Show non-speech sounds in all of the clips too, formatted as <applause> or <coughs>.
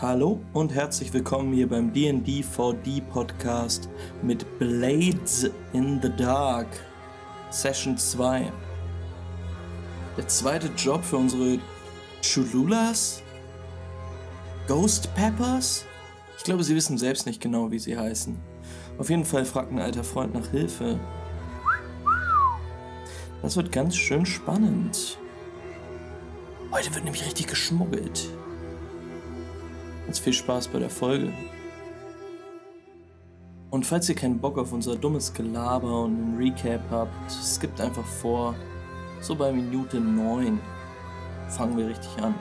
Hallo und herzlich willkommen hier beim D&D 4D Podcast mit Blades in the Dark Session 2. Der zweite Job für unsere Chululas? Ghost Peppers? Ich glaube, sie wissen selbst nicht genau, wie sie heißen. Auf jeden Fall fragt ein alter Freund nach Hilfe. Das wird ganz schön spannend. Heute wird nämlich richtig geschmuggelt. Jetzt viel Spaß bei der Folge. Und falls ihr keinen Bock auf unser dummes Gelaber und einen Recap habt, skippt einfach vor. So bei Minute 9 fangen wir richtig an.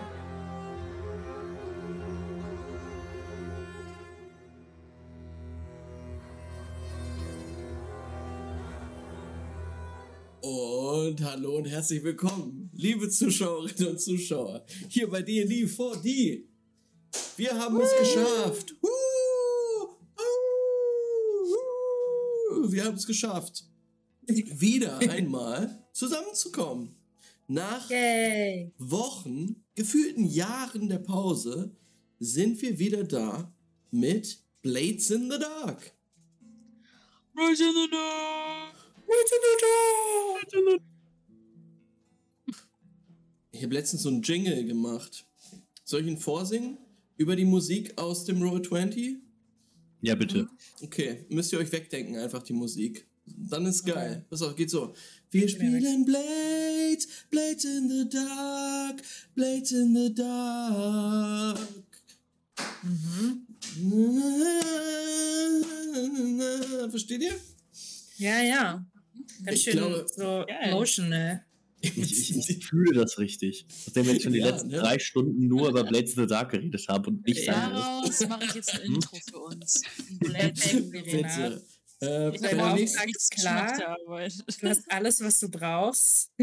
Und hallo und herzlich willkommen, liebe Zuschauerinnen und Zuschauer, hier bei D&D 4D. Wir haben es geschafft. Woo! Wir haben es geschafft, wieder <laughs> einmal zusammenzukommen. Nach Yay. Wochen, gefühlten Jahren der Pause, sind wir wieder da mit Blades in the Dark. Right in the dark. Ich habe letztens so einen Jingle gemacht. Soll ich ihn vorsingen? Über die Musik aus dem Roll 20? Ja, bitte. Okay, müsst ihr euch wegdenken, einfach die Musik. Dann ist geil. Okay. Pass auf, geht so. Wir spielen Blades, Blades in the Dark, Blades in the Dark. Mhm. Versteht ihr? Ja, ja. Ganz Ich schön glaube- so Geil. emotional. Ich, ich, ich fühle das richtig. Nachdem wir jetzt schon die Ja, letzten ne? drei Stunden nur über <laughs> Blades in the Dark geredet haben und nicht Ja. sagen Daraus mache ich jetzt ein Intro für uns. <laughs> Verena. Bitte. Äh, Ich der auch nichts ist klar. Du hast alles, was du brauchst. <laughs>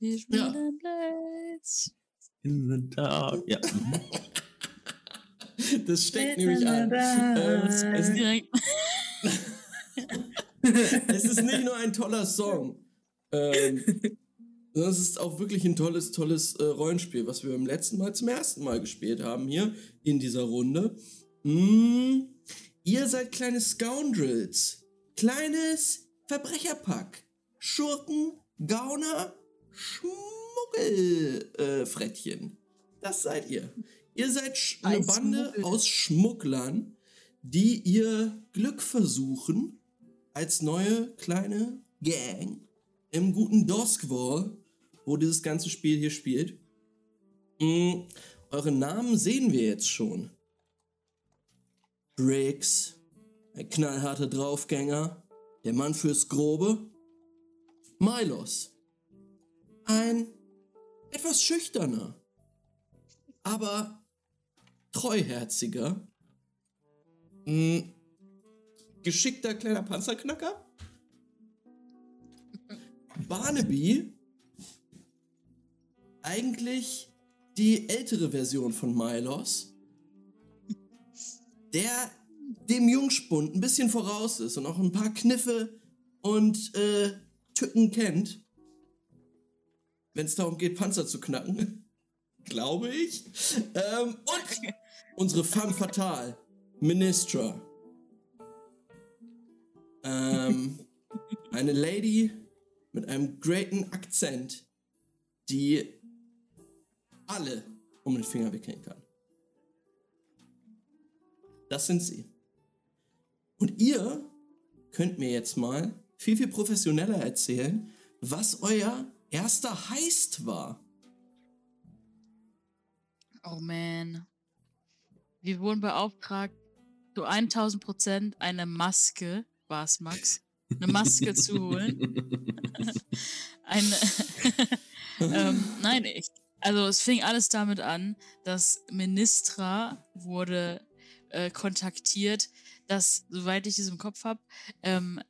Wir Ja. spielen Blades. in the Dark. Ja. mhm. das steckt Blades nämlich an. Ähm, es, Direkt. es ist nicht nur ein toller Song, ähm, <laughs> es ist auch wirklich ein tolles, tolles äh, Rollenspiel, was wir beim letzten Mal zum ersten Mal gespielt haben hier in dieser Runde. Mm, ihr seid kleine Scoundrels, kleines Verbrecherpack, Schurken, Gauner, Schmuggelfrettchen. Äh, das seid ihr. Ihr seid sch eine Bande aus Schmugglern, die ihr Glück versuchen als neue kleine Gang im guten Doskwall, wo dieses ganze Spiel hier spielt. Mm, eure Namen sehen wir jetzt schon. Briggs, ein knallharter Draufgänger, der Mann fürs Grobe. Milos, ein etwas schüchterner, aber treuherziger, mm, geschickter kleiner Panzerknacker. Barnaby, eigentlich die ältere Version von Milos, der dem Jungspund ein bisschen voraus ist und auch ein paar Kniffe und äh, Tücken kennt, wenn es darum geht, Panzer zu knacken. <laughs> Glaube ich. Ähm, und unsere femme fatale, Ministra. Ähm, eine Lady mit einem greaten Akzent, die alle um den Finger wickeln kann. Das sind sie. Und ihr könnt mir jetzt mal viel, viel professioneller erzählen, was euer erster Heist war. Oh man. Wir wurden beauftragt, zu 1000 Prozent eine Maske, war es Max, eine Maske zu holen. <laughs> Eine, <laughs> ähm, nein, ich, also es fing alles damit an, dass Ministra wurde äh, kontaktiert, dass, soweit ich es im Kopf habe, ähm,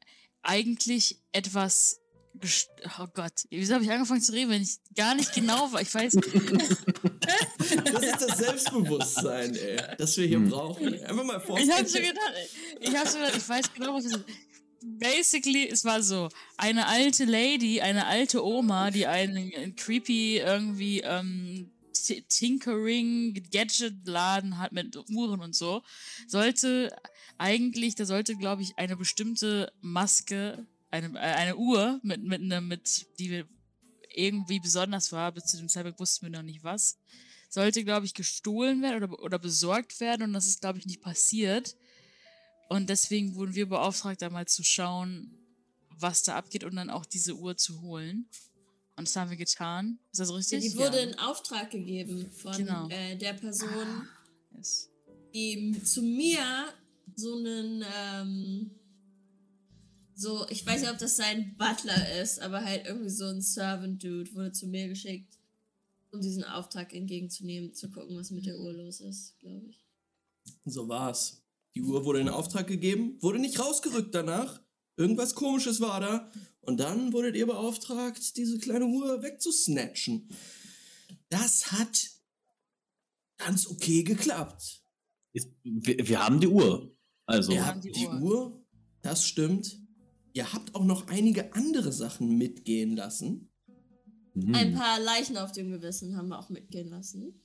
eigentlich etwas gest- Oh Gott, wieso habe ich angefangen zu reden, wenn ich gar nicht genau war? Ich weiß, <laughs> Das ist das Selbstbewusstsein, ey, das wir hier Hm. brauchen. Einfach mal Ich vorstellen. hab schon gedacht, ich hab schon gedacht, ich weiß genau, was es ist. Basically, es war so, eine alte Lady, eine alte Oma, die einen creepy irgendwie ähm, Tinkering, Gadget-Laden hat mit Uhren und so, sollte eigentlich, da sollte, glaube ich, eine bestimmte Maske, eine, äh, eine Uhr mit, mit, ne, mit, die irgendwie besonders war, bis zu dem Zeitpunkt wussten wir noch nicht was, sollte, glaube ich, gestohlen werden oder, oder besorgt werden und das ist, glaube ich, nicht passiert. Und deswegen wurden wir beauftragt, da mal zu schauen, was da abgeht und dann auch diese Uhr zu holen. Und das haben wir getan. Ist das richtig? Die wurde in Auftrag gegeben von Genau. äh, der Person, Yes. die zu mir so einen, ähm, so, ich weiß nicht, ob das sein Butler ist, aber halt irgendwie so ein Servant-Dude wurde zu mir geschickt, um diesen Auftrag entgegenzunehmen, zu gucken, was mit der Uhr los ist, glaube ich. So war's. Die Uhr wurde in Auftrag gegeben, wurde nicht rausgerückt danach. Irgendwas komisches war da. Und dann wurdet ihr beauftragt, diese kleine Uhr wegzusnatchen. Das hat ganz okay geklappt. Ist, wir, wir haben die Uhr. Also, ihr Ja. habt die die Uhr. Uhr, das stimmt. Ihr habt auch noch einige andere Sachen mitgehen lassen. mhm. Ein paar Leichen auf dem Gewissen haben wir auch mitgehen lassen.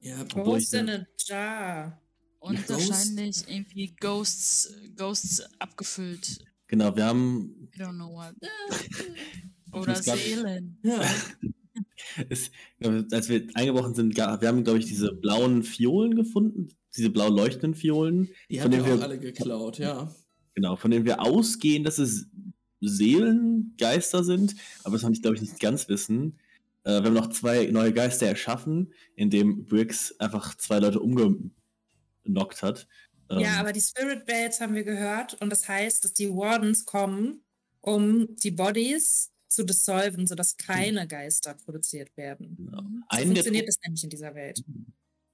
Ihr habt Obwohl ich Ghost in a Jar. Und Ghost- wahrscheinlich irgendwie Ghosts, Ghosts abgefüllt. genau, wir haben I don't know what. <laughs> Oder Seelen. ja, es, als wir eingebrochen sind, wir haben, glaube ich, diese blauen Fiolen gefunden, diese blau leuchtenden Fiolen, die ihr denen auch wir- alle geklaut, ja. genau, von denen wir ausgehen, dass es Seelengeister sind, aber das noch nicht, glaube ich, nicht ganz wissen. Äh, wir haben noch zwei neue Geister erschaffen, indem Briggs einfach zwei Leute umgenockt hat. Ähm, Ja, aber die Spirit Bells haben wir gehört und das heißt, dass die Wardens kommen, um die Bodies zu dissolven, sodass keine Geister produziert werden. genau. So funktioniert das nämlich in dieser Welt.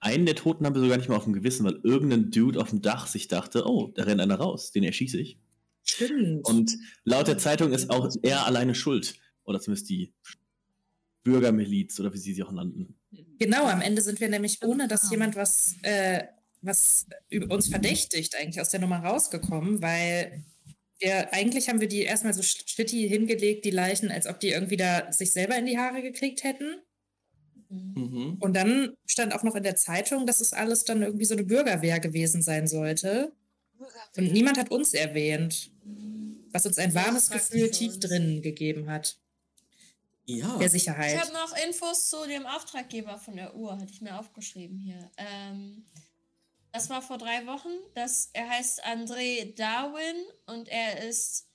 einen der Toten haben wir sogar nicht mal auf dem Gewissen, weil irgendein Dude auf dem Dach sich dachte, oh, da rennt einer raus, den erschieße ich. Stimmt. Und laut der Zeitung ist auch er alleine schuld. Oder zumindest die Bürgermiliz oder wie sie sich auch nannten. Genau, am Ende sind wir nämlich, ohne dass jemand was, äh, was über uns verdächtigt, eigentlich aus der Nummer rausgekommen, weil wir, eigentlich haben wir die erstmal so shitty hingelegt, die Leichen, als ob die irgendwie da sich selber in die Haare gekriegt hätten. Mhm. Und dann stand auch noch in der Zeitung, dass es alles dann irgendwie so eine Bürgerwehr gewesen sein sollte. Und niemand hat uns erwähnt, was uns ein warmes Gefühl tief uns. drin gegeben hat. Ja. Der Ich Sicherheit. habe noch Infos zu dem Auftraggeber von der Uhr, hatte ich mir aufgeschrieben hier. Ähm, das war vor drei Wochen. Das, er heißt André Darwin und er ist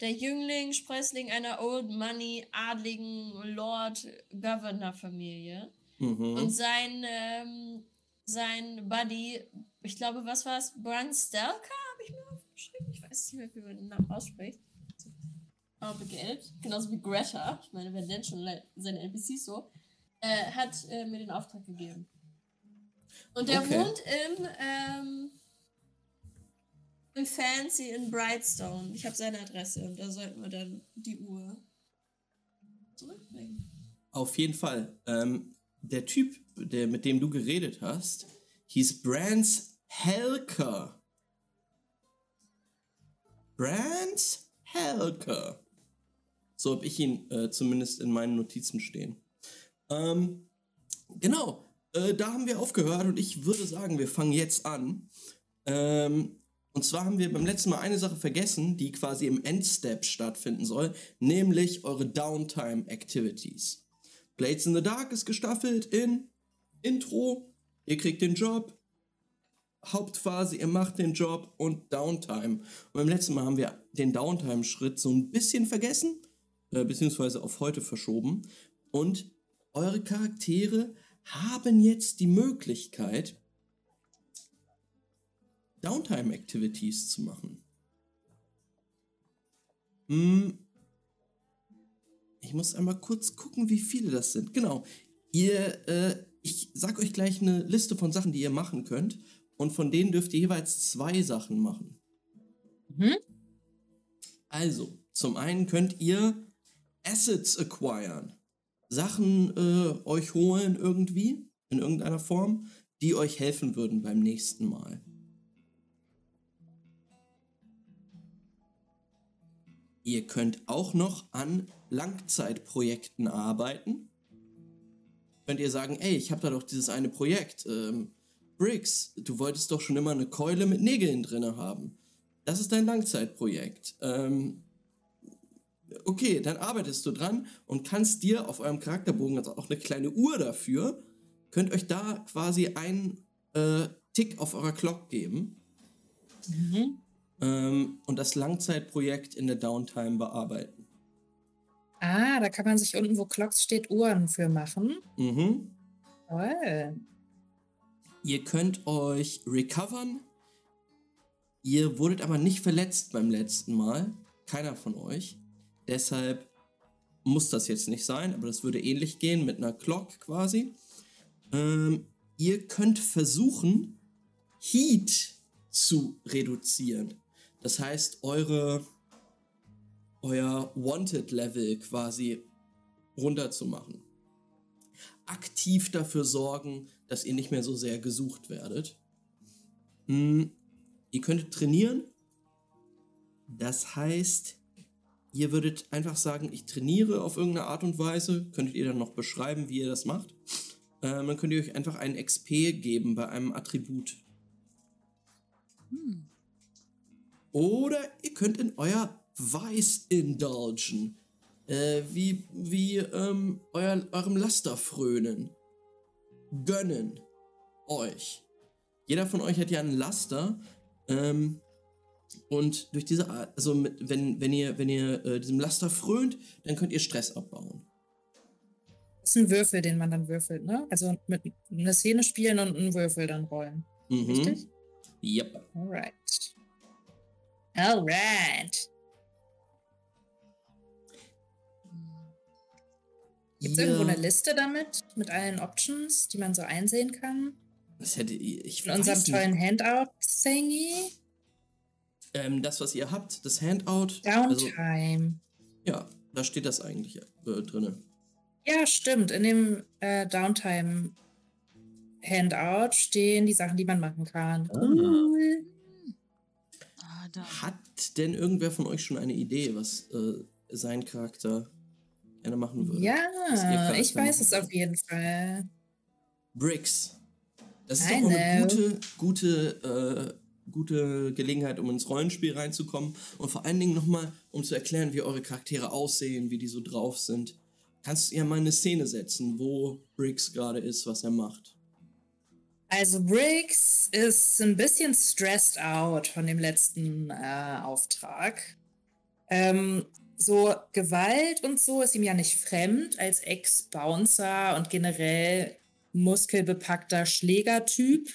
der Jüngling, Sprössling einer Old Money, adligen Lord-Governor-Familie. Und Mhm. sein, ähm, sein Buddy, ich glaube, was war es? Bran Stelka, habe ich mir aufgeschrieben. Ich weiß nicht mehr, wie man den Namen ausspricht. Aber Geld, genauso wie Greta, ich meine, wenn denn schon seine NPCs so, äh, hat äh, mir den Auftrag gegeben. Und der Okay. wohnt im, ähm, im Fancy in Brightstone. Ich habe seine Adresse und da sollten wir dann die Uhr zurückbringen. Auf jeden Fall. Ähm, der Typ, der, mit dem du geredet hast, hieß Brands Helker. Brands Helker. So habe ich ihn äh, zumindest in meinen Notizen stehen. Ähm, genau, äh, da haben wir aufgehört und ich würde sagen, wir fangen jetzt an. Ähm, und zwar haben wir beim letzten Mal eine Sache vergessen, die quasi im Endstep stattfinden soll, nämlich eure Downtime Activities. Blades in the Dark ist gestaffelt in Intro, ihr kriegt den Job, Hauptphase, ihr macht den Job und Downtime. Und beim letzten Mal haben wir den Downtime-Schritt so ein bisschen vergessen, äh, beziehungsweise auf heute verschoben. Und eure Charaktere haben jetzt die Möglichkeit, Downtime-Activities zu machen. Hm, ich muss einmal kurz gucken, wie viele das sind. Genau. Ihr, äh, ich sag euch gleich eine Liste von Sachen, die ihr machen könnt. Und von denen dürft ihr jeweils zwei Sachen machen. Mhm. Also, zum einen könnt ihr Assets acquiren. Sachen äh, euch holen irgendwie, in irgendeiner Form, die euch helfen würden beim nächsten Mal. Ihr könnt auch noch an Langzeitprojekten arbeiten. könnt ihr sagen, ey, ich habe da doch dieses eine Projekt. Ähm, Briggs, du wolltest doch schon immer eine Keule mit Nägeln drinne haben. Das ist dein Langzeitprojekt. Ähm, okay, dann arbeitest du dran und kannst dir auf eurem Charakterbogen, also auch eine kleine Uhr dafür, könnt euch da quasi einen äh, Tick auf eurer Clock geben Mhm. ähm, und das Langzeitprojekt in der Downtime bearbeiten. Ah, da kann man sich unten, wo Clocks steht, Uhren für machen. Mhm. Toll. Ihr könnt euch recovern. Ihr wurdet aber nicht verletzt beim letzten Mal. Keiner von euch. Deshalb muss das jetzt nicht sein, aber das würde ähnlich gehen mit einer Clock quasi. Ähm, ihr könnt versuchen, Heat zu reduzieren. Das heißt, eure euer Wanted-Level quasi runterzumachen. Aktiv dafür sorgen, dass ihr nicht mehr so sehr gesucht werdet. Hm, ihr könntet trainieren. Das heißt, ihr würdet einfach sagen, ich trainiere auf irgendeine Art und Weise. Könntet ihr dann noch beschreiben, wie ihr das macht? Ähm, dann könnt ihr euch einfach einen XP geben bei einem Attribut. Hm. Oder ihr könnt in euer Weiß indulgen. Äh, wie wie ähm, euer, eurem Laster frönen. Gönnen. Euch. Jeder von euch hat ja einen Laster. Ähm, und durch diese Art, also mit, wenn, wenn ihr, wenn ihr äh, diesem Laster frönt, dann könnt ihr Stress abbauen. Das ist ein Würfel, den man dann würfelt, ne? Also mit einer Szene spielen und einen Würfel dann rollen. Mhm. Richtig? Yep. Alright. Alright. Gibt es Ihr- irgendwo eine Liste damit? Mit allen Options, die man so einsehen kann? Das hätte ich. In unserem tollen Handout-Thingy? Ähm, das, was ihr habt, das Handout. Also, Downtime. ja, da steht das eigentlich äh, drinne. Ja, stimmt. In dem äh, Downtime-Handout stehen die Sachen, die man machen kann. Ah. Cool. Ah. Hat denn irgendwer von euch schon eine Idee, was äh, sein Charakter gerne machen würde? Ja, ich weiß es auf jeden Fall. Bricks. Das ist I doch auch eine gute, gute, äh, gute Gelegenheit, um ins Rollenspiel reinzukommen und vor allen Dingen nochmal, um zu erklären, wie eure Charaktere aussehen, wie die so drauf sind. Kannst du ja mal eine Szene setzen, wo Briggs gerade ist, was er macht? Also Briggs ist ein bisschen stressed out von dem letzten äh, Auftrag. Ähm, so Gewalt und so ist ihm ja nicht fremd als Ex-Bouncer und generell muskelbepackter Schlägertyp.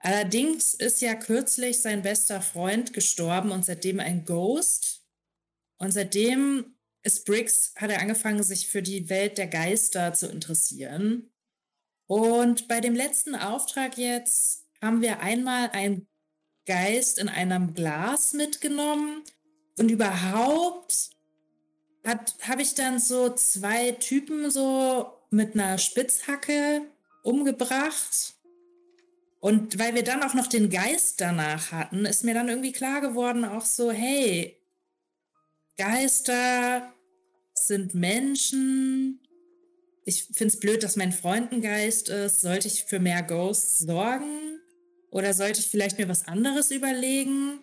Allerdings ist ja kürzlich sein bester Freund gestorben und seitdem ein Ghost. Und seitdem ist Briggs, hat er angefangen, sich für die Welt der Geister zu interessieren. Und bei dem letzten Auftrag jetzt haben wir einmal einen Geist in einem Glas mitgenommen und überhaupt habe ich dann so zwei Typen so mit einer Spitzhacke umgebracht. Und weil wir dann auch noch den Geist danach hatten, ist mir dann irgendwie klar geworden, auch so, hey, Geister sind Menschen. Ich finde es blöd, dass mein Freund ein Geist ist. Sollte ich für mehr Ghosts sorgen? Oder sollte ich vielleicht mir was anderes überlegen?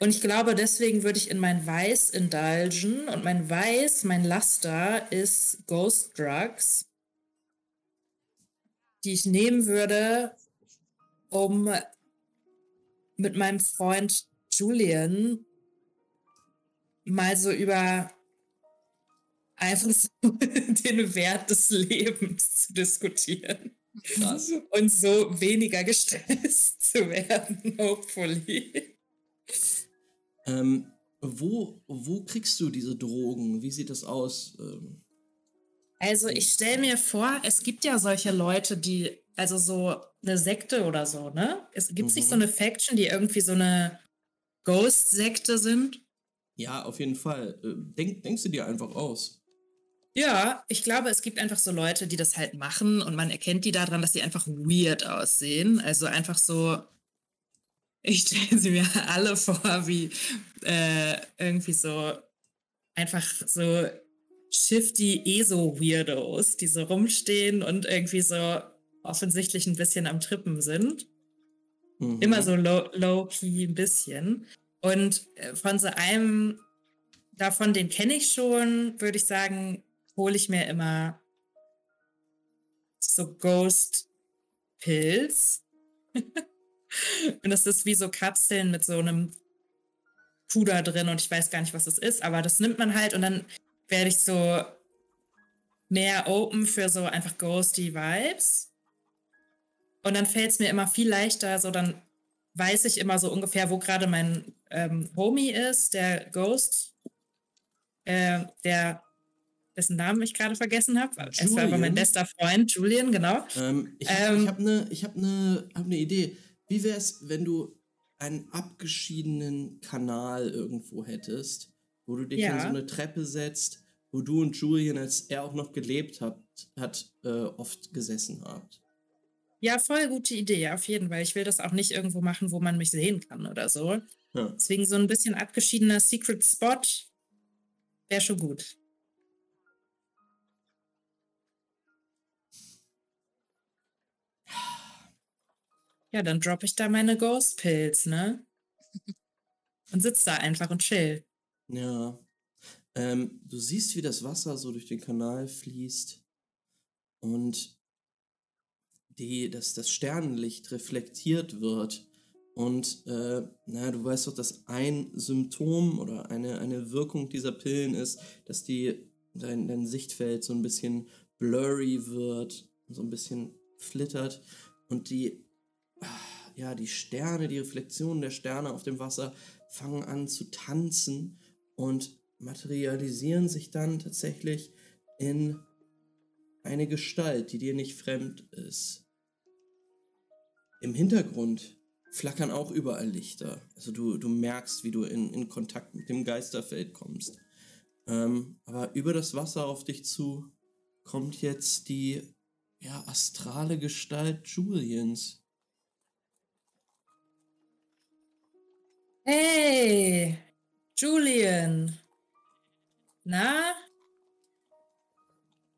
Und ich glaube, deswegen würde ich in mein Weiß indulgen. Und mein Weiß, mein Laster, ist Ghost Drugs, die ich nehmen würde, um mit meinem Freund Julian mal so über einfach so <laughs> den Wert des Lebens zu diskutieren. Krass. Und so weniger gestresst zu werden, <laughs> hopefully. Ähm, wo, wo kriegst du diese Drogen? Wie sieht das aus? Ähm, Also ich stelle mir vor, es gibt ja solche Leute, die, also so eine Sekte oder so, ne? Es gibt nicht Mhm. so eine Faction, die irgendwie so eine Ghost-Sekte sind. ja, auf jeden Fall. Äh, denk, denkst du dir einfach aus. Ja, ich glaube, es gibt einfach so Leute, die das halt machen und man erkennt die daran, dass sie einfach weird aussehen. Also einfach so, ich stelle sie mir <laughs> alle vor, wie äh, irgendwie so einfach so shifty ESO-Weirdos, die so rumstehen und irgendwie so offensichtlich ein bisschen am Trippen sind. Mhm. Immer so low- low-key ein bisschen. Und äh, von so einem davon, den kenne ich schon, würde ich sagen, hole ich mir immer so Ghost Pilz. <laughs> und das ist wie so Kapseln mit so einem Puder drin und ich weiß gar nicht, was das ist, aber das nimmt man halt und dann werde ich so mehr open für so einfach ghosty Vibes. Und dann fällt es mir immer viel leichter, so dann weiß ich immer so ungefähr, wo gerade mein ähm, Homie ist, der Ghost, äh, der dessen Namen ich gerade vergessen habe. Es war aber mein bester Freund, Julian, genau. Ähm, ich Ähm. habe eine ich hab ne, hab ne Idee. Wie wäre es, wenn du einen abgeschiedenen Kanal irgendwo hättest, wo du dich Ja. in so eine Treppe setzt, wo du und Julian, als er auch noch gelebt hat, hat äh, oft gesessen habt? Ja, voll gute Idee, auf jeden Fall. Ich will das auch nicht irgendwo machen, wo man mich sehen kann oder so. Ja. Deswegen so ein bisschen abgeschiedener Secret Spot wäre schon gut. Ja, dann droppe ich da meine Ghost Pills, ne? Und sitz da einfach und chill. Ja. Ähm, du siehst, wie das Wasser so durch den Kanal fließt und die, dass das Sternenlicht reflektiert wird. Und äh, na, du weißt doch, dass ein Symptom oder eine, eine Wirkung dieser Pillen ist, dass die dein, dein Sichtfeld so ein bisschen blurry wird, so ein bisschen flittert und die ah, ja, die Sterne, die Reflexionen der Sterne auf dem Wasser fangen an zu tanzen und materialisieren sich dann tatsächlich in eine Gestalt, die dir nicht fremd ist. Im Hintergrund flackern auch überall Lichter. Also du, du merkst, wie du in, in Kontakt mit dem Geisterfeld kommst. Ähm, aber über das Wasser auf dich zu kommt jetzt die ja, astrale Gestalt Julians. Hey, Julian. Na,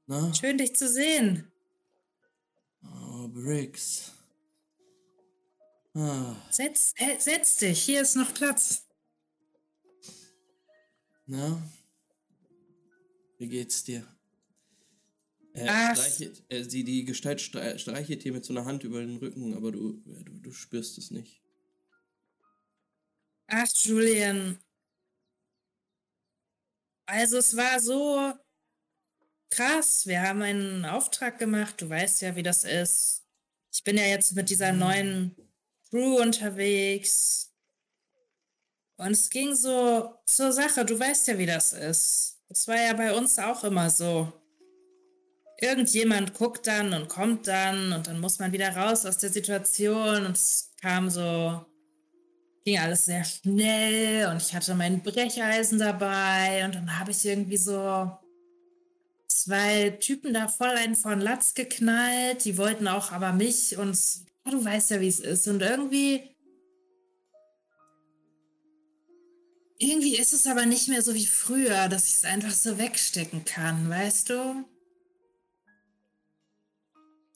Na? schön dich zu sehen. Oh, Briggs. Ah, Setz, äh, setz dich, hier ist noch Platz. na? Wie geht's dir? Er Ach. streichelt, äh, die, die Gestalt stre- streichelt dir mit so einer Hand über den Rücken, aber du, ja, du, du spürst es nicht. Ach, Julian. Also es war so krass. Wir haben einen Auftrag gemacht. Du weißt ja, wie das ist. Ich bin ja jetzt mit dieser neuen Crew unterwegs. Und es ging so zur Sache. Du weißt ja, wie das ist. Das war ja bei uns auch immer so. Irgendjemand guckt dann und kommt dann und dann muss man wieder raus aus der Situation und es kam so ging alles sehr schnell und ich hatte mein Brecheisen dabei und dann habe ich irgendwie so zwei Typen da voll einen von Latz geknallt. Die wollten auch aber mich und ja, du weißt ja, wie es ist. Und irgendwie. Irgendwie ist es aber nicht mehr so wie früher, dass ich es einfach so wegstecken kann, weißt du?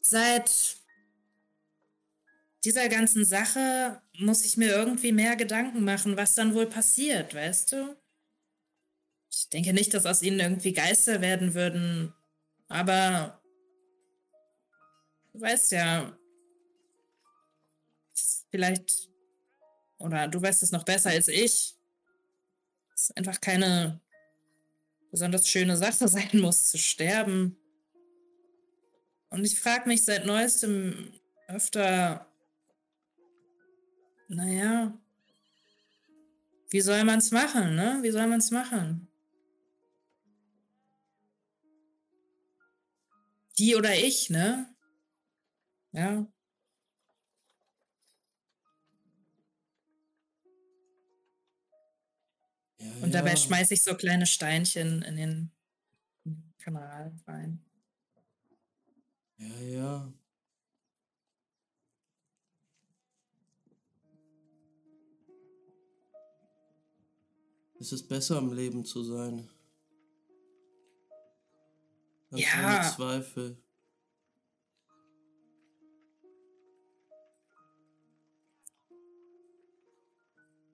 Seit dieser ganzen Sache muss ich mir irgendwie mehr Gedanken machen, was dann wohl passiert, weißt du? Ich denke nicht, dass aus ihnen irgendwie Geister werden würden, aber du weißt ja, vielleicht, oder du weißt es noch besser als ich, es einfach keine besonders schöne Sache <laughs> sein muss, zu sterben. Und ich frage mich seit neuestem öfter, naja, wie soll man es machen, ne? Wie soll man es machen? Die oder ich, ne? Ja. Ja, Und dabei ja. schmeiße ich so kleine Steinchen in den Kanal rein. Ja, ja. Es ist besser im Leben zu sein. Ganz Ja. ohne Zweifel.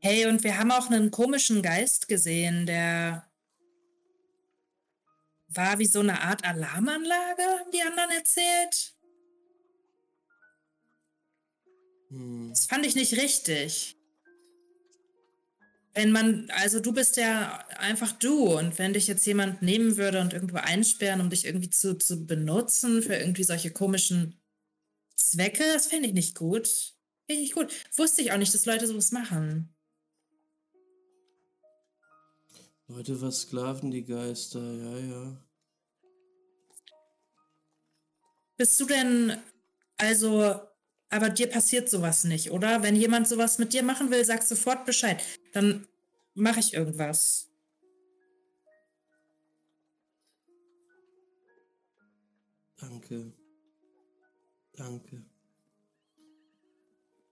Hey, und wir haben auch einen komischen Geist gesehen, der war wie so eine Art Alarmanlage, haben die anderen erzählt. Hm. Das fand ich nicht richtig. Wenn man, also du bist ja einfach du und wenn dich jetzt jemand nehmen würde und irgendwo einsperren, um dich irgendwie zu, zu benutzen für irgendwie solche komischen Zwecke, das fände ich nicht gut. Finde ich nicht gut. Wusste ich auch nicht, dass Leute sowas machen. Leute versklaven die Geister, ja, ja. Bist du denn, also, aber dir passiert sowas nicht, oder? Wenn jemand sowas mit dir machen will, sag sofort Bescheid. Dann mache ich irgendwas. Danke. Danke.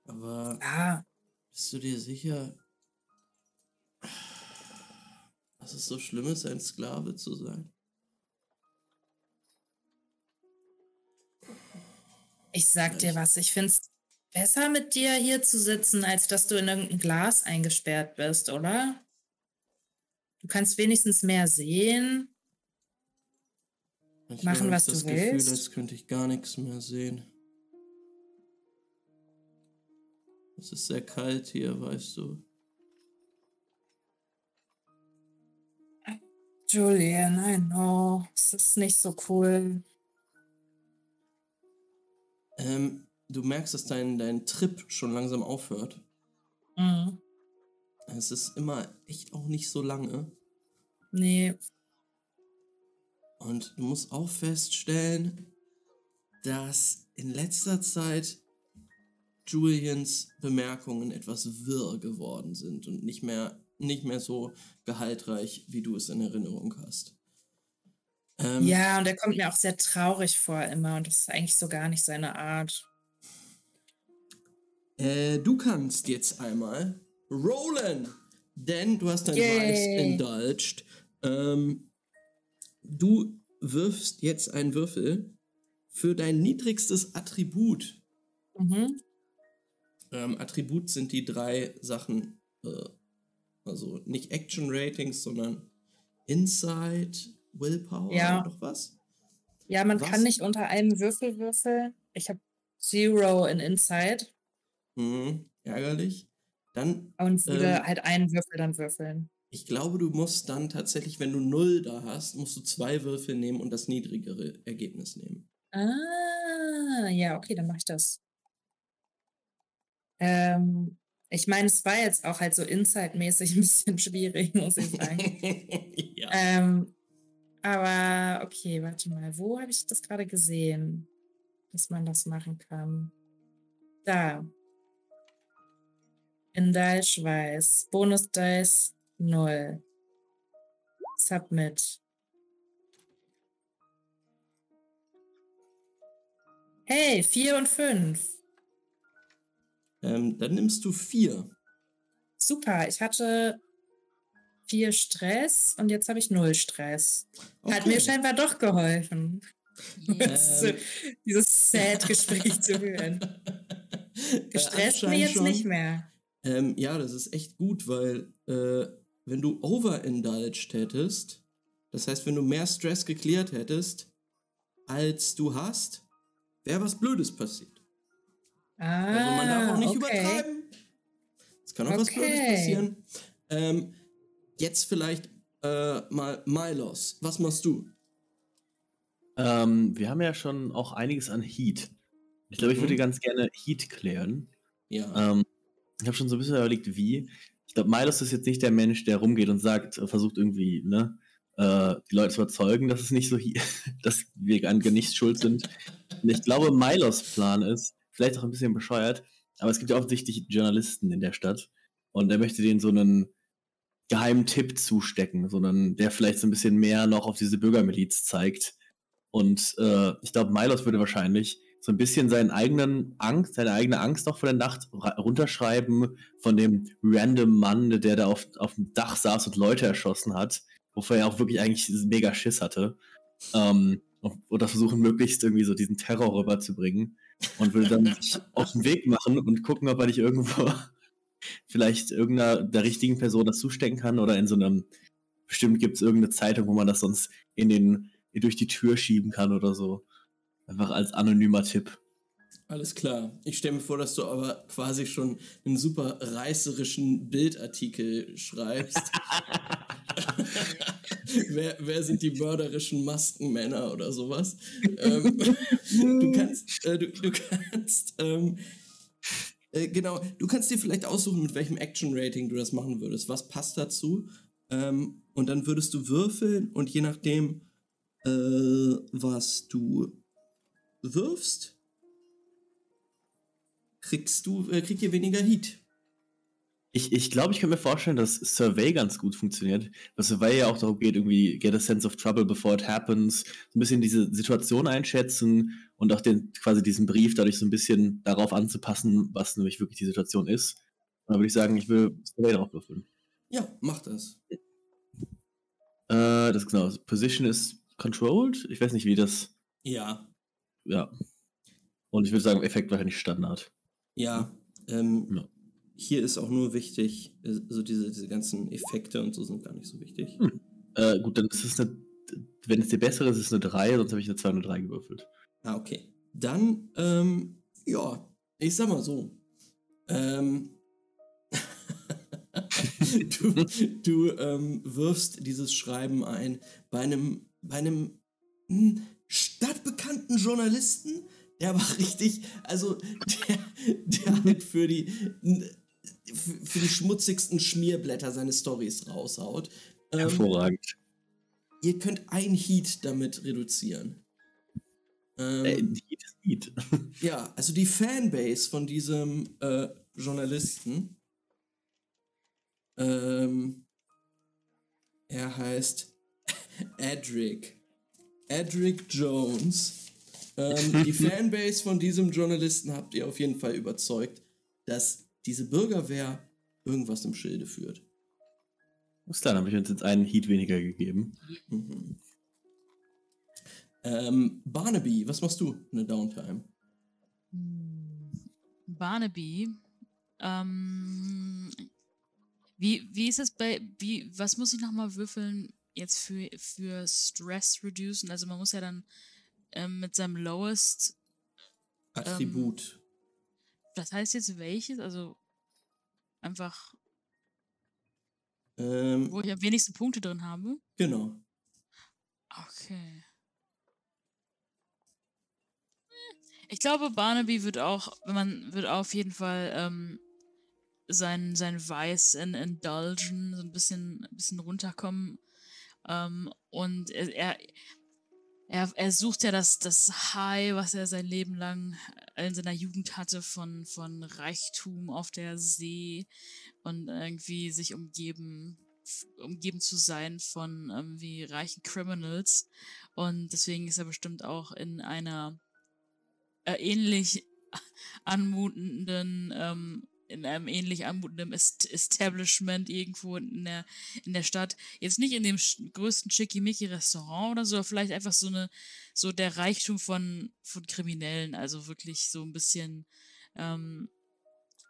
Aber Ja, bist du dir sicher, dass es so schlimm ist, ein Sklave zu sein? ich sag dir was, ich find's besser mit dir hier zu sitzen, als dass du in irgendein Glas eingesperrt bist, oder? Du kannst wenigstens mehr sehen. Manchmal Machen, ich was du das Gefühl, willst. als könnte ich gar nichts mehr sehen. Es ist sehr kalt hier, weißt du. Julian, I know. Es ist nicht so cool. Ähm, du merkst, dass dein, dein Trip schon langsam aufhört. Mhm. Es ist immer echt auch nicht so lange. Nee, Und du musst auch feststellen, dass in letzter Zeit Julians Bemerkungen etwas wirr geworden sind und nicht mehr, nicht mehr so gehaltreich, wie du es in Erinnerung hast. Ähm, Ja, und er kommt mir auch sehr traurig vor immer und das ist eigentlich so gar nicht seine Art. Äh, du kannst jetzt einmal rollen, denn du hast dein Yay. Vice indulged. Ähm, du wirfst jetzt einen Würfel für dein niedrigstes Attribut. Mhm. Ähm, Attribut sind die drei Sachen, äh, also nicht Action Ratings, sondern Insight, Willpower Ja. und noch was. Ja, man Was? kann nicht unter einem Würfel würfeln. Ich habe Zero in Inside Mhm, ärgerlich. Dann und würde Ähm. halt einen Würfel dann würfeln. Ich glaube, du musst dann tatsächlich, wenn du null da hast, musst du zwei Würfel nehmen und das niedrigere Ergebnis nehmen. Ah, ja, okay, dann mache ich das. Ähm, ich meine, es war jetzt auch halt so Inside-mäßig ein bisschen <laughs> schwierig, muss ich sagen. <laughs> ja. Ähm, aber okay, warte mal, wo habe ich das gerade gesehen, dass man das machen kann? Da. In Dice Bonus Dice 0. Submit. Hey, 4 und 5. ähm, dann nimmst du vier. Super, ich hatte viel Stress und jetzt habe ich null Stress. Hat mir Okay. scheinbar doch geholfen. Yes. <laughs> Ähm. dieses Sad-Gespräch zu führen. <laughs> Gestresst mir anscheinend jetzt schon. nicht mehr. Ähm, ja, das ist echt gut, weil äh, wenn du overindulged hättest, das heißt, wenn du mehr Stress geklärt hättest, als du hast, wäre was Blödes passiert. Ah, Also man darf auch nicht okay. übertreiben. Es kann auch was Blödes Okay. passieren. Ähm, jetzt vielleicht äh, mal Milos. Was machst du? Ähm, wir haben ja schon auch einiges an Heat. Ich glaube, ich Mhm. würde ganz gerne Heat klären. Ja. Ähm, ich habe schon so ein bisschen überlegt, wie. Ich glaube, Milos ist jetzt nicht der Mensch, der rumgeht und sagt, äh, versucht irgendwie, ne, äh, die Leute zu überzeugen, dass es nicht so, <laughs> dass wir an nichts schuld sind. Und ich glaube, Milos Plan ist, vielleicht auch ein bisschen bescheuert, aber es gibt ja offensichtlich Journalisten in der Stadt und er möchte denen so einen geheimen Tipp zustecken, sondern der vielleicht so ein bisschen mehr noch auf diese Bürgermiliz zeigt. Und äh, ich glaube, Milos würde wahrscheinlich so ein bisschen seinen eigenen Angst, seine eigene Angst noch vor der Nacht runterschreiben von dem random Mann, der da auf, auf dem Dach saß und Leute erschossen hat, wovor er auch wirklich eigentlich mega Schiss hatte. Ähm, oder versuchen möglichst irgendwie so diesen Terror rüberzubringen und würde dann sich auf den Weg machen und gucken, ob er nicht irgendwo <laughs> vielleicht irgendeiner der richtigen Person das zustecken kann oder in so einem, bestimmt gibt es irgendeine Zeitung, wo man das sonst in den, durch die Tür schieben kann oder so. Einfach als anonymer Tipp. Alles klar. Ich stelle mir vor, dass du aber quasi schon einen super reißerischen Bildartikel schreibst. <laughs> <laughs> wer, wer, sind die mörderischen Maskenmänner oder sowas? ähm, <laughs> du kannst, äh, du, du, kannst, ähm, äh, genau, du kannst dir vielleicht aussuchen, mit welchem Action-Rating du das machen würdest. Was passt dazu? Ähm, und dann würdest du würfeln und je nachdem, äh, was du wirfst, kriegst du, äh, kriegt ihr weniger Heat. Ich, ich glaube, ich könnte mir vorstellen, dass Survey ganz gut funktioniert. Weil Survey ja auch darum geht, irgendwie get a sense of trouble before it happens, so ein bisschen diese Situation einschätzen und auch den, quasi diesen Brief dadurch so ein bisschen darauf anzupassen, was nämlich wirklich die Situation ist. Dann würde ich sagen, ich will Survey drauf würfeln. Ja, mach das. Äh, das ist genau. Position ist controlled. Ich weiß nicht, wie das. Ja. Ja. Und ich würde sagen, Effekt wahrscheinlich Standard. Ja, ähm, ja hier ist auch nur wichtig, äh, so diese, diese ganzen Effekte und so sind gar nicht so wichtig. Hm. Äh, gut, dann ist es eine, wenn es dir besser ist, ist es eine 3, sonst habe ich eine 2 und eine 3 gewürfelt. Ah, okay. Dann, ähm, ja, ich sag mal so. Ähm, <laughs> du du ähm, wirfst dieses Schreiben ein bei einem, bei einem hm, stadtbekannten Journalisten, der aber <laughs> richtig, also der, der halt für die für die schmutzigsten Schmierblätter seine Stories raushaut. Ähm, Hervorragend. Ihr könnt ein Heat damit reduzieren. Ähm, äh, Heat ist Heat. <laughs> ja, also die Fanbase von diesem äh, Journalisten. Ähm, er heißt <laughs> Edric. Edric Jones. Ähm, die <laughs> Fanbase von diesem Journalisten habt ihr auf jeden Fall überzeugt, dass diese Bürgerwehr irgendwas im Schilde führt. Was dann? Habe ich uns jetzt einen Heat weniger gegeben. Mhm. Ähm, Barnaby, was machst du in der Downtime? Barnaby, ähm, wie, wie ist es bei, wie, was muss ich nochmal würfeln jetzt für, für Stress reducen? Also man muss ja dann ähm, mit seinem Lowest Attribut das heißt jetzt welches? Also einfach. Ähm, wo ich am wenigsten Punkte drin habe? Genau. Okay. Ich glaube, Barnaby wird auch, wenn man wird auf jeden Fall ähm, sein, sein Weiß in indulgen, so ein bisschen, ein bisschen runterkommen. Ähm, und er, er, er, sucht ja das, das High, was er sein Leben lang in seiner Jugend hatte, von, von Reichtum auf der See und irgendwie sich umgeben, umgeben zu sein von irgendwie reichen Criminals. Und deswegen ist er bestimmt auch in einer äh, ähnlich anmutenden ähm, in einem ähnlich anmutenden Establishment irgendwo in der, in der Stadt. Jetzt nicht in dem größten Schickimicki-Restaurant oder so, aber vielleicht einfach so eine, so der Reichtum von, von Kriminellen, also wirklich so ein bisschen, ähm,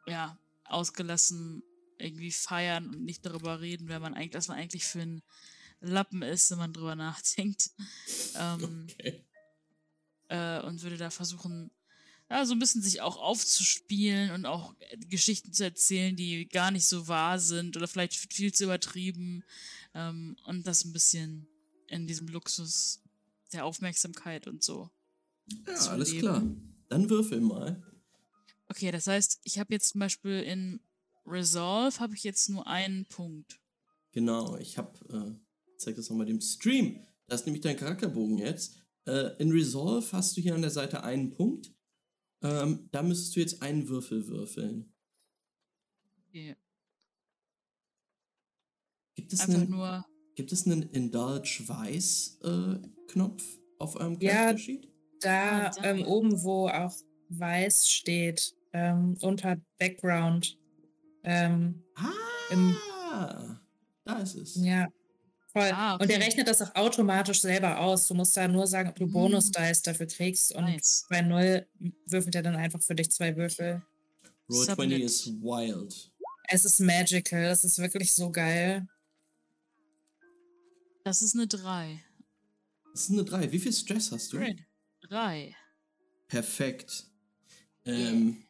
ja, ausgelassen irgendwie feiern und nicht darüber reden, wer man eigentlich, dass man eigentlich für ein Lappen ist, wenn man drüber nachdenkt. <laughs> Ähm, okay. äh, und würde da versuchen, ja, so ein bisschen sich auch aufzuspielen und auch äh, Geschichten zu erzählen, die gar nicht so wahr sind oder vielleicht viel zu übertrieben. Ähm, und das ein bisschen in diesem Luxus der Aufmerksamkeit und so. Ja, alles leben. klar. Dann würfel mal. Okay, das heißt, ich habe jetzt zum Beispiel in Resolve habe ich jetzt nur einen Punkt. Genau, ich habe, äh, zeig das nochmal dem Stream. Da ist nämlich dein Charakterbogen jetzt. Äh, in Resolve hast du hier an der Seite einen Punkt. Ähm, da müsstest du jetzt einen Würfel würfeln. Okay. Gibt es Einfach einen, nur. Gibt es einen Indulge Weiß äh, Knopf auf eurem ja, Sheet? Da ah, ähm, oben, wo auch Weiß steht, ähm, unter Background. Ähm, ah, da ist es. Ja. Voll. Ah, Und der okay. rechnet das auch automatisch selber aus. Du musst da nur sagen, ob du Mm. Bonus-Dice dafür kriegst. Und Nice. bei Null würfelt er dann einfach für dich zwei Würfel. Roll Submit. 20 ist wild. Es ist magical. Das ist wirklich so geil. Das ist eine 3. Das ist eine 3. Wie viel Stress hast du? Great. 3. Perfekt. Ähm,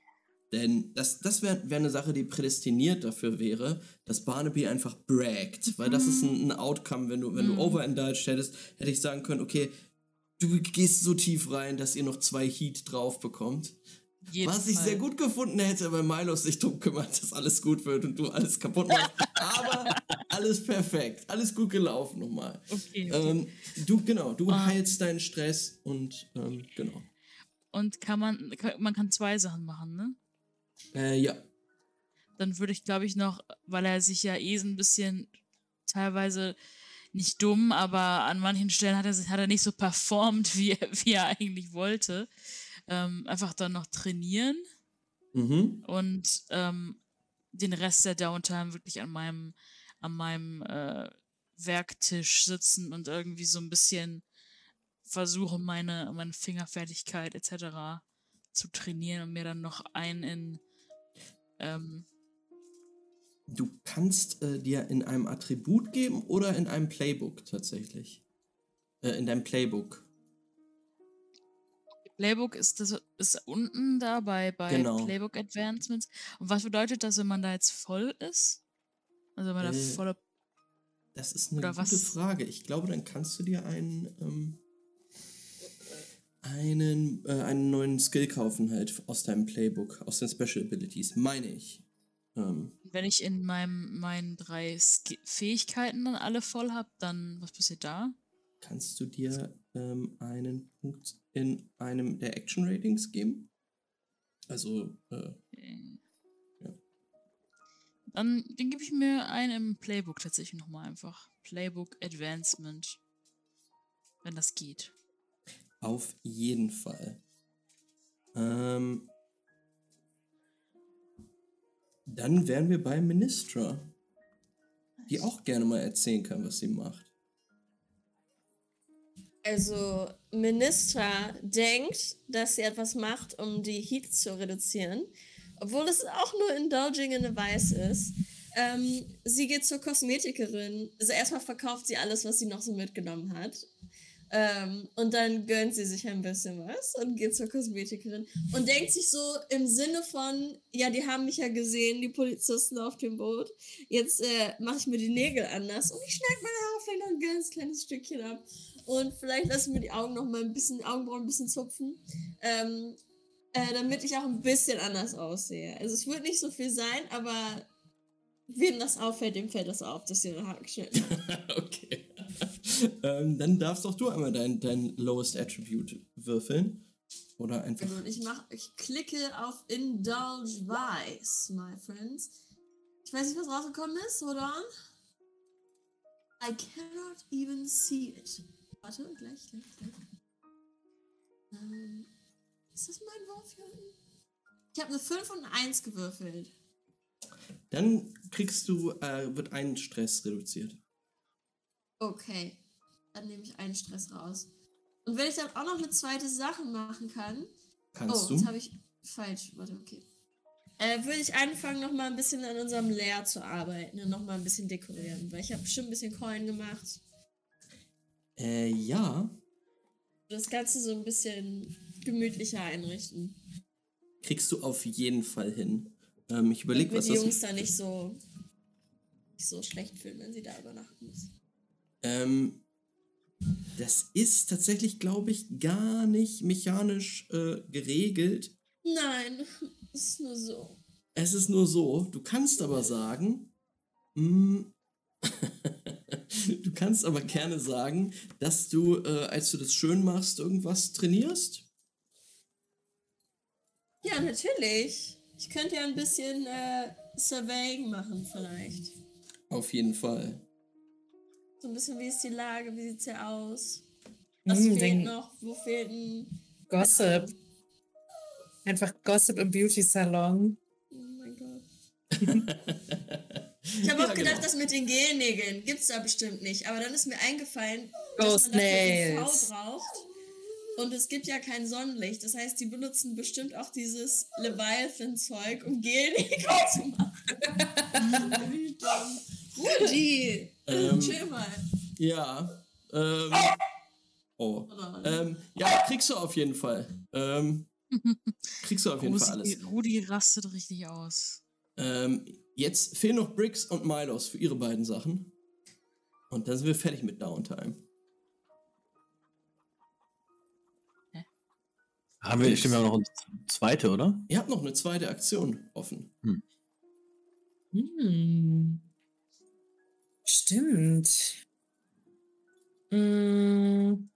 denn das, das wäre wär eine Sache, die prädestiniert dafür wäre, dass Barnaby einfach braggt. Weil das ist ein, ein Outcome, wenn du, wenn du Mhm. overindulged hättest, hätte ich sagen können, okay, du gehst so tief rein, dass ihr noch zwei Heat drauf bekommt. Was ich sehr gut gefunden hätte, weil Milo sich drum kümmert, dass alles gut wird und du alles kaputt machst. <laughs> Aber alles perfekt. Alles gut gelaufen nochmal. Okay. okay. Ähm, du, genau, du Ah. heilst deinen Stress und ähm, genau. Und kann man, kann, man kann zwei Sachen machen, ne? Äh, ja. Dann würde ich, glaube ich, noch, weil er sich ja eh so ein bisschen teilweise nicht dumm, aber an manchen Stellen hat er, sich- hat er nicht so performt, wie, er- wie er eigentlich wollte. Ähm, einfach dann noch trainieren Mhm. und ähm, den Rest der Downtime wirklich an meinem, an meinem äh, Werktisch sitzen und irgendwie so ein bisschen versuchen, meine, meine Fingerfertigkeit etc. zu trainieren und mir dann noch einen in ähm, Du kannst äh, dir in einem Attribut geben oder in einem Playbook tatsächlich. Äh, in deinem Playbook. Playbook ist das ist unten da bei, bei Genau. Playbook Advancements. Und was bedeutet das, wenn man da jetzt voll ist? Also wenn man da Äh, volle Das ist eine gute was? Frage. Ich glaube, dann kannst du dir einen, ähm, einen, äh, einen neuen Skill kaufen halt aus deinem Playbook, aus den Special Abilities, meine ich. Ähm, Wenn ich in meinem, meinen drei Ski Fähigkeiten dann alle voll habe, dann was passiert da? kannst du dir ähm, einen Punkt in einem der Action Ratings geben? Also, äh, Äh, Ja. Dann den gebe ich mir einen im Playbook tatsächlich nochmal einfach. Playbook Advancement. Wenn das geht. Auf jeden Fall. Ähm, dann wären wir bei Ministra, die auch gerne mal erzählen kann, was sie macht. Also, Ministra denkt, dass sie etwas macht, um die Heat zu reduzieren, obwohl es auch nur Indulging in a Vice ist. Ähm, sie geht zur Kosmetikerin. Also, erstmal verkauft sie alles, was sie noch so mitgenommen hat. Ähm, und dann gönnt sie sich ein bisschen was und geht zur Kosmetikerin und denkt sich so im Sinne von, ja, die haben mich ja gesehen, die Polizisten auf dem Boot. Jetzt äh, mache ich mir die Nägel anders und ich schneide meine Haare vielleicht noch ein ganz kleines Stückchen ab. Und vielleicht lasse ich mir die Augen noch mal ein bisschen, Augenbrauen ein bisschen zupfen. Ähm, äh, damit ich auch ein bisschen anders aussehe. Also es wird nicht so viel sein, aber wem das auffällt, dem fällt das auf, dass sie ihre Haare geschnitten hat. <laughs> okay. Ähm, dann darfst auch du einmal dein, dein Lowest Attribute würfeln. Oder einfach. Und ich mach, ich klicke auf Indulge Vice, my friends. Ich weiß nicht, was rausgekommen ist, on. I cannot even see it. Warte, gleich, gleich, gleich. Ähm, ist das mein Wurf hier unten? Ich habe eine 5 und eine 1 gewürfelt. Dann kriegst du, äh, wird ein Stress reduziert. Okay, dann nehme ich einen Stress raus. Und wenn ich dann auch noch eine zweite Sache machen kann, Kannst oh, du? jetzt habe ich falsch. Warte, okay. Äh, würde ich anfangen, noch mal ein bisschen an unserem Lair zu arbeiten und noch mal ein bisschen dekorieren, weil ich habe bestimmt ein bisschen Coin gemacht. Äh, ja. Das Ganze so ein bisschen gemütlicher einrichten. Kriegst du auf jeden Fall hin. Ähm, ich überlege, was die das. Jungs da nicht so, nicht so schlecht fühlen, wenn sie da übernachten müssen. Ähm, das ist tatsächlich, glaube ich, gar nicht mechanisch äh, geregelt. Nein, es ist nur so. Es ist nur so, du kannst aber sagen, mm, <laughs> du kannst aber gerne sagen, dass du, äh, als du das schön machst, irgendwas trainierst. Ja, natürlich. Ich könnte ja ein bisschen äh, Surveying machen vielleicht. Auf jeden Fall. So ein bisschen, wie ist die Lage, wie sieht's hier aus? Was Mm, fehlt noch? Wo fehlt ein... Gossip. Einfach Gossip im Beauty-Salon. Oh mein Gott. <laughs> Ich habe Ja, auch gedacht, genau. das mit den Gelnägeln gibt's da bestimmt nicht. Aber dann ist mir eingefallen, Ghost dass man dafür Nails. UV braucht. Und es gibt ja kein Sonnenlicht. Das heißt, die benutzen bestimmt auch dieses Leviathan-Zeug, um Gelnägel <laughs> zu machen. <laughs> Rudi, Ähm, chill mal. Ja. Ähm, oh. Ähm, ja, kriegst du auf jeden Fall. Ähm, kriegst du auf jeden Fall Rudi, alles. Rudi rastet richtig aus. Ähm, jetzt fehlen noch Bricks und Milos für ihre beiden Sachen. Und dann sind wir fertig mit Downtime. Haben wir, stimmt, wir haben noch eine zweite, oder? Ihr habt noch eine zweite Aktion offen. Hm. Stimmt. Hm.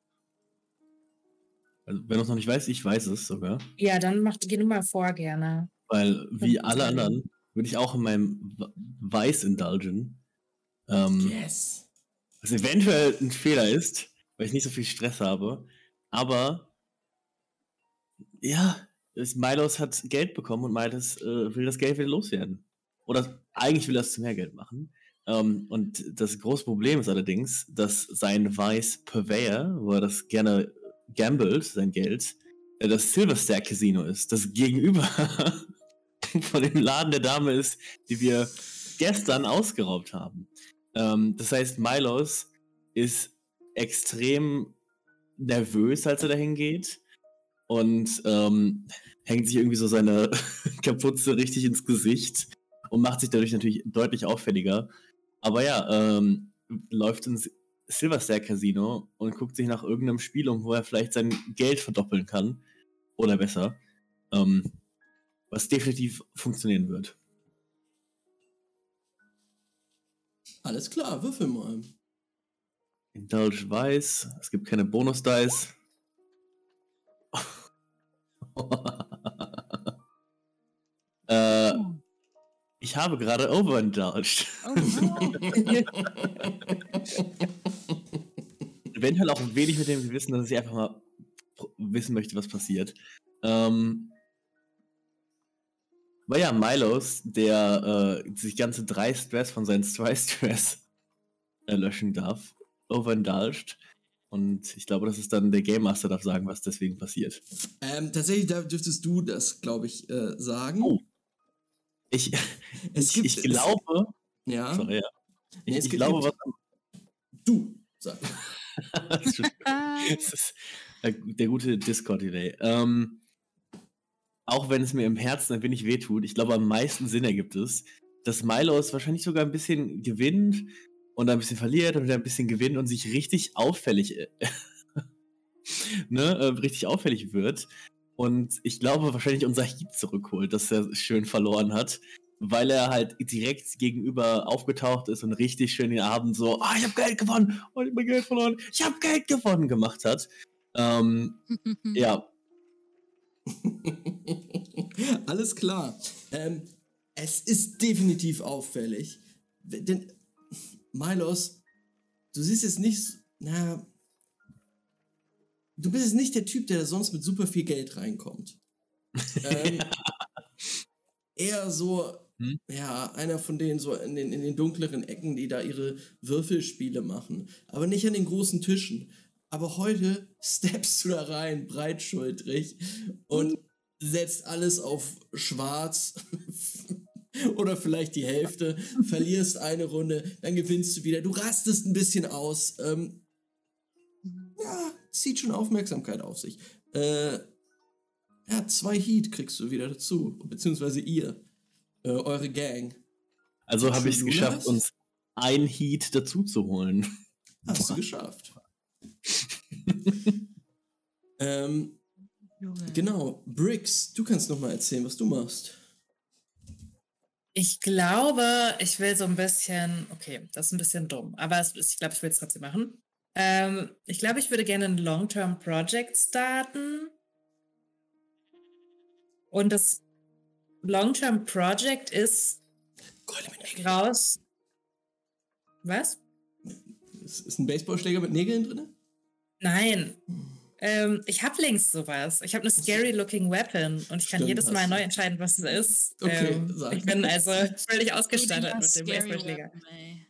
Also, wenn du es noch nicht weißt, ich weiß es sogar. Ja, dann mach, geh du mal vor, gerne. Weil, wie alle anderen, würde ich auch in meinem Weiß indulgen. Ähm, Yes. Was eventuell ein Fehler ist, weil ich nicht so viel Stress habe. Aber ja, es- Milos hat Geld bekommen und Milos äh, will das Geld wieder loswerden. Oder eigentlich will er es zu mehr Geld machen. Ähm, und das große Problem ist allerdings, dass sein Weiß Purveyor, wo er das gerne gambelt, sein Geld, äh, das Silverstack Casino ist, das gegenüber <laughs> von dem Laden der Dame ist, die wir gestern ausgeraubt haben. Ähm, das heißt, Milos ist extrem nervös, als er dahin geht und ähm, hängt sich irgendwie so seine <laughs> Kapuze richtig ins Gesicht und macht sich dadurch natürlich deutlich auffälliger. Aber ja, ähm, läuft ins Silverstair Casino und guckt sich nach irgendeinem Spiel um, wo er vielleicht sein Geld verdoppeln kann. Oder besser. Ähm, was definitiv funktionieren wird. Alles klar, würfel mal. Indulge weiß. Es gibt keine Bonus-Dice. <laughs> äh, ich habe gerade overindulged. Oh. <laughs> Eventuell auch ein wenig mit dem Gewissen, dass ich einfach mal wissen möchte, was passiert. Ähm, aber ja, Milos, der äh, sich ganze drei Stress von seinen zwei <laughs> Stress erlöschen darf, overindulged. Und ich glaube, das ist dann der Game Master darf sagen, was deswegen passiert. Ähm, tatsächlich dürftest du das, glaube ich, äh, sagen. Oh. <laughs> Ich, Es gibt- ich glaube, Es, ja. sorry, ja. Ich, Nee, es ich glaube, was Du, sag. das ist äh, der gute Discord-Delay. Ähm, auch wenn es mir im Herzen ein wenig wehtut, ich glaube, am meisten Sinn ergibt es, dass Milos wahrscheinlich sogar ein bisschen gewinnt und dann ein bisschen verliert und wieder ein bisschen gewinnt und sich richtig auffällig, <laughs> ne, äh, richtig auffällig wird. Und ich glaube, wahrscheinlich unser Heat zurückholt, dass er schön verloren hat, weil er halt direkt gegenüber aufgetaucht ist und richtig schön den Abend so, ah, ich habe Geld gewonnen, oh, ich habe Geld verloren, ich habe Geld gewonnen gemacht hat. Ähm, <laughs> ja, <laughs> Alles klar. Ähm, es ist definitiv auffällig. Denn, Milos, du siehst jetzt nicht, na, du bist jetzt nicht der Typ, der sonst mit super viel Geld reinkommt. ähm, <laughs> eher so, Hm? ja, einer von denen so in den, in den dunkleren Ecken, die da ihre Würfelspiele machen. Aber nicht an den großen Tischen. Aber heute <laughs> steppst du da rein, breitschultrig, und setzt alles auf schwarz <laughs> oder vielleicht die Hälfte, verlierst eine Runde, dann gewinnst du wieder. Du rastest ein bisschen aus. Ähm, ja, zieht schon Aufmerksamkeit auf sich. Äh, ja, zwei Heat kriegst du wieder dazu, beziehungsweise ihr, äh, eure Gang. also habe ich es geschafft, uns ein Heat dazu zu holen. Hast du geschafft. <laughs> ähm, Junge. genau, Briggs, du kannst noch mal erzählen, was du machst. Ich glaube, ich will so ein bisschen, okay, das ist ein bisschen dumm, aber ich glaube, ich will es trotzdem machen. Ähm, ich glaube, ich würde gerne ein Long-Term-Project starten. Und das Long-Term-Project ist Keule mit Nägeln. raus. Was? Ist, ist ein Baseballschläger mit Nägeln drin? Nein. Ähm, ich habe links sowas. Ich habe eine scary looking weapon und ich kann Stimmt, jedes Mal neu entscheiden, was es ist. Okay, ähm, sag. ich bin also <laughs> völlig ausgestattet mit dem Baseballschläger.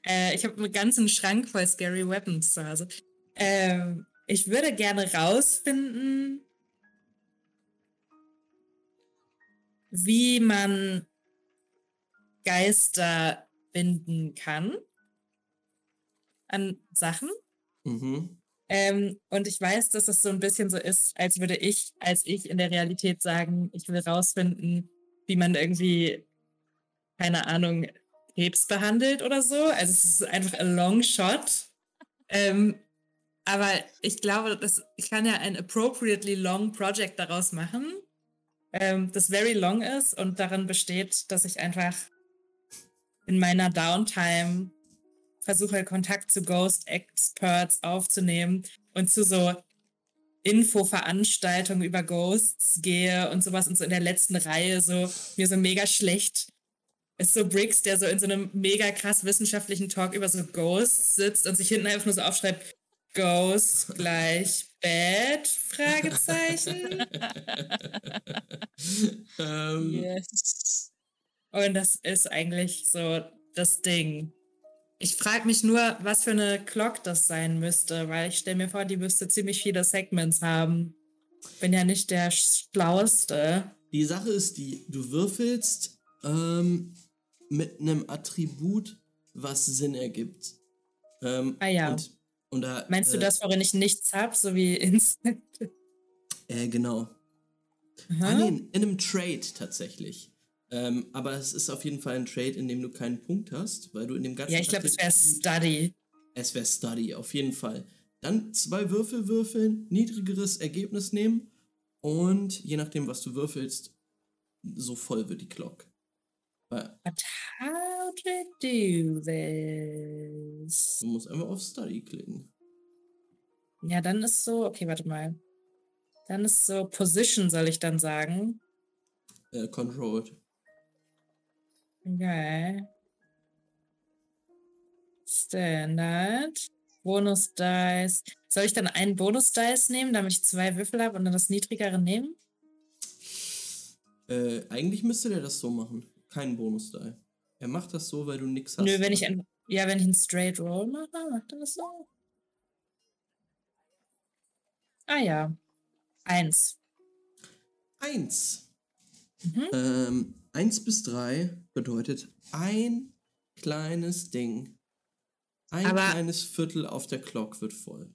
Äh, ich habe einen ganzen Schrank voll scary Weapons zu Hause. Ähm, ich würde gerne rausfinden, wie man Geister binden kann an Sachen. Mhm. Ähm, und ich weiß, dass es so ein bisschen so ist, als würde ich, als ich in der Realität sagen, ich will rausfinden, wie man irgendwie, keine Ahnung, Krebs behandelt oder so. Also es ist einfach a long shot. Ähm, aber ich glaube, dass ich kann ja ein appropriately long project daraus machen, ähm, das very long ist und darin besteht, dass ich einfach in meiner Downtime versuche Kontakt zu Ghost Experts aufzunehmen und zu so Infoveranstaltungen über Ghosts gehe und sowas und so in der letzten Reihe so mir so mega schlecht ist so Briggs, der so in so einem mega krass wissenschaftlichen Talk über so Ghosts sitzt und sich hinten einfach nur so aufschreibt Ghost gleich Bad Fragezeichen <laughs> ähm, Yes. und das ist eigentlich so das Ding. Ich frage mich nur, was für eine Clock das sein müsste, weil ich stelle mir vor, die müsste ziemlich viele Segments haben. Bin ja nicht der Schlauste. Die Sache ist die, du würfelst ähm, mit einem Attribut, was Sinn ergibt. Ähm, Ah ja. Und, und da, Meinst du äh, das, worin ich nichts habe, so wie Instant? Äh, genau. Ah, nee, in einem Trade tatsächlich. Ähm, aber es ist auf jeden Fall ein Trade, in dem du keinen Punkt hast, weil du in dem ganzen. Ja, ich glaube, es wäre Study. Es wäre Study, auf jeden Fall. Dann zwei Würfel würfeln, niedrigeres Ergebnis nehmen und je nachdem, was du würfelst, so voll wird die Clock. Weil But how to do this? du musst einfach auf Study klicken. Ja, dann ist so, okay, warte mal. Dann ist so Position, soll ich dann sagen. Äh, controlled. Okay. Standard. Bonus Dice. Soll ich dann einen Bonus Dice nehmen, damit ich zwei Würfel habe und dann das niedrigere nehmen? Äh, eigentlich müsste der das so machen. Keinen Bonus-Die. Er macht das so, weil du nix hast. Nö, wenn ich ein, ja, wenn ich einen Straight Roll mache, macht er das so. Ah ja. Eins. Eins. Mhm. Ähm, eins bis drei bedeutet ein kleines Ding. Ein Aber- kleines Viertel auf der Clock wird voll.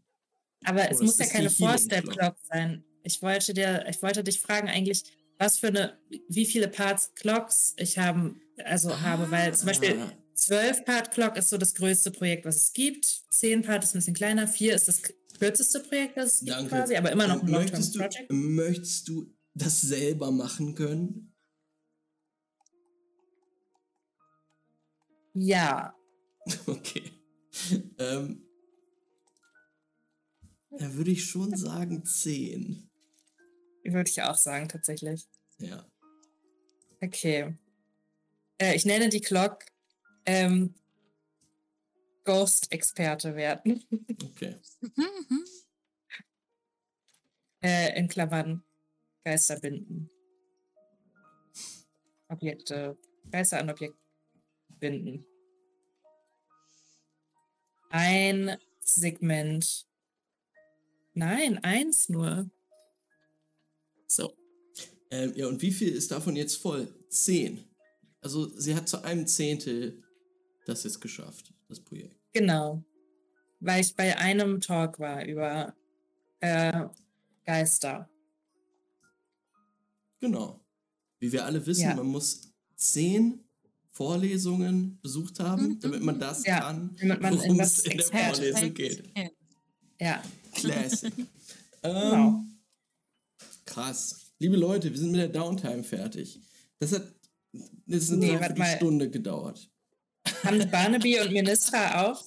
Aber es Oh, muss ja keine Healing Four-Step Clock. Clock sein. Ich wollte dir, ich wollte dich fragen eigentlich, was für eine, wie viele Parts Clocks ich haben, also habe, weil zum Beispiel Ah, 12 Part Clock ist so das größte Projekt, was es gibt. 10 Part ist ein bisschen kleiner, 4 ist das kürzeste Projekt, das es gibt danke. quasi, aber immer noch ein Ähm, Long-Term möchtest du, Project. möchtest du das selber machen können? Ja. <laughs> Okay. ähm, da würde ich schon sagen 10. Würde ich auch sagen, tatsächlich. Ja. Okay. Äh, ich nenne die Clock ähm, Ghost-Experte werden. Okay. <laughs> Äh, in Klammern Geister binden. Objekte, Geister an Objekte binden. Ein Segment. Nein, eins nur. So. Ähm, ja, und wie viel ist davon jetzt voll? 10. Also sie hat zu einem Zehntel das jetzt geschafft, das Projekt. Genau. Weil ich bei einem Talk war über äh, Geister. Genau. Wie wir alle wissen, Ja. man muss 10 Vorlesungen besucht haben, Mhm. damit man das Ja, kann, worum es in der Vorlesung geht. Ja, Classic. <laughs> genau. ähm, krass. Liebe Leute, wir sind mit der Downtime fertig. Das hat das ist eine Nee, mal. Stunde gedauert. <laughs> Haben Barnaby und Ministra auch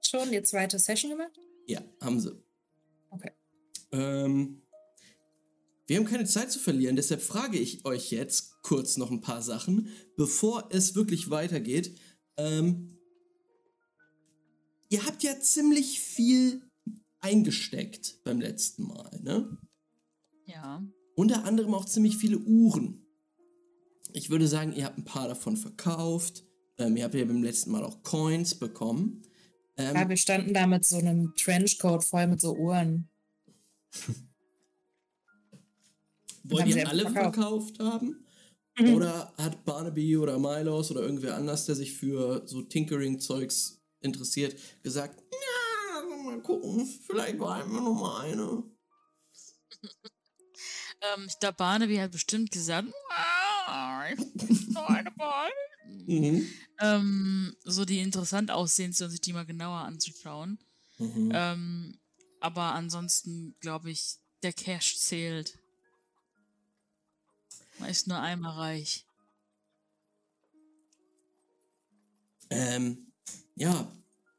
schon die zweite Session gemacht? Ja, haben sie. Okay. Ähm, wir haben keine Zeit zu verlieren, deshalb frage ich euch jetzt kurz noch ein paar Sachen, bevor es wirklich weitergeht. Ähm, ihr habt ja ziemlich viel eingesteckt beim letzten Mal, ne? Ja. Unter anderem auch ziemlich viele Uhren. Ich würde sagen, ihr habt ein paar davon verkauft. Ähm, ihr habt ja beim letzten Mal auch Coins bekommen. Ähm, Ja, wir standen da mit so einem Trenchcoat voll mit so Uhren. wollt haben ihr alle einfach verkauft haben? Mhm. Oder hat Barnaby oder Milos oder irgendwer anders, der sich für so Tinkering-Zeugs interessiert, gesagt, ja, mal gucken, vielleicht behalten wir noch mal eine. <laughs> Ähm, ich glaube, Barnaby hat bestimmt gesagt, "Ah, ich will noch eine behalten." Mhm. ähm, so die interessant aussehen, und sich die mal genauer anzuschauen. Mhm. Ähm, aber ansonsten glaube ich, der Cash zählt. Man ist nur einmal reich. Ähm, ja,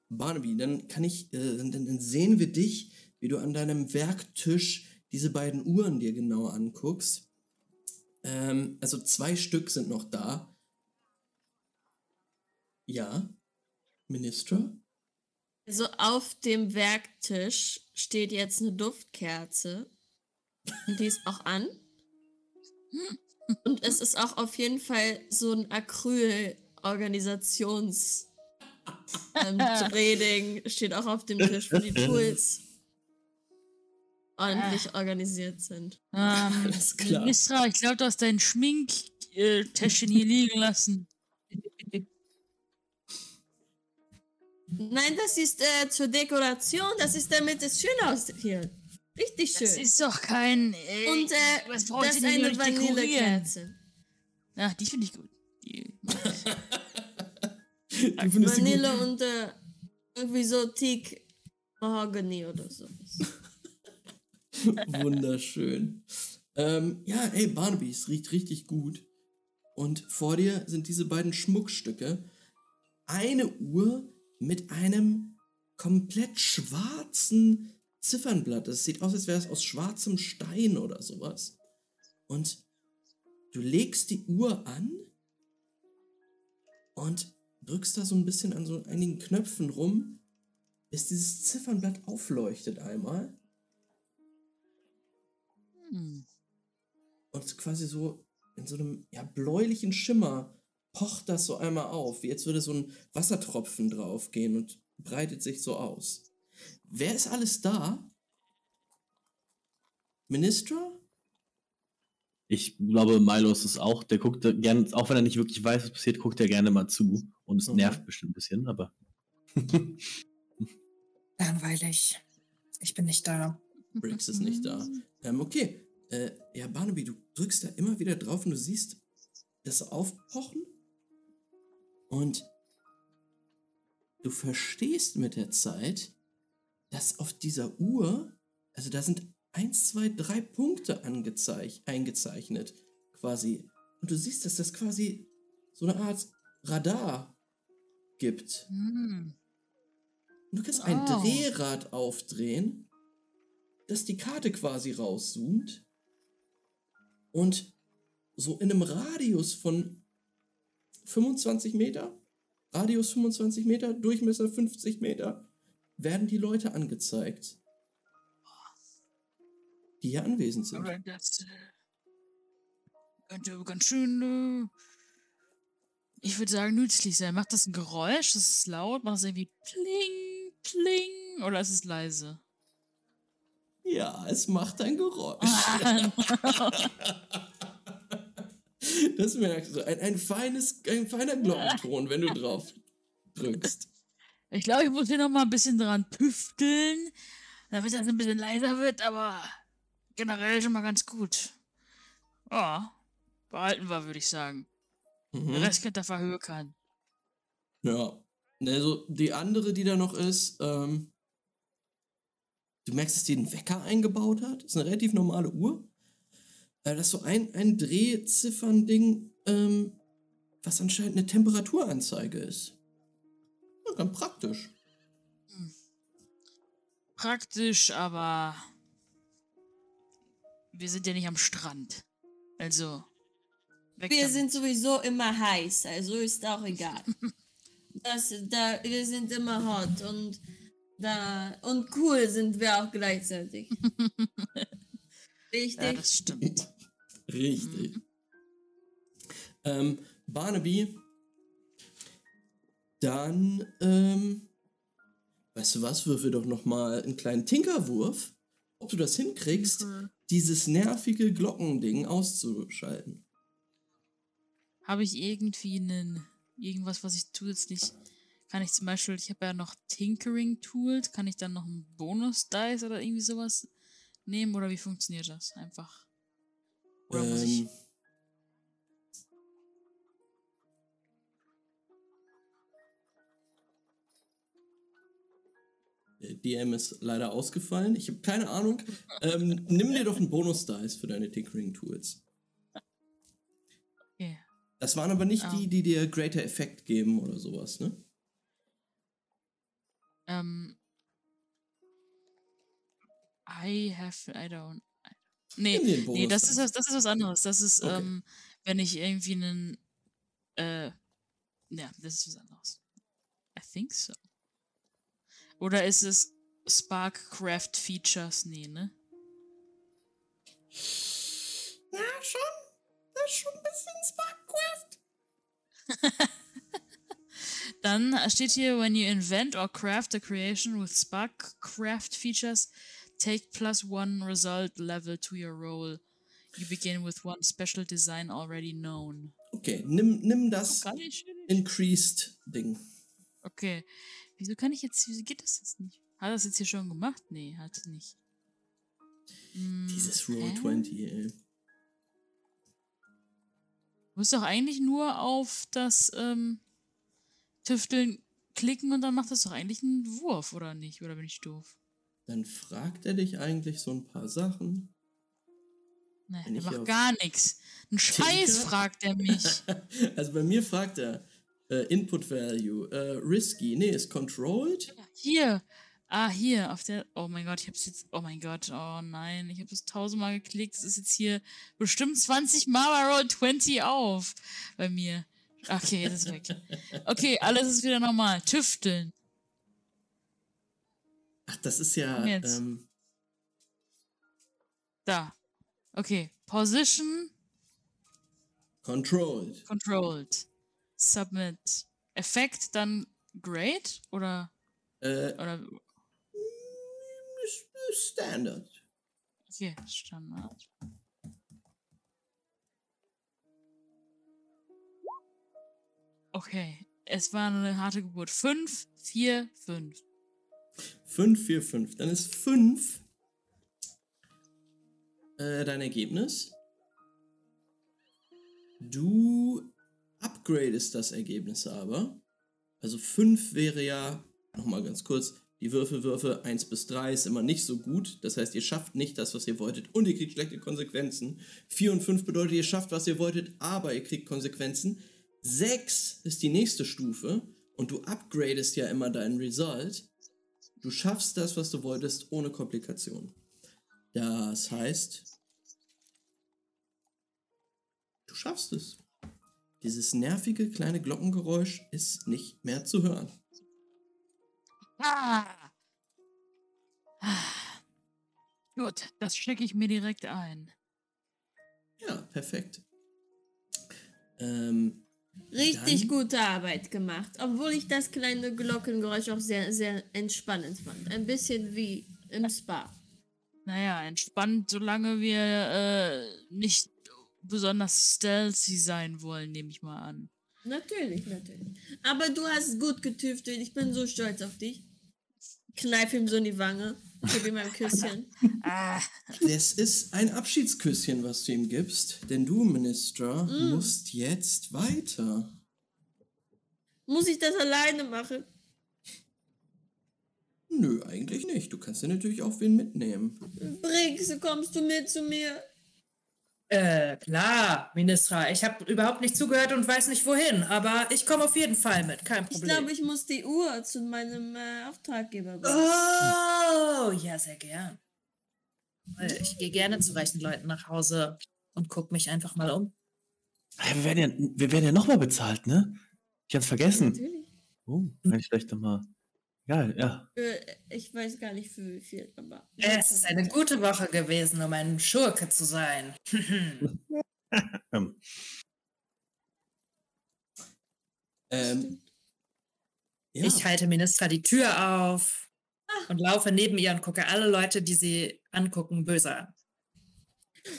Barnaby, dann kann ich, äh, dann, dann sehen wir dich, wie du an deinem Werktisch diese beiden Uhren dir genau anguckst. Ähm, also zwei Stück sind noch da. Ja, Minister? Also auf dem Werktisch steht jetzt eine Duftkerze. Und die ist auch an. Und es ist auch auf jeden Fall so ein Acryl-Organisations- ähm, Trading steht auch auf dem Tisch, wo die <laughs> Tools ordentlich organisiert sind. Ähm, Alles klar. Mistra, ich glaube, du hast dein Schminktäschchen hier liegen lassen. Nein, das ist äh, zur Dekoration, das ist damit es schön aussieht hier. Richtig schön. Das ist doch kein. Äh, Und äh, was brauche das ich ist denn eine? Vanillekerze. Ja, die finde ich gut. Die <laughs> Vanille gut. und äh, irgendwie so Teak Mahogany oder so. <laughs> Wunderschön. Ähm, ja, ey, Barnaby, es riecht richtig gut. Und vor dir sind diese beiden Schmuckstücke. Eine Uhr mit einem komplett schwarzen Ziffernblatt. Das sieht aus, als wäre es aus schwarzem Stein oder sowas. Und du legst die Uhr an und drückst da so ein bisschen an so einigen Knöpfen rum, bis dieses Ziffernblatt aufleuchtet einmal. hm. und quasi so in so einem ja, bläulichen Schimmer pocht das so einmal auf, wie jetzt würde so ein Wassertropfen draufgehen und breitet sich so aus. Wer ist alles da? Ministra? Ich glaube, Milos ist auch, der guckt da gerne, auch wenn er nicht wirklich weiß, was passiert, guckt er gerne mal zu. Und es Mhm. nervt bestimmt ein bisschen, aber. <laughs> Langweilig. Ich bin nicht da. Briggs ist nicht da. Ähm, okay. Äh, ja, Barnaby, du drückst da immer wieder drauf und du siehst das aufpochen. Und du verstehst mit der Zeit, dass auf dieser Uhr, also da sind eins, zwei, drei Punkte angezeich eingezeichnet, quasi. Und du siehst, dass das quasi so eine Art Radar gibt. Hm. Und du kannst ein Oh. Drehrad aufdrehen, das die Karte quasi rauszoomt und so in einem Radius von 25 Meter, Radius 25 Meter, Durchmesser 50 Meter, werden die Leute angezeigt, die hier anwesend sind. Aber das äh, könnte ganz schön, äh, ich würde sagen, nützlich sein. Macht das ein Geräusch? Das ist laut? Macht das irgendwie pling, pling? Oder ist es leise? Ja, es macht ein Geräusch. Ah, <laughs> Das merkst du. Ein, ein, feines, ein feiner Glockenton, wenn du drauf drückst. Ich glaube, ich muss hier noch mal ein bisschen dran tüfteln, damit das ein bisschen leiser wird, aber generell schon mal ganz gut. Ja, behalten wir, würde ich sagen. Mhm. Rest könnt ihr verhökern. Ja. Also die andere, die da noch ist, ähm, du merkst, dass die einen Wecker eingebaut hat. Das ist eine relativ normale Uhr. Äh, das ist so ein, ein Drehziffern-Ding, ähm, was anscheinend eine Temperaturanzeige ist. Ja, ganz praktisch. Praktisch, aber wir sind ja nicht am Strand. Also. weg Wir damit. sind sowieso immer heiß, also ist auch egal. <laughs> Das, da, wir sind immer hot und Da, und cool sind wir auch gleichzeitig. <laughs> Richtig? Ja, das stimmt. <laughs> Richtig. Ähm, Barnaby, dann, ähm, weißt du was, würfel doch noch mal einen kleinen Tinkerwurf, ob du das hinkriegst, dieses nervige Glockending auszuschalten. Habe ich irgendwie einen, irgendwas, was ich zusätzlich, kann ich zum Beispiel, ich habe ja noch Tinkering Tools, kann ich dann noch einen Bonus-Dice oder irgendwie sowas nehmen oder wie funktioniert das? Einfach. Oder muss ich, DM ist leider ausgefallen. Ich habe keine Ahnung. Ähm, nimm dir doch einen Bonus-Dice für deine Tinkering-Tools. okay. Das waren aber nicht Ah. die, die dir Greater Effect geben oder sowas, ne? Ähm, I have, I don't. Nee, nee, das ist, was, das ist was anderes. Das ist, Okay. ähm, wenn ich irgendwie einen, äh, ja, das ist was anderes. I think so. Oder ist es Spark Craft Features? Nee, ne? Ja, schon. Das ist schon ein bisschen Sparkcraft. <laughs> Dann steht hier, when you invent or craft a creation with Spark Craft Features, take plus one result level to your roll. You begin with one special design already known. Okay, nimm, nimm das schwierig. Increased Ding. Okay. Wieso kann ich jetzt, wieso geht das jetzt nicht? Hat er das jetzt hier schon gemacht? Nee, hat es nicht. Hm, Dieses? Roll 20, ey. Du musst doch eigentlich nur auf das ähm, Tüfteln klicken und dann macht das doch eigentlich einen Wurf, oder nicht? Oder bin ich doof? Dann fragt er dich eigentlich so ein paar Sachen. Der ich hier macht gar nichts. Ein Scheiß fragt er mich. <laughs> Also bei mir fragt er äh, Input Value, äh, Risky, nee, ist Controlled. Hier. Ah, hier, auf der. Oh mein Gott, ich hab's jetzt. Oh mein Gott, oh nein, ich habe es tausendmal geklickt. Es ist jetzt hier bestimmt 20 Mal Roll 20 auf. Bei mir. Okay, das ist weg. Okay, alles ist wieder normal. Tüfteln. Ach, das ist ja. Ähm, Da. Okay. Position controlled. controlled. Submit. Effekt dann Grade oder Äh, oder Standard. okay, Standard. Okay, es war eine harte Geburt. 5, 4, 5. 5, 4, 5. Dann ist 5 äh, dein Ergebnis. Du upgradest das Ergebnis aber. Also 5 wäre ja, nochmal ganz kurz, die Würfelwürfe 1 bis 3 ist immer nicht so gut. Das heißt, ihr schafft nicht das, was ihr wolltet und ihr kriegt schlechte Konsequenzen. 4 und 5 bedeutet, ihr schafft, was ihr wolltet, aber ihr kriegt Konsequenzen. 6 ist die nächste Stufe und du upgradest ja immer deinen Result. Du schaffst das, was du wolltest, ohne Komplikationen. Das heißt, du schaffst es. Dieses nervige kleine Glockengeräusch ist nicht mehr zu hören. Ah. Ah. Gut, das stecke ich mir direkt ein. Ja, perfekt. Ähm, Richtig Dann- gute Arbeit gemacht. Obwohl ich das kleine Glockengeräusch auch sehr, sehr entspannend fand. Ein bisschen wie im Spa. Naja, entspannt, solange wir äh, nicht besonders stealthy sein wollen, nehme ich mal an. Natürlich, natürlich. Aber du hast gut getüftelt. Ich bin so stolz auf dich. Kneif ihm so in die Wange. Gib ihm ein Küsschen. <laughs> Ah, es ist ein Abschiedsküsschen, was du ihm gibst, denn du, Minister, musst jetzt weiter. Muss ich das alleine machen? Nö, eigentlich nicht. Du kannst ja natürlich auch wen mitnehmen. Briggs, kommst du mit zu mir? Äh, klar, Ministra. Ich habe überhaupt nicht zugehört und weiß nicht wohin, aber ich komme auf jeden Fall mit, kein Ich Problem. glaube, ich muss die Uhr zu meinem äh, Auftraggeber bringen. Oh, ja, sehr gern. Weil Ich gehe gerne zu reichen Leuten nach Hause und gucke mich einfach mal um. Ja, wir werden ja, wir werden ja nochmal bezahlt, ne? Ich hab's vergessen. Natürlich. Oh, kann ich vielleicht nochmal Geil, ja. Äh, ich weiß gar nicht für wie viel, aber. Es ist eine gute Woche gewesen, um ein Schurke zu sein. <laughs> Ähm, ja. Ich halte Ministra die Tür auf und laufe neben ihr und gucke alle Leute, die sie angucken, böse an.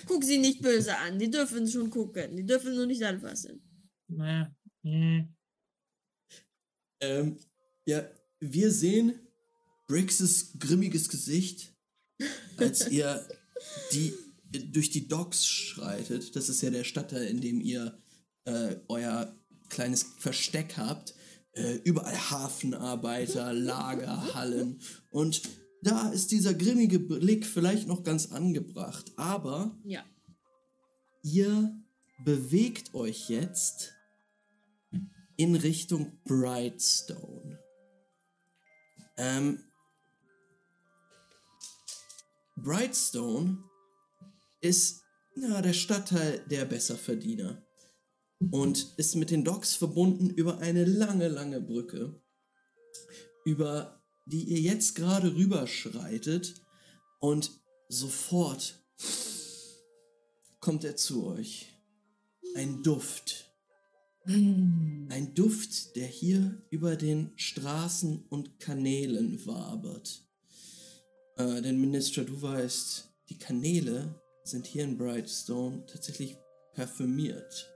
Guck sie nicht böse an. Die dürfen schon gucken. Die dürfen nur nicht anfassen. Ja. Hm. Ähm, ja, wir sehen Briggs' grimmiges Gesicht, als ihr die durch die Docks schreitet. Das ist ja der Stadtteil, in dem ihr äh, euer kleines Versteck habt. Äh, überall Hafenarbeiter, Lagerhallen. Und da ist dieser grimmige Blick vielleicht noch ganz angebracht. Aber Ja. ihr bewegt euch jetzt in Richtung Brightstone. Ähm, Brightstone ist ja, der Stadtteil der Besserverdiener und ist mit den Docks verbunden über eine lange, lange Brücke, über die ihr jetzt gerade rüberschreitet und sofort kommt er zu euch. Ein Duft. Ein Duft, der hier über den Straßen und Kanälen wabert. Äh, denn Minister, du weißt, die Kanäle sind hier in Brightstone tatsächlich parfümiert.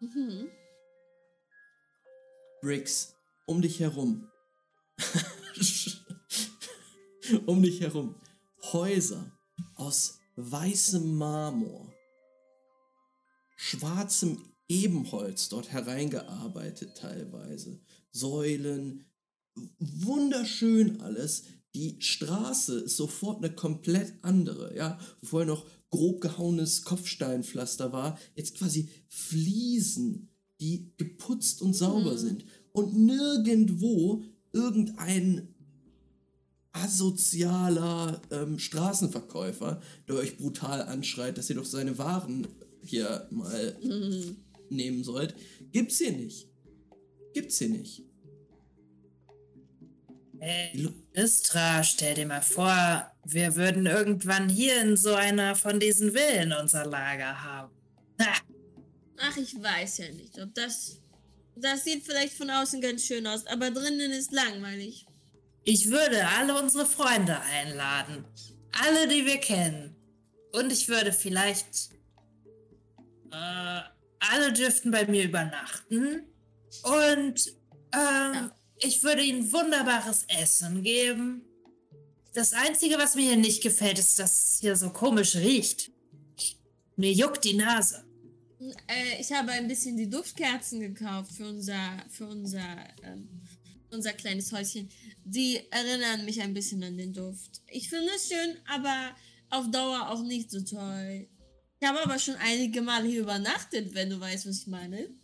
Mhm. Bricks, um dich herum. <laughs> um dich herum. Häuser aus weißem Marmor, schwarzem Ebenholz dort hereingearbeitet teilweise. Säulen, wunderschön alles. Die Straße ist sofort eine komplett andere, ja. Wo vorher noch grob gehauenes Kopfsteinpflaster war, jetzt quasi Fliesen, die geputzt und sauber Mhm. sind. Und nirgendwo irgendein asozialer ähm, Straßenverkäufer, der euch brutal anschreit, dass ihr doch seine Waren hier mal Mhm. Nehmen sollt. Gibt's hier nicht. Gibt's hier nicht. Hey, Istra, stell dir mal vor, wir würden irgendwann hier in so einer von diesen Villen unser Lager haben. Ha, Ach, ich weiß ja nicht, ob das. Das sieht vielleicht von außen ganz schön aus, aber drinnen ist langweilig. ich würde alle unsere Freunde einladen. Alle, die wir kennen. Und ich würde vielleicht. Äh, alle dürften bei mir übernachten. Und ähm, ich würde ihnen wunderbares Essen geben. Das Einzige, was mir hier nicht gefällt, ist, dass es hier so komisch riecht. Mir juckt die Nase. Äh, ich habe ein bisschen die Duftkerzen gekauft für unser, für unser, ähm, unser kleines Häuschen. Die erinnern mich ein bisschen an den Duft. Ich finde es schön, aber auf Dauer auch nicht so toll. Ich habe aber schon einige Male hier übernachtet, wenn du weißt, was ich meine. In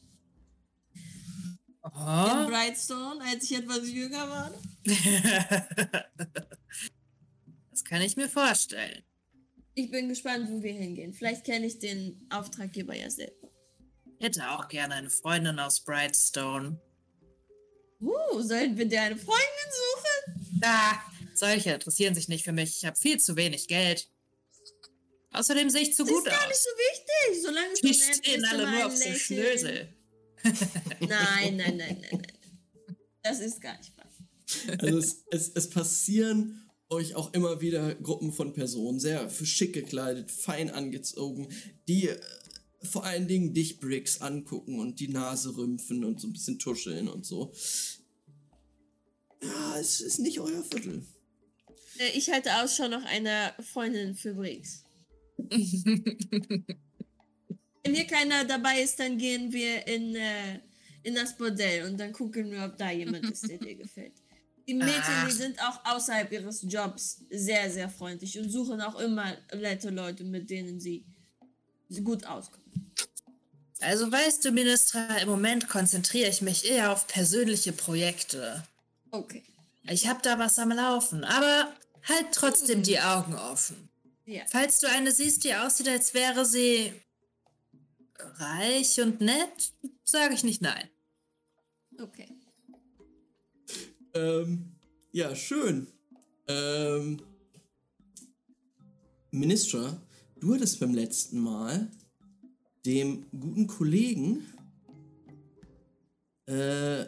Oh. Brightstone, als ich etwas jünger war. <laughs> das kann ich mir vorstellen. Ich bin gespannt, wo wir hingehen. Vielleicht kenne ich den Auftraggeber ja selber. Hätte auch gerne eine Freundin aus Brightstone. Uh, sollten wir dir eine Freundin suchen? Ah, solche interessieren sich nicht für mich. Ich habe viel zu wenig Geld. Außerdem sehe ich zu Das gut ist gar nicht aus. so wichtig, solange es Die stehen alle nur auf so. Schnösel. Nein, nein, nein, nein, nein. Das ist gar nicht wahr. Also es, es, es passieren euch auch immer wieder Gruppen von Personen, sehr schick gekleidet, fein angezogen, die äh, vor allen Dingen dich, Briggs, angucken und die Nase rümpfen und so ein bisschen tuscheln und so. Ja, es ist nicht euer Viertel. Äh, Ich halte Ausschau nach einer Freundin für Briggs. Wenn hier keiner dabei ist, dann gehen wir in, äh, in das Bordell und dann gucken wir, ob da jemand ist, der dir gefällt. Die Mädchen, Ach. die sind auch außerhalb ihres Jobs sehr, sehr freundlich und suchen auch immer nette Leute, mit denen sie gut auskommen. Also weißt du, Ministra, im Moment konzentriere ich mich eher auf persönliche Projekte. Okay. Ich habe da was am Laufen, aber halt trotzdem die Augen offen. Ja. Falls du eine siehst, die aussieht, als wäre sie reich und nett, sage ich nicht nein. Okay. Ähm, Ja, schön. Ähm, Minister, du hattest beim letzten Mal dem guten Kollegen äh,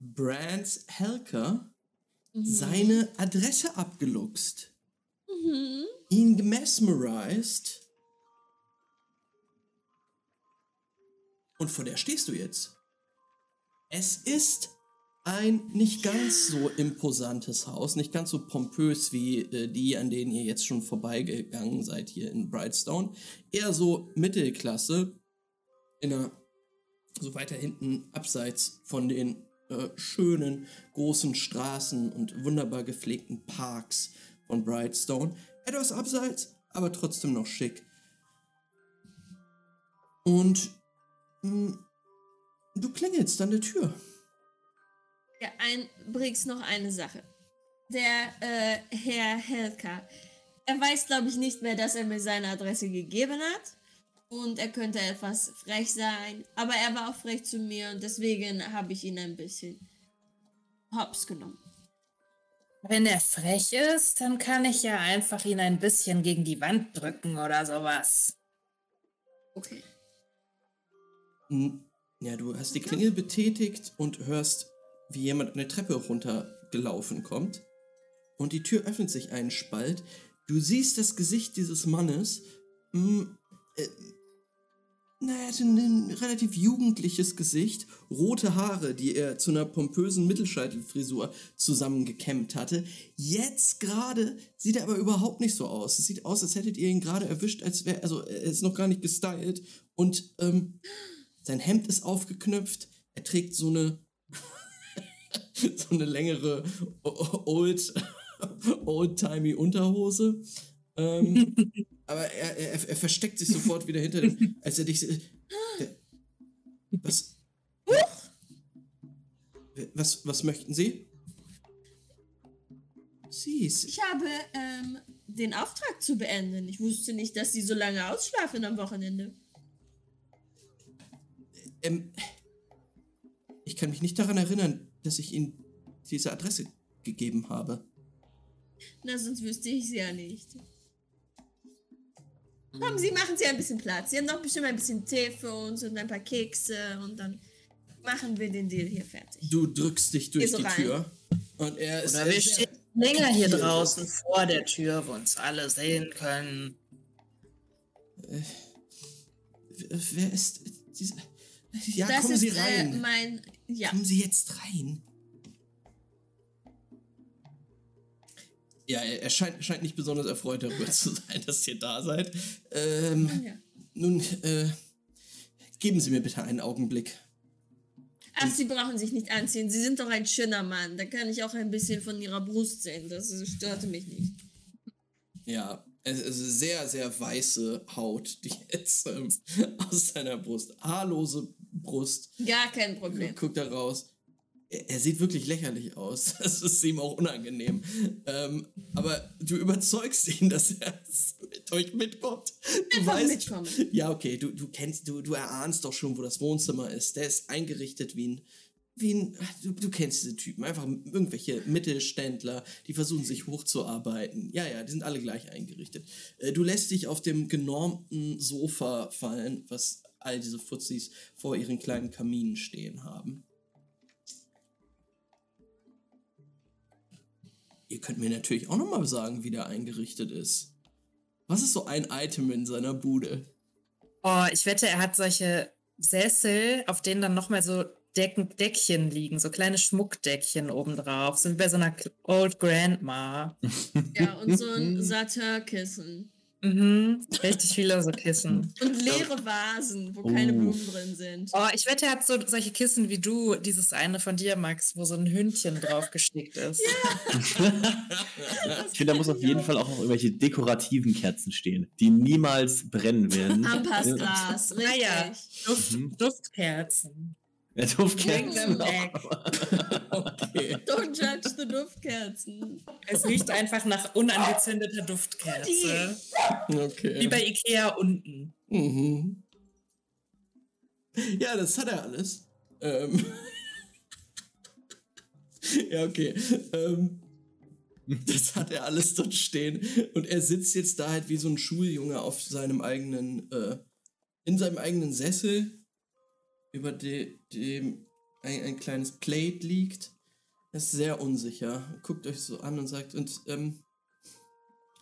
Brands Helker seine Adresse abgeluchst, Mhm. Ihn gemesmerized und vor der stehst du jetzt. Es ist ein nicht ganz so imposantes Haus, nicht ganz so pompös wie äh, die, an denen ihr jetzt schon vorbeigegangen seid hier in Brightstone. Eher so Mittelklasse, in einer, so weiter hinten abseits von den äh, schönen großen Straßen und wunderbar gepflegten Parks von Brightstone. Etwas abseits, aber trotzdem noch schick. Und mh, du klingelst an der Tür. Ja, ein Briggs noch eine Sache. Der äh, Herr Helka, er weiß, glaube ich, nicht mehr, dass er mir seine Adresse gegeben hat. Und er könnte etwas frech sein. Aber er war auch frech zu mir und deswegen habe ich ihn ein bisschen hops genommen. Wenn er frech ist, dann kann ich ja einfach ihn ein bisschen gegen die Wand drücken oder sowas. Okay. Hm, Ja, du hast die Klingel betätigt und hörst, wie jemand eine Treppe runtergelaufen kommt. Und die Tür öffnet sich einen Spalt. Du siehst das Gesicht dieses Mannes. Hm, äh, er hat ein, relativ jugendliches Gesicht, rote Haare, die er zu einer pompösen Mittelscheitelfrisur zusammengekämmt hatte. Jetzt gerade sieht er aber überhaupt nicht so aus. Es sieht aus, als hättet ihr ihn gerade erwischt, als wäre, also er ist noch gar nicht gestylt. Und ähm, sein Hemd ist aufgeknöpft. Er trägt so eine <laughs> so eine längere o- old <laughs> old-timey Unterhose. Ähm, <laughs> aber er, er, er versteckt sich sofort wieder hinter dem, <laughs> als er dich der, was, was was möchten Sie? Süß. Ich habe ähm, den Auftrag zu beenden. Ich wusste nicht, dass sie so lange ausschlafen am Wochenende. Ähm, ich kann mich nicht daran erinnern, dass ich Ihnen diese Adresse gegeben habe. Na, sonst wüsste ich sie ja nicht. Kommen Sie, machen Sie ein bisschen Platz. Sie haben doch bestimmt ein bisschen Tee für uns und ein paar Kekse und dann machen wir den Deal hier fertig. Du drückst dich durch so die rein. Tür und er ist Oder wir stehen länger hier draußen vor der Tür, wo uns alle sehen können. Wer ist diese? Ja, das kommen ist Sie äh, rein. mein. Ja. kommen Sie jetzt rein. Ja, er, scheint, scheint nicht besonders erfreut darüber <laughs> zu sein, dass ihr da seid. Ähm, ja. nun, äh, geben Sie mir bitte einen Augenblick. Ach, Sie brauchen sich nicht anziehen. Sie sind doch ein schöner Mann. Da kann ich auch ein bisschen von Ihrer Brust sehen. Das störte mich nicht. Ja, es ist sehr, sehr weiße Haut, die <laughs> jetzt ähm, aus seiner Brust, haarlose Brust, Gar kein Problem. guckt da raus. Er, sieht wirklich lächerlich aus. <laughs> Das ist ihm auch unangenehm. Ähm, aber du überzeugst ihn, dass er mit euch mitkommt. Du Einfach weißt, mitkommen. Ja, okay, du, du kennst, du, du erahnst doch schon, wo das Wohnzimmer ist. Der ist eingerichtet wie ein, wie ein, du, du kennst diese Typen, einfach irgendwelche Mittelständler, die versuchen sich hochzuarbeiten. Ja, ja, die sind alle gleich eingerichtet. Äh, Du lässt dich auf dem genormten Sofa fallen, was all diese Fuzis vor ihren kleinen Kaminen stehen haben. Ihr könnt mir natürlich auch nochmal sagen, wie der eingerichtet ist. Was ist so ein Item in seiner Bude? Oh, ich wette, er hat solche Sessel, auf denen dann nochmal so Decken, Deckchen liegen, so kleine Schmuckdeckchen obendrauf, so wie bei so einer Old Grandma. <laughs> Ja, und so ein Satinkissen. Mhm, richtig viele so Kissen. Und leere Vasen, wo keine Oh. Blumen drin sind. Oh, ich wette, er hat so solche Kissen wie du, dieses eine von dir, Max, wo so ein Hündchen drauf gestickt ist. <laughs> Ich finde, da muss auf jeden Fall auch noch irgendwelche dekorativen Kerzen stehen, die niemals brennen werden. Ampassglas, Ah ja, richtig. Duft, Mhm. Duftkerzen. Ja, Duftkerzen. Bring them back. <laughs> Okay. Don't judge the Duftkerzen. Es riecht einfach nach unangezündeter Duftkerze. Okay. Wie bei Ikea unten. Mhm. Ja, das hat er alles. Ähm. <laughs> ja, okay. Ähm, Das hat er alles dort stehen. Und er sitzt jetzt da halt wie so ein Schuljunge auf seinem eigenen, äh, in seinem eigenen Sessel, über de, dem ein, ein kleines Plate liegt. Ist sehr unsicher. Guckt euch so an und sagt, und ähm,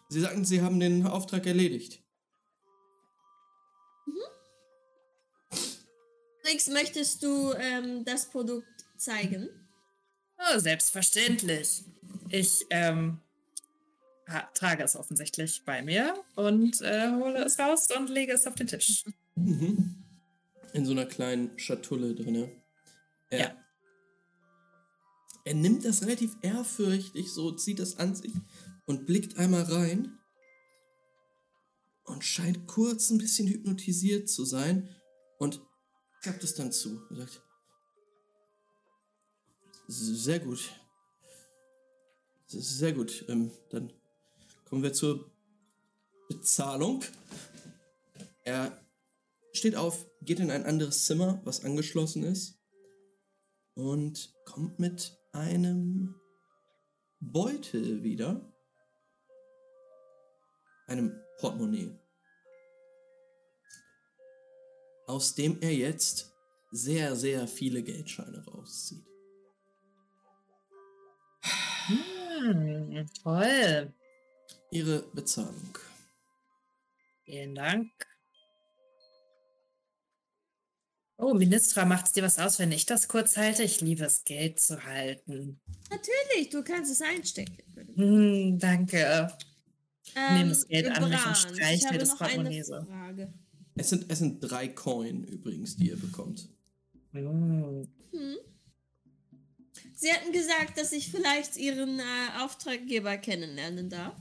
Sie sagten, Sie haben den Auftrag erledigt. Rix, möchtest du ähm, das Produkt zeigen? Oh, selbstverständlich. Ich ähm, ha- trage es offensichtlich bei mir und äh, hole es raus und lege es auf den Tisch. Mhm. In so einer kleinen Schatulle drinne. Er, Ja. er nimmt das relativ ehrfürchtig, so zieht es an sich und blickt einmal rein und scheint kurz ein bisschen hypnotisiert zu sein und klappt es dann zu und sagt, sehr gut. Sehr gut. Ähm, dann kommen wir zur Bezahlung. Er steht auf, geht in ein anderes Zimmer, was angeschlossen ist, und kommt mit einem Beutel wieder. Einem Portemonnaie. Aus dem er jetzt sehr, sehr viele Geldscheine rauszieht. Hm, toll. Ihre Bezahlung. Vielen Dank. Oh, Ministra, macht es dir was aus, wenn ich das kurz halte? Ich liebe es, Geld zu halten. Natürlich, du kannst es einstecken. Hm, danke. Nehme das Geld an mich und streiche mir habe das noch eine Portemonnaie so. Es sind, es sind drei Coin übrigens, die ihr bekommt. Hm? Sie hatten gesagt, dass ich vielleicht Ihren äh, Auftraggeber kennenlernen darf.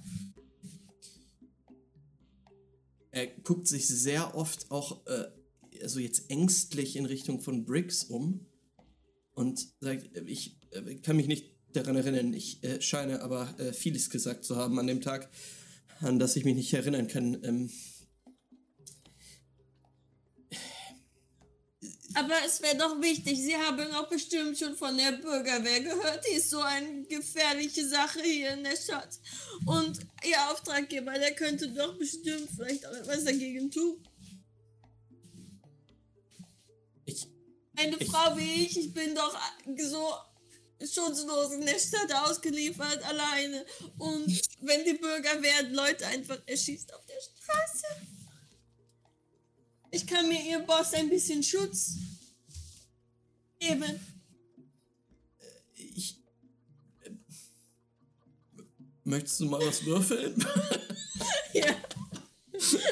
Er guckt sich sehr oft auch, äh, also jetzt ängstlich in Richtung von Briggs um und sagt, ich äh, kann mich nicht daran erinnern, ich äh, scheine aber äh, vieles gesagt zu haben an dem Tag, an das ich mich nicht erinnern kann. Ähm, Aber es wäre doch wichtig, Sie haben auch bestimmt schon von der Bürgerwehr gehört. Die ist so eine gefährliche Sache hier in der Stadt. Und Ihr Auftraggeber, der könnte doch bestimmt vielleicht auch etwas dagegen tun. Eine Ich- Frau wie ich, ich bin doch so schutzlos in der Stadt ausgeliefert, alleine. Und wenn die Bürgerwehr Leute einfach erschießt auf der Straße. Ich kann mir ihr Boss ein bisschen Schutz geben. ich äh, möchtest du mal was würfeln? <laughs> Ja.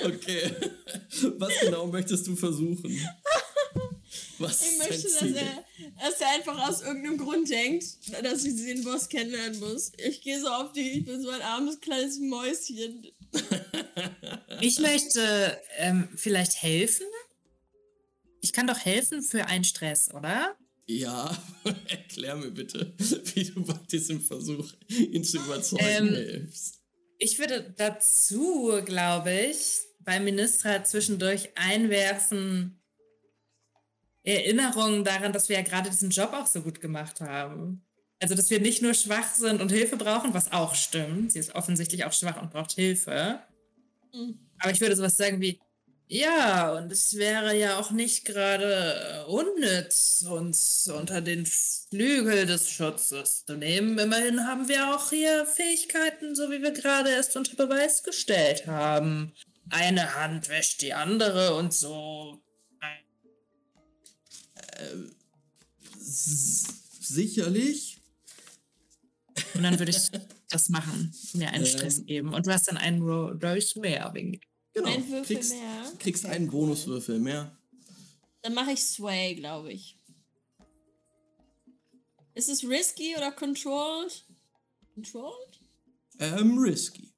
okay. Was genau möchtest du versuchen? <laughs> Was Ich ist dein möchte, dass er, dass er einfach aus irgendeinem Grund denkt, dass ich den Boss kennenlernen muss. Ich gehe so auf die, ich bin so ein armes kleines Mäuschen. Ich möchte ähm, vielleicht helfen. Ich kann doch helfen für einen Stress, oder? Ja, <laughs> erklär mir bitte, wie du bei diesem Versuch, ihn zu überzeugen Ähm, hilfst. Ich würde dazu, glaube ich, bei Ministra zwischendurch einwerfen Erinnerungen daran, dass wir ja gerade diesen Job auch so gut gemacht haben. Also, dass wir nicht nur schwach sind und Hilfe brauchen, was auch stimmt. Sie ist offensichtlich auch schwach und braucht Hilfe. Hm. Aber ich würde sowas sagen wie, ja, und es wäre ja auch nicht gerade äh, unnütz, uns unter den Flügel des Schutzes zu nehmen. Immerhin haben wir auch hier Fähigkeiten, so wie wir gerade erst unter Beweis gestellt haben. Eine Hand wäscht die andere und so. Sicherlich. Und dann würde ich das machen, mir einen Ähm. Stress geben. Und du hast dann einen Ro Dose mehr wegen Genau. Ein Würfel kriegst, mehr. kriegst einen. Bonuswürfel mehr. Dann mache ich Sway, glaube ich. Ist es risky oder controlled? Controlled? Ähm, risky.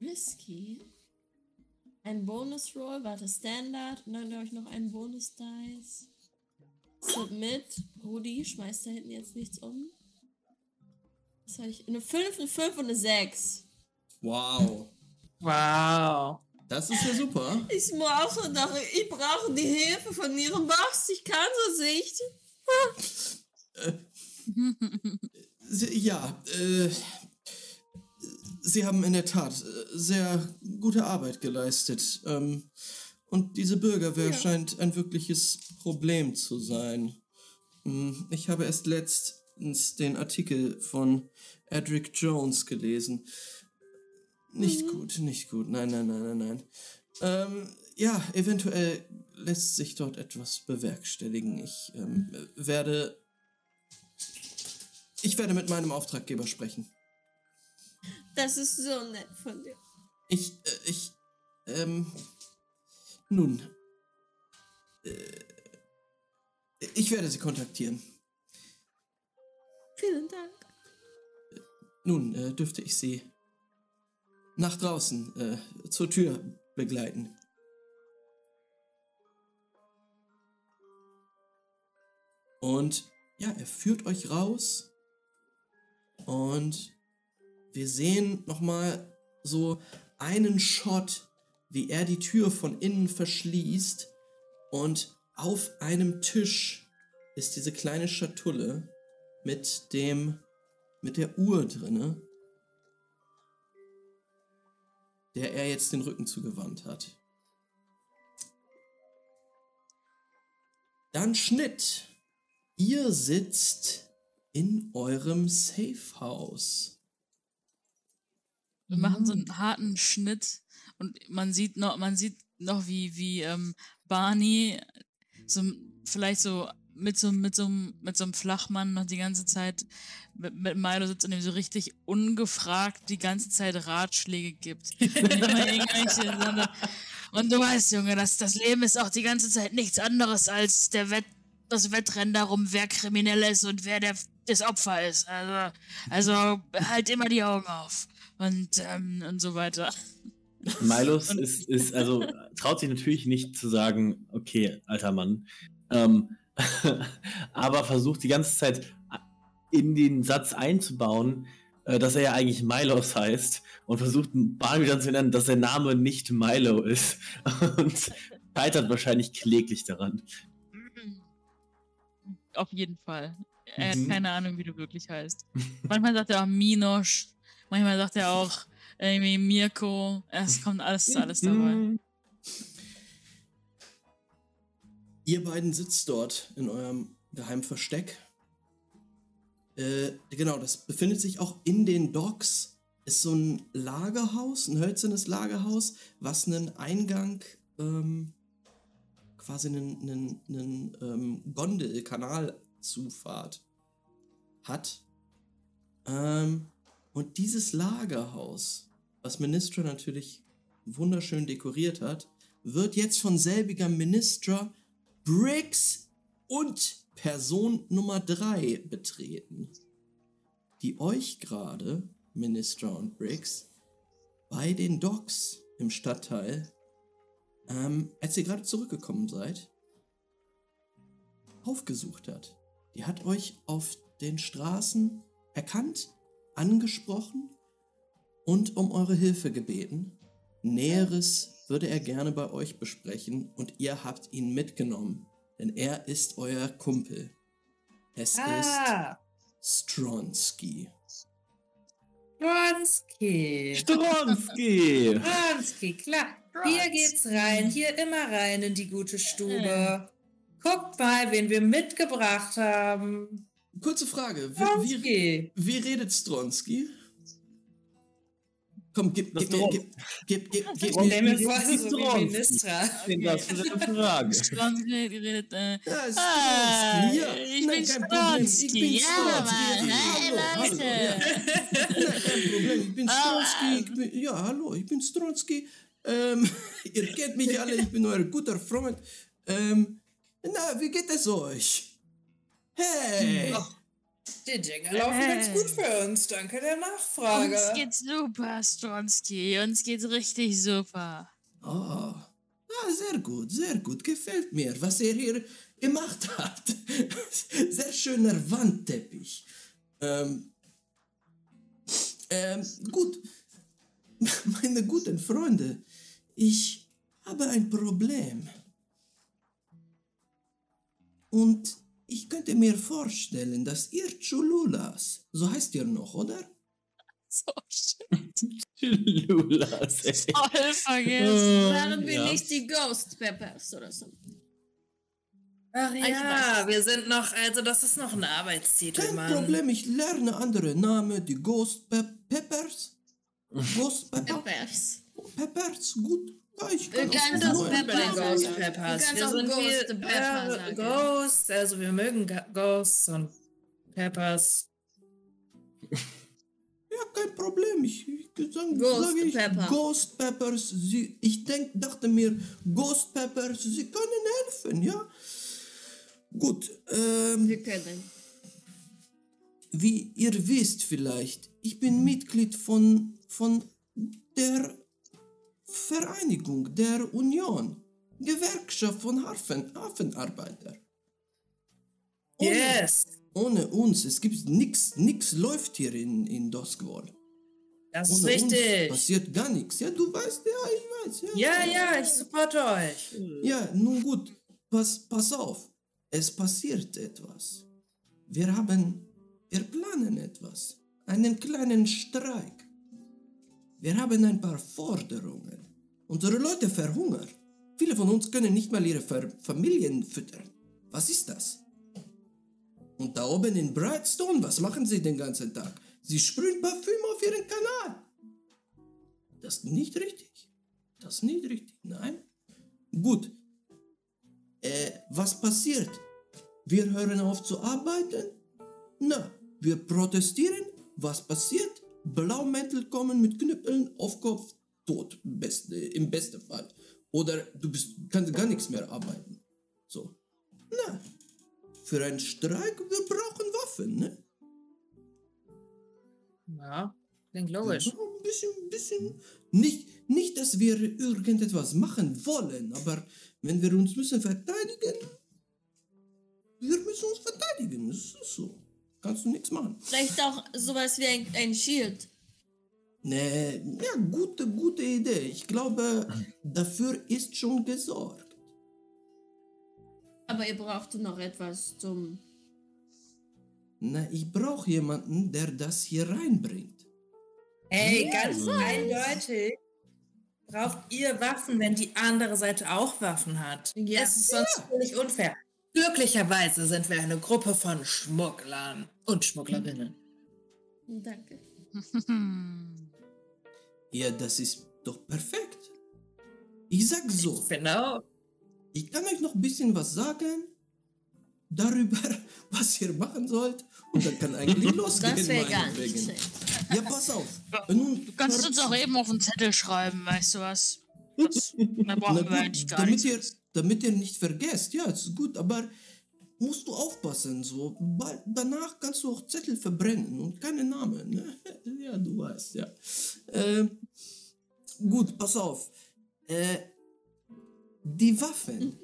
Risky. Ein Bonus-Roll, warte, Standard. Und dann glaube ich noch einen Bonus-Dice. Submit. Rudi, schmeißt da hinten jetzt nichts um. Was habe ich? Eine 5, eine 5 und eine 6. Wow. Wow. Das ist ja super. Ich brauche doch, ich brauche die Hilfe von ihrem Boss. Ich kann so nicht. Ja, äh, Sie haben in der Tat äh, sehr gute Arbeit geleistet. Ähm, und diese Bürgerwehr Ja. scheint ein wirkliches Problem zu sein. Hm, Ich habe erst letztens den Artikel von Edric Jones gelesen. Nicht gut, nicht gut. Nein, nein, nein, nein, nein. Ähm, ja, eventuell lässt sich dort etwas bewerkstelligen. Ich ähm, werde. Ich werde mit meinem Auftraggeber sprechen. Das ist so nett von dir. Ich, äh, ich, ähm, nun, äh, ich werde Sie kontaktieren. Vielen Dank. Nun, äh, dürfte ich Sie nach draußen, äh, zur Tür begleiten. Und ja, er führt euch raus und wir sehen nochmal so einen Shot, wie er die Tür von innen verschließt und auf einem Tisch ist diese kleine Schatulle mit dem mit der Uhr drinne, der er jetzt den Rücken zugewandt hat. Dann Schnitt. Ihr sitzt in eurem Safe House. Wir machen so einen harten Schnitt und man sieht noch, man sieht noch, wie, wie ähm, Barney so vielleicht so mit so mit so mit so einem Flachmann noch die ganze Zeit mit, mit Milo sitzt und ihm so richtig ungefragt die ganze Zeit Ratschläge gibt. <laughs> Und du weißt, Junge, das, das Leben ist auch die ganze Zeit nichts anderes als der Wett, das Wettrennen darum, wer kriminell ist und wer der, das Opfer ist. Also, also halt immer die Augen auf. Und, ähm, und so weiter. Milos ist, ist, also traut sich natürlich nicht zu sagen, okay, alter Mann. Ähm, <laughs> aber versucht die ganze Zeit in den Satz einzubauen, äh, dass er ja eigentlich Milos heißt und versucht Barney dann zu nennen, dass der Name nicht Milo ist <laughs> und scheitert wahrscheinlich kläglich daran. Auf jeden Fall. Er Mhm. hat keine Ahnung, wie du wirklich heißt. Manchmal sagt er auch Minosch, manchmal sagt er auch irgendwie Mirko. Es kommt alles, alles dabei. Mhm. Ihr beiden sitzt dort in eurem geheimen Versteck. Äh, genau, das befindet sich auch in den Docks. Ist so ein Lagerhaus, ein hölzernes Lagerhaus, was einen Eingang, ähm, quasi einen, einen, einen ähm, Gondel, Kanalzufahrt hat. Ähm, und dieses Lagerhaus, was Ministra natürlich wunderschön dekoriert hat, wird jetzt von selbiger Ministra Briggs und Person Nummer 3 betreten, die euch gerade, Ministra und Briggs, bei den Docks im Stadtteil, ähm, als ihr gerade zurückgekommen seid, aufgesucht hat. Die hat euch auf den Straßen erkannt, angesprochen und um eure Hilfe gebeten. Näheres würde er gerne bei euch besprechen und ihr habt ihn mitgenommen, denn er ist euer Kumpel. Es Ah, ist Stronsky. Bronski. Stronski! Bronski, klar. Hier geht's rein, hier immer rein in die gute Stube. Guckt mal, wen wir mitgebracht haben. Kurze Frage, wie, wie, wie redet Stronsky? Komm, gib, Das gib, mir, gib, gib, gib, gib Ich stell mir vor, so wie. Ministra. Was für eine Frage. Stronski redet, äh, Ja, ist Ah, ja. ich bin bin Ja. Mann. Hallo, Hey, Leute. kein Problem. Ich bin Ah. Stronsky. Ich bin, ja, hallo, ich bin Stronsky. Ähm, <laughs> ihr kennt mich alle, ich bin euer guter Freund. Ähm, na, wie geht es euch? Hey! Ach, Die Dinge laufen ganz gut für uns. Danke der Nachfrage. uns geht's super, Stronski. Uns geht's richtig super. Oh, ah, sehr gut, sehr gut. Gefällt mir, was ihr hier gemacht <laughs> habt. Sehr schöner Wandteppich. Ähm, ähm, gut. <laughs> Meine guten Freunde, ich habe ein Problem. Und ich könnte mir vorstellen, dass ihr Chululas, so heißt ihr noch, oder? So schön. Lulas, ey. Voll vergessen. Waren wir Ja. nicht die Ghost Peppers oder so? Ach ja, wir sind noch, also das ist noch ein Arbeitstitel, Kein Mann. Problem, ich lerne andere Namen, die Ghost Pe Peppers. Ghost Pepper Peppers. Peppers, gut. Ja, ich Wir kann können auch Pepper Ghost. Peppers. Wir auch sind Ghost wie, Pepper äh. Ghosts, also wir mögen Ghosts und Peppers. Ja, kein Problem. Ich, ich sag, Ghost sage ich Pepper. Ghost Peppers. Sie, ich denk, dachte mir, Ghost Peppers, sie können helfen, ja? Gut, ähm, Wir können. wie ihr wisst vielleicht, ich bin Mitglied von, von der Vereinigung der Union, Gewerkschaft von Hafen, Hafenarbeiter. Ohne, Yes, ohne uns, es gibt nichts, nichts läuft hier in, in Doskwall. das ist Ohne uns richtig. passiert gar nichts. Ja, du weißt, ja, ich weiß. Ja, ja, ich supporte euch. Ja, nun gut, pass, pass auf. Es passiert etwas. Wir haben, wir planen etwas. Einen kleinen Streik. Wir haben ein paar Forderungen. Unsere Leute verhungern. Viele von uns können nicht mal ihre Familien füttern. Was ist das? Und da oben in Brightstone, was machen sie den ganzen Tag? Sie sprühen Parfüm auf ihren Kanal. Das ist nicht richtig. Das ist nicht richtig. Nein. Gut. Äh, was passiert? Wir hören auf zu arbeiten? Na, wir protestieren. Was passiert? Blaumäntel kommen mit Knüppeln auf Kopf, tot, best, äh, im besten Fall. Oder du bist, kannst gar nichts mehr arbeiten. So. Na, für einen Streik, wir brauchen Waffen, ne? Ja, klingt logisch. Ein bisschen, bisschen. Nicht, nicht, dass wir irgendetwas machen wollen, aber wenn wir uns müssen verteidigen, wir müssen uns verteidigen. Das ist so. Kannst du nichts machen. Vielleicht auch sowas wie ein, ein Shield. Nee, ja, gute, gute Idee. Ich glaube, dafür ist schon gesorgt. Aber ihr braucht noch etwas zum. Na, ich brauche jemanden, der das hier reinbringt. Hey, ganz eindeutig braucht ihr Waffen, wenn die andere Seite auch Waffen hat. Ja. Das ist sonst völlig unfair. Glücklicherweise sind wir eine Gruppe von Schmugglern und Schmugglerinnen. Danke. <laughs> Ja, das ist doch perfekt. Ich sag so. Genau. Ich kann euch noch ein bisschen was sagen darüber, <laughs> was ihr machen sollt. Und dann kann eigentlich losgehen. Das wäre gar nicht. Ja, pass auf. Nun, Du kannst es uns auch eben auf den Zettel schreiben, weißt du was? <laughs> Das, da Na brauchen wir gut, eigentlich gar damit nichts. ihr, damit ihr nicht vergesst, ja, ist gut, aber musst du aufpassen, so. Bald danach kannst du auch Zettel verbrennen und keine Namen, ne? <laughs> Ja, du weißt, ja. Ähm, gut, pass auf. Äh, die Waffen,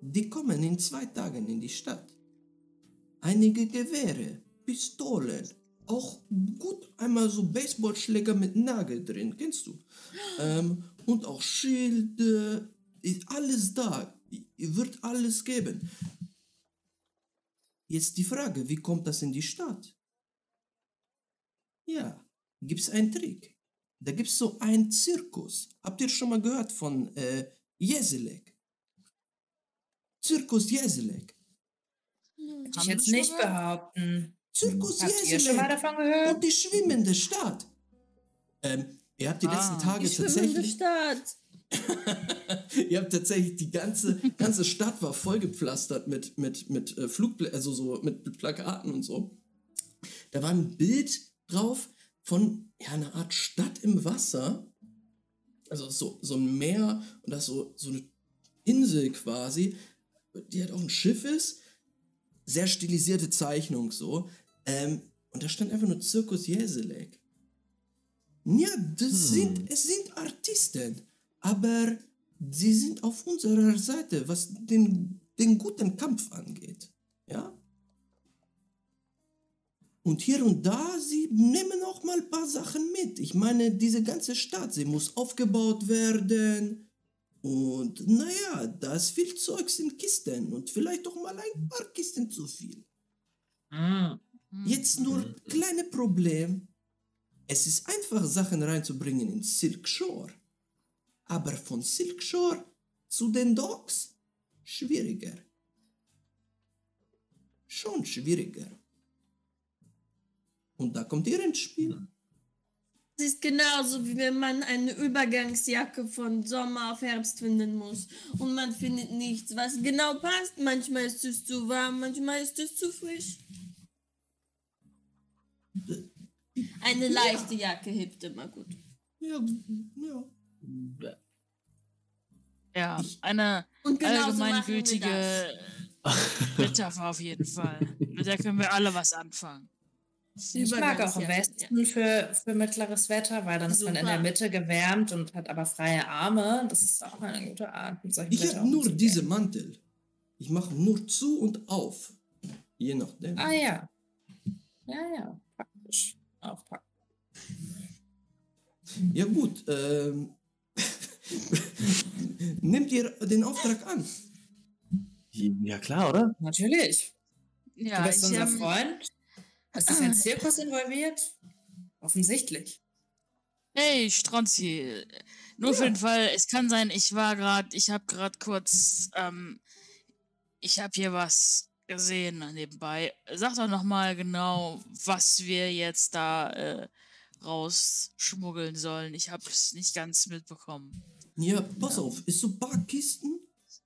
die kommen in zwei Tagen in die Stadt. Einige Gewehre, Pistolen, auch gut einmal so Baseballschläger mit Nagel drin, kennst du? Ähm, und auch Schilde, ist alles da. Wird alles geben. Jetzt die Frage, wie kommt das in die Stadt? Ja, gibt es einen Trick. Da gibt es so einen Zirkus. Habt ihr schon mal gehört von äh, Jeselek? Zirkus Jeselek. Ich Haben jetzt nicht gehört? behaupten. Zirkus Habt ihr schon mal Jeselek. davon gehört? Und die schwimmende Stadt. Ähm, ihr habt die Ah. letzten Tage Die schwimmende tatsächlich... Stadt. <laughs> Ihr habt tatsächlich die ganze, ganze Stadt war vollgepflastert mit, mit, mit äh, Flugpla also so mit Plakaten und so. Da war ein Bild drauf von ja, einer Art Stadt im Wasser. Also so, so ein Meer und das so, so eine Insel quasi, die halt auch ein Schiff ist. Sehr stilisierte Zeichnung so. Ähm, und da stand einfach nur Zirkus Jeselek. Ja, das sind, es sind Artisten, aber sie sind auf unserer Seite, was den, den guten Kampf angeht. Ja? Und hier und da, sie nehmen auch mal ein paar Sachen mit. Ich meine, diese ganze Stadt, sie muss aufgebaut werden. Und naja, da ist viel Zeugs in Kisten und vielleicht auch mal ein paar Kisten zu viel. Hm. Jetzt nur kleine Problem. Es ist einfach, Sachen reinzubringen in Silk Shore. Aber von Silk Shore zu den Docks schwieriger. Schon schwieriger. Und da kommt ihr ins Spiel. Es ist genauso, wie wenn man eine Übergangsjacke von Sommer auf Herbst finden muss. Und man findet nichts, was genau passt. Manchmal ist es zu warm, manchmal ist es zu frisch. Eine leichte Jacke hilft immer gut. Ja, ja. Ja, eine Und allgemeingültige <laughs> Metapher auf jeden Fall. Mit der können wir alle was anfangen. Ich mag auch Übergangsjacke, besten für, für mittleres Wetter, weil dann ist man in der Super. Mitte gewärmt und hat aber freie Arme. Das ist auch eine gute Art, mit solchen Ich habe nur umzugehen. diese Mantel. Ich mache nur zu und auf. Je nachdem. Ah ja. Ja, ja. Praktisch. Auch praktisch. Ja gut, ähm, <laughs> nehmt ihr den Auftrag an? Ja, klar, oder? Natürlich. Ja, du bist ich, unser ähm, Freund. Ist das ein Zirkus involviert? Offensichtlich. Hey, Stronzi. Nur für den Fall, es kann sein, ich war gerade, ich habe gerade kurz, ähm, ich habe hier was gesehen nebenbei. Sag doch noch mal genau, was wir jetzt da äh, rausschmuggeln sollen. Ich habe es nicht ganz mitbekommen. Ja, pass auf, ist so ein paar Kisten,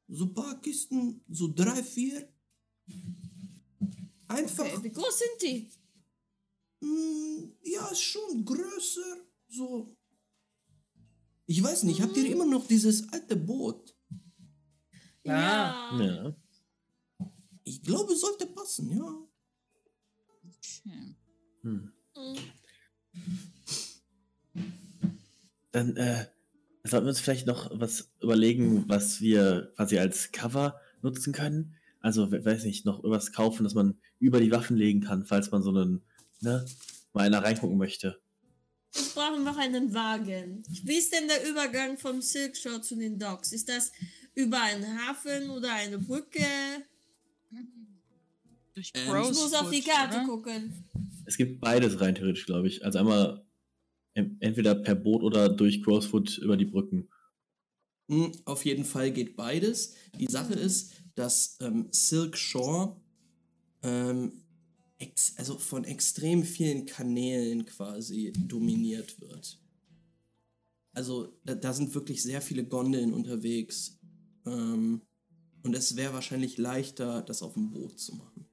so ein paar Kisten, so drei, vier. Einfach, Okay, wie groß sind die? mm, ja, ist schon größer, so. Ich weiß nicht, habt ihr immer noch dieses alte Boot? Ja. Ja. Ich glaube, sollte passen, ja. Okay. Hm. Mhm. Dann äh, sollten wir uns vielleicht noch was überlegen, was wir quasi als Cover nutzen können. Also, we- weiß nicht, noch irgendwas kaufen, das man über die Waffen legen kann, falls man so einen, ne, mal einer reingucken möchte. Ich brauche noch einen Wagen. Wie ist denn der Übergang vom Silk Shore zu den Docks? Ist das über einen Hafen oder eine Brücke? Durch Ähm, Ich muss auf die Karte oder? gucken. Es gibt beides rein theoretisch, glaube ich. Also einmal entweder per Boot oder durch Crowsfoot über die Brücken. Mm, Auf jeden Fall geht beides. Die Sache ist, dass ähm, Silk Shore ähm, also von extrem vielen Kanälen quasi dominiert wird. Also da, da sind wirklich sehr viele Gondeln unterwegs. Ähm, und es wäre wahrscheinlich leichter, das auf dem Boot zu machen.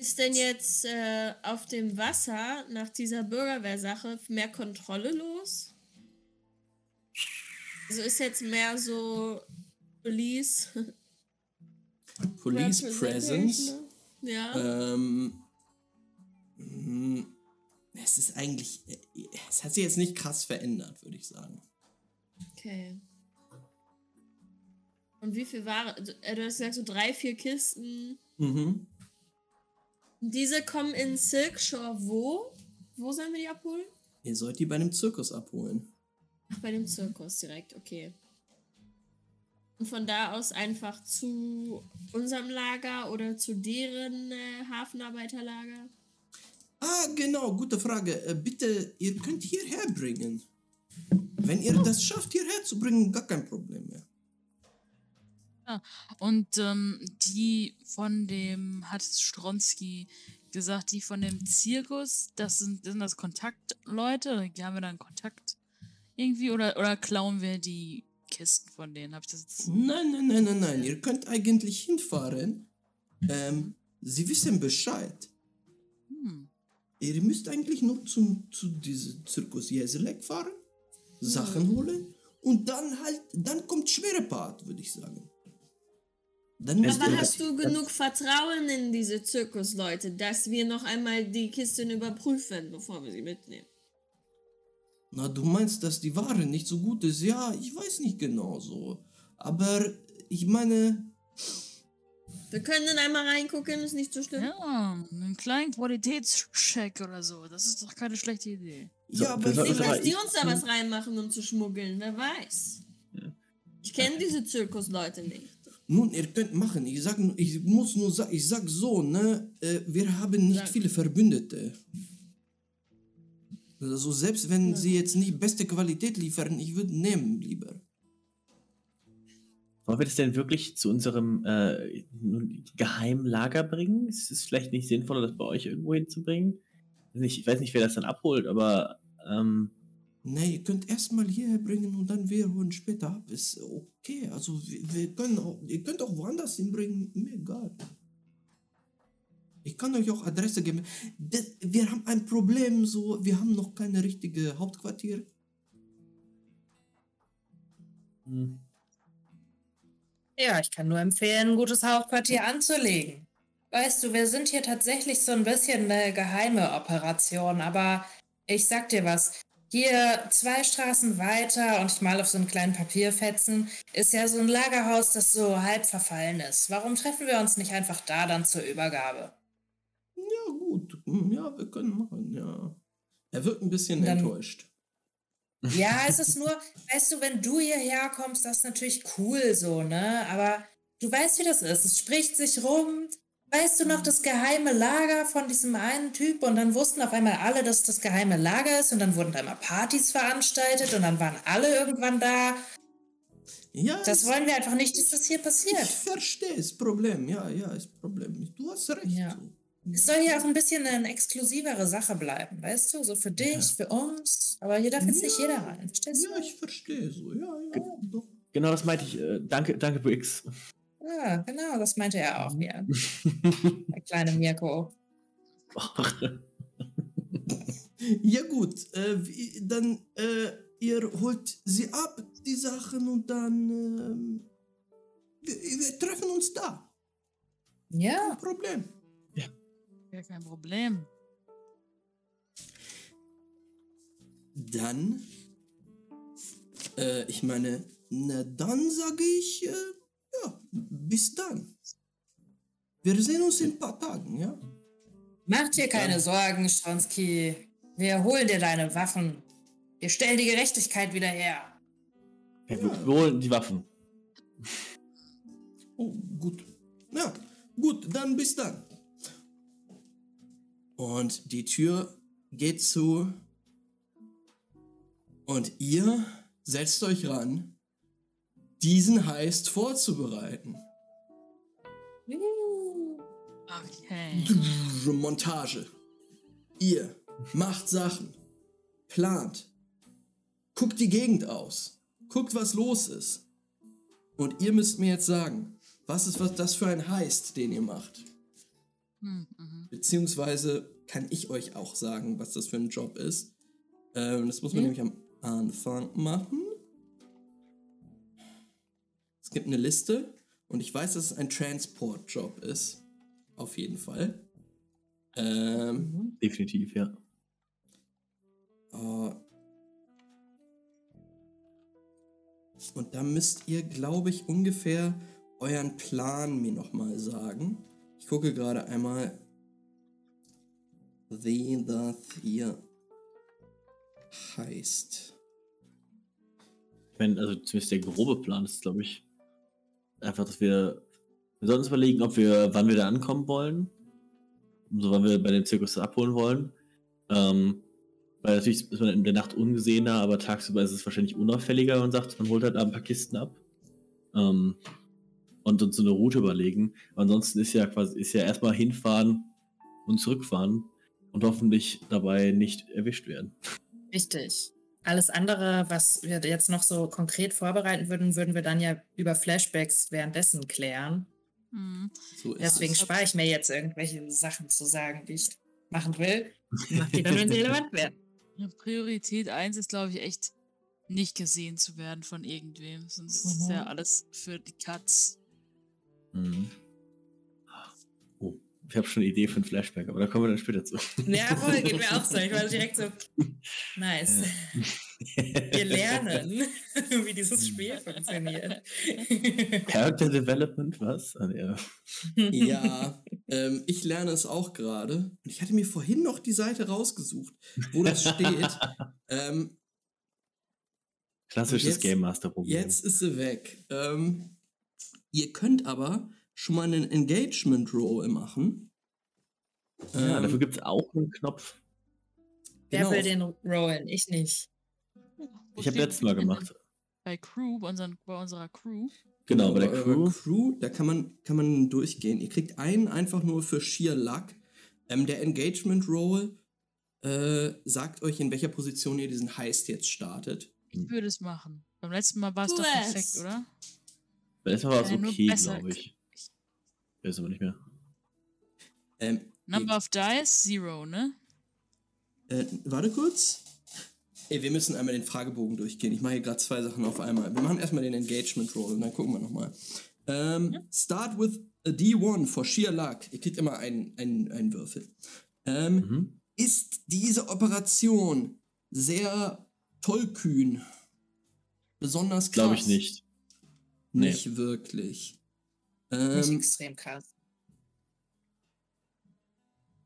Ist denn jetzt äh, auf dem Wasser nach dieser Bürgerwehrsache mehr Kontrolle los? Also ist jetzt mehr so Police. <laughs> Police Presence. ne? Ja. Ähm, mm, es ist eigentlich, es hat sich jetzt nicht krass verändert, würde ich sagen. Okay. Und wie viel Ware? also, äh, Du hast gesagt, so drei, vier Kisten. Mhm. Diese kommen in Silk Shore wo? Wo sollen wir die abholen? Ihr sollt die bei einem Zirkus abholen. Ach, bei dem Zirkus direkt, okay. Und von da aus einfach zu unserem Lager oder zu deren äh, Hafenarbeiterlager? Ah, genau, gute Frage. Äh, bitte, ihr könnt hierher bringen. Wenn ihr das schafft, hierher zu bringen, gar kein Problem mehr. Und ähm, die von dem, hat Stronski gesagt, die von dem Zirkus, das sind, sind das Kontaktleute? Haben wir da einen Kontakt irgendwie? Oder, oder klauen wir die Kisten von denen? Hab ich das jetzt. Nein, nein, nein, nein, nein. Ihr könnt eigentlich hinfahren. Ähm, sie wissen Bescheid. Hm. Ihr müsst eigentlich nur zum, zu diesem Zirkus Jeselek fahren, Sachen holen und dann halt, dann kommt schwere Part, würde ich sagen. Dann müsst Aber hast du genug Vertrauen in diese Zirkusleute, dass wir noch einmal die Kisten überprüfen, bevor wir sie mitnehmen? Na, du meinst, dass die Ware nicht so gut ist? Ja, ich weiß nicht genau so. Aber ich meine, Wir können dann einmal reingucken, ist nicht so schlimm. Ja, einen kleinen Qualitätscheck oder so. Das ist doch keine schlechte Idee. So, ja, aber aber- dass die uns da was reinmachen, um zu schmuggeln, wer weiß. Ich kenne diese Zirkusleute nicht. Nun, ihr könnt machen. Ich sag, ich muss nur sagen, ich sag so, ne, äh, wir haben nicht Sag. viele Verbündete. Also selbst wenn sie jetzt nicht beste Qualität liefern, ich würde nehmen lieber. Wollen wir das denn wirklich zu unserem äh, Geheimlager bringen? Ist es vielleicht nicht sinnvoller, das bei euch irgendwo hinzubringen? Ich weiß nicht, wer das dann abholt, aber ähm, Nee, ihr könnt erstmal hierher bringen und dann wir holen später ab. Ist okay. Also wir, wir können auch, ihr könnt auch woanders hinbringen, mir egal. Ich kann euch auch Adresse geben. Das, wir haben ein Problem, so, wir haben noch keine richtige Hauptquartier. hm, Ja, ich kann nur empfehlen, ein gutes Hauptquartier anzulegen. Weißt du, wir sind hier tatsächlich so ein bisschen eine geheime Operation, aber ich sag dir was. Hier zwei Straßen weiter und ich mal auf so einen kleinen Papierfetzen ist ja so ein Lagerhaus, das so halb verfallen ist. Warum treffen wir uns nicht einfach da dann zur Übergabe? Ja, gut. Hm, Ja, wir können machen, ja. Er wirkt ein bisschen Dann- enttäuscht. Ja, es ist nur, weißt du, wenn du hierher kommst, das ist natürlich cool so, ne? Aber du weißt, wie das ist. Es spricht sich rum. Weißt du noch das geheime Lager von diesem einen Typ? Und dann wussten auf einmal alle, dass das geheime Lager ist. Und dann wurden da immer Partys veranstaltet. Und dann waren alle irgendwann da. Ja, Das wollen wir einfach nicht, dass das hier passiert. ich verstehe das Problem. Ja, ja, ist Problem. Du hast recht. Ja. Es soll hier auch ein bisschen eine exklusivere Sache bleiben, weißt du? So für dich, für uns. Aber hier darf jetzt nicht Ja. jeder rein. Verstehst Ja, ich verstehe so. Ja, ja, doch. genau das meinte ich. Äh, danke, danke, Briggs. Ja, genau, das meinte er auch hier. <laughs> Der kleine Mirko. Ja gut, äh, wie, dann äh, ihr holt sie ab, die Sachen, und dann ähm, wir, wir treffen uns da. Ja, Kein Problem. Ja, kein Problem. Dann, äh, ich meine, na dann sage ich, äh, ja, bis dann. Wir sehen uns in ein paar Tagen, ja? Mach dir keine Sorgen, Stronsky. Wir holen dir deine Waffen. Wir stellen die Gerechtigkeit wieder her. Ja, wir, wir holen die Waffen. Oh, gut. Ja, gut, dann bis dann. Und die Tür geht zu. Und ihr setzt euch ran, diesen Heist vorzubereiten. Okay. Montage. Ihr macht Sachen, plant, guckt die Gegend aus, guckt, was los ist. Und ihr müsst mir jetzt sagen, was ist was das für ein Heist, den ihr macht? Hm, mhm. Beziehungsweise kann ich euch auch sagen, was das für ein Job ist. Ähm, das muss man Hm? nämlich am Anfang machen. Es gibt eine Liste und ich weiß, dass es ein Transport-Job ist. Auf jeden Fall. Ähm, Definitiv, ja. äh, und da müsst ihr, glaube ich, ungefähr euren Plan mir nochmal sagen. Ich gucke gerade einmal, wie das hier heißt. Ich meine, also zumindest der grobe Plan ist, glaube ich, einfach, dass wir. Wir sollten uns überlegen, ob wir, wann wir da ankommen wollen. So, wann wir bei dem Zirkus das abholen wollen. Ähm, weil natürlich ist man in der Nacht ungesehener, aber tagsüber ist es wahrscheinlich unauffälliger und sagt, man holt halt ein paar Kisten ab. Ähm, und uns so eine Route überlegen. Aber ansonsten ist ja quasi, ist ja erstmal hinfahren und zurückfahren und hoffentlich dabei nicht erwischt werden. Richtig. Alles andere, was wir jetzt noch so konkret vorbereiten würden, würden wir dann ja über Flashbacks währenddessen klären. Hm. So ist Deswegen es. spare ich mir jetzt irgendwelche Sachen zu sagen, die ich machen will. Ich <laughs> mach die dann, wenn sie relevant werden. Priorität 1 ist, glaube ich, echt nicht gesehen zu werden von irgendwem. Sonst ist Mhm. ja alles für die Katz. Mhm. Ich habe schon eine Idee für ein Flashback, aber da kommen wir dann später zu. Ja, voll, geht mir auch so. Ich war direkt so, <laughs> nice. Wir lernen, <laughs> wie dieses Spiel funktioniert. <laughs> Character Development, was? Ah, ja. Ja, ähm, ich lerne es auch gerade. Und ich hatte mir vorhin noch die Seite rausgesucht, wo das steht. ähm, Klassisches Jetzt- Game Master Problem. jetzt ist sie weg. Ähm, ihr könnt aber schon mal einen Engagement Roll machen. ja, Ähm, dafür gibt es auch einen Knopf. Wer Genau. will den rollen? Ich nicht. Wo Ich habe letztes Mal gemacht. Bei Crew, bei, unseren, bei unserer Crew. Genau, bei der Crew. Crew, da kann man, kann man durchgehen. Ihr kriegt einen einfach nur für Sheer Luck. Ähm, der Engagement Roll äh, sagt euch, in welcher Position ihr diesen Heist jetzt startet. Ich würde es machen. Beim letzten Mal war es doch perfekt, oder? Letztes Mal war es Äh, okay, glaube ich. Ich weiß aber nicht mehr. Ähm, Number of Dice, Zero, ne? Äh, warte kurz. Ey, wir müssen einmal den Fragebogen durchgehen. Ich mache hier gerade zwei Sachen auf einmal. Wir machen erstmal den Engagement Roll und dann gucken wir nochmal. Ähm, Start with a D1 for sheer luck. Ihr kriegt immer einen, einen, einen Würfel. Ähm, Mhm. Ist diese Operation sehr tollkühn? Besonders krass? Glaube ich nicht. Nee. Nicht wirklich. Nicht Ähm, extrem krass.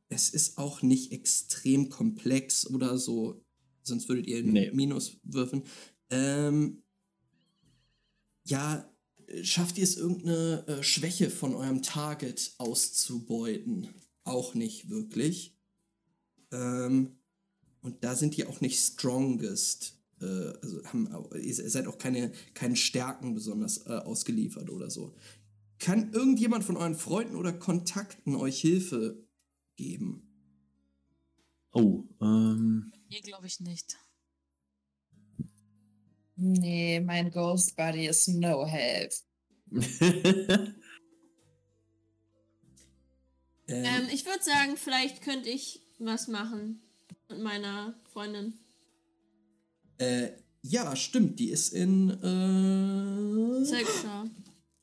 es ist auch nicht extrem komplex oder so, sonst würdet ihr Nee. Minus würfeln. Ähm, ja, schafft ihr es, irgendeine äh, Schwäche von eurem Target auszubeuten? Auch nicht wirklich. Ähm, und da sind die auch nicht strongest. Äh, also haben, ihr seid auch keine, keinen Stärken besonders äh, ausgeliefert oder so. Kann irgendjemand von euren Freunden oder Kontakten euch Hilfe geben? Oh, ähm. Hier glaube ich nicht. Nee, mein Ghost Buddy ist no help. <laughs> Ähm, Ähm, ich würde sagen, vielleicht könnte ich was machen mit meiner Freundin. äh, ja, stimmt, die ist in, äh, Silkshaw.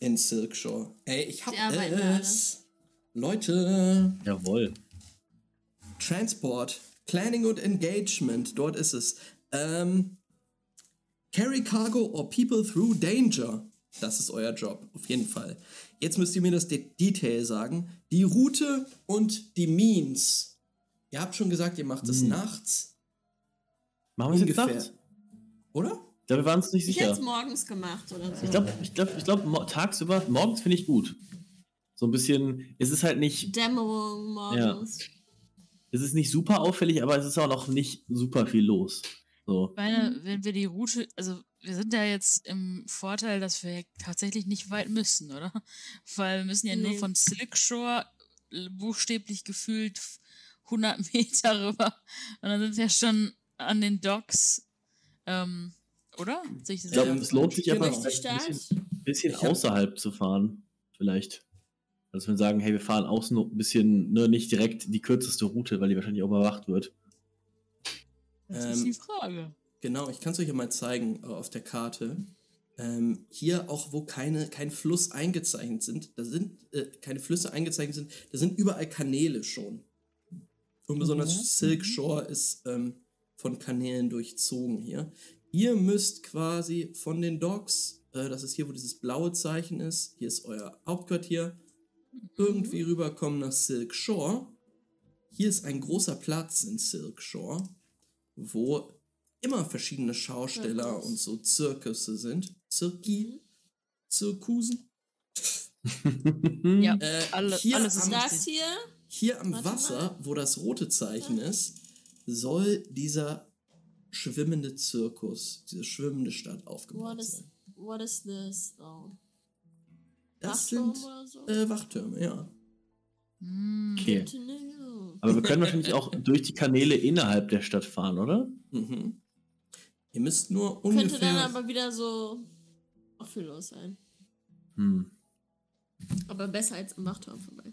In Silkshore. Ey, ich hab es. Leute, Jawohl. Transport, Planning und Engagement, dort ist es. Ähm, carry cargo or people through danger. Das ist euer Job, auf jeden Fall. Jetzt müsst ihr mir das De Detail sagen. Die Route und die Means. Ihr habt schon gesagt, ihr macht es Hm. nachts, Machen wir es jetzt nachts? Oder? Ich glaube, wir waren uns nicht Ich hätte sicher. es morgens gemacht oder so. Ich glaube, ich glaube, ich glaube, mo tagsüber, morgens finde ich gut. So ein bisschen, es ist halt nicht, Dämmerung morgens. es ist nicht super auffällig, aber es ist auch noch nicht super viel los. So. Ich meine, wenn wir die Route, also wir sind ja jetzt im Vorteil, dass wir tatsächlich nicht weit müssen, oder? Weil wir müssen ja nur Nee. von Silkshore äh, buchstäblich gefühlt 100 Meter rüber und dann sind wir schon an den Docks, ähm, oder? Ich glaube, es lohnt sich vielleicht ein bisschen, bisschen außerhalb zu fahren. Vielleicht. Dass wir sagen, hey, wir fahren außen ein bisschen, ne, nicht direkt die kürzeste Route, weil die wahrscheinlich auch überwacht wird. Das Ähm, ist die Frage. Genau, ich kann es euch ja mal zeigen äh, auf der Karte. Ähm, hier auch, wo keine, kein Fluss eingezeichnet sind, da sind äh, keine Flüsse eingezeichnet sind, da sind überall Kanäle schon. Und besonders Mhm. Silk Shore ist ähm, von Kanälen durchzogen hier. Ihr müsst quasi von den Docks, äh, das ist hier, wo dieses blaue Zeichen ist, hier ist euer Hauptquartier, irgendwie rüberkommen nach Silk Shore. Hier ist ein großer Platz in Silk Shore, wo immer verschiedene Schausteller Zirkus. und so Zirkusse sind. Zirki, Zirkusen. Ja, Äh, alle, hier alles ist am- Das richtig. hier, Hier am Warte Wasser, wo das rote Zeichen ist, soll dieser schwimmende Zirkus, diese schwimmende Stadt what aufgebaut is, sein. what is this? Oh. Das Wachturm sind oder so? äh, Wachtürme, ja. Hm. Okay. Good to know. Aber wir können wahrscheinlich auch durch die Kanäle innerhalb der Stadt fahren, oder? Mhm. Ihr müsst nur Könnte ungefähr. dann aber wieder so auch viel los sein. Hm. Aber besser als am Wachturm vorbei.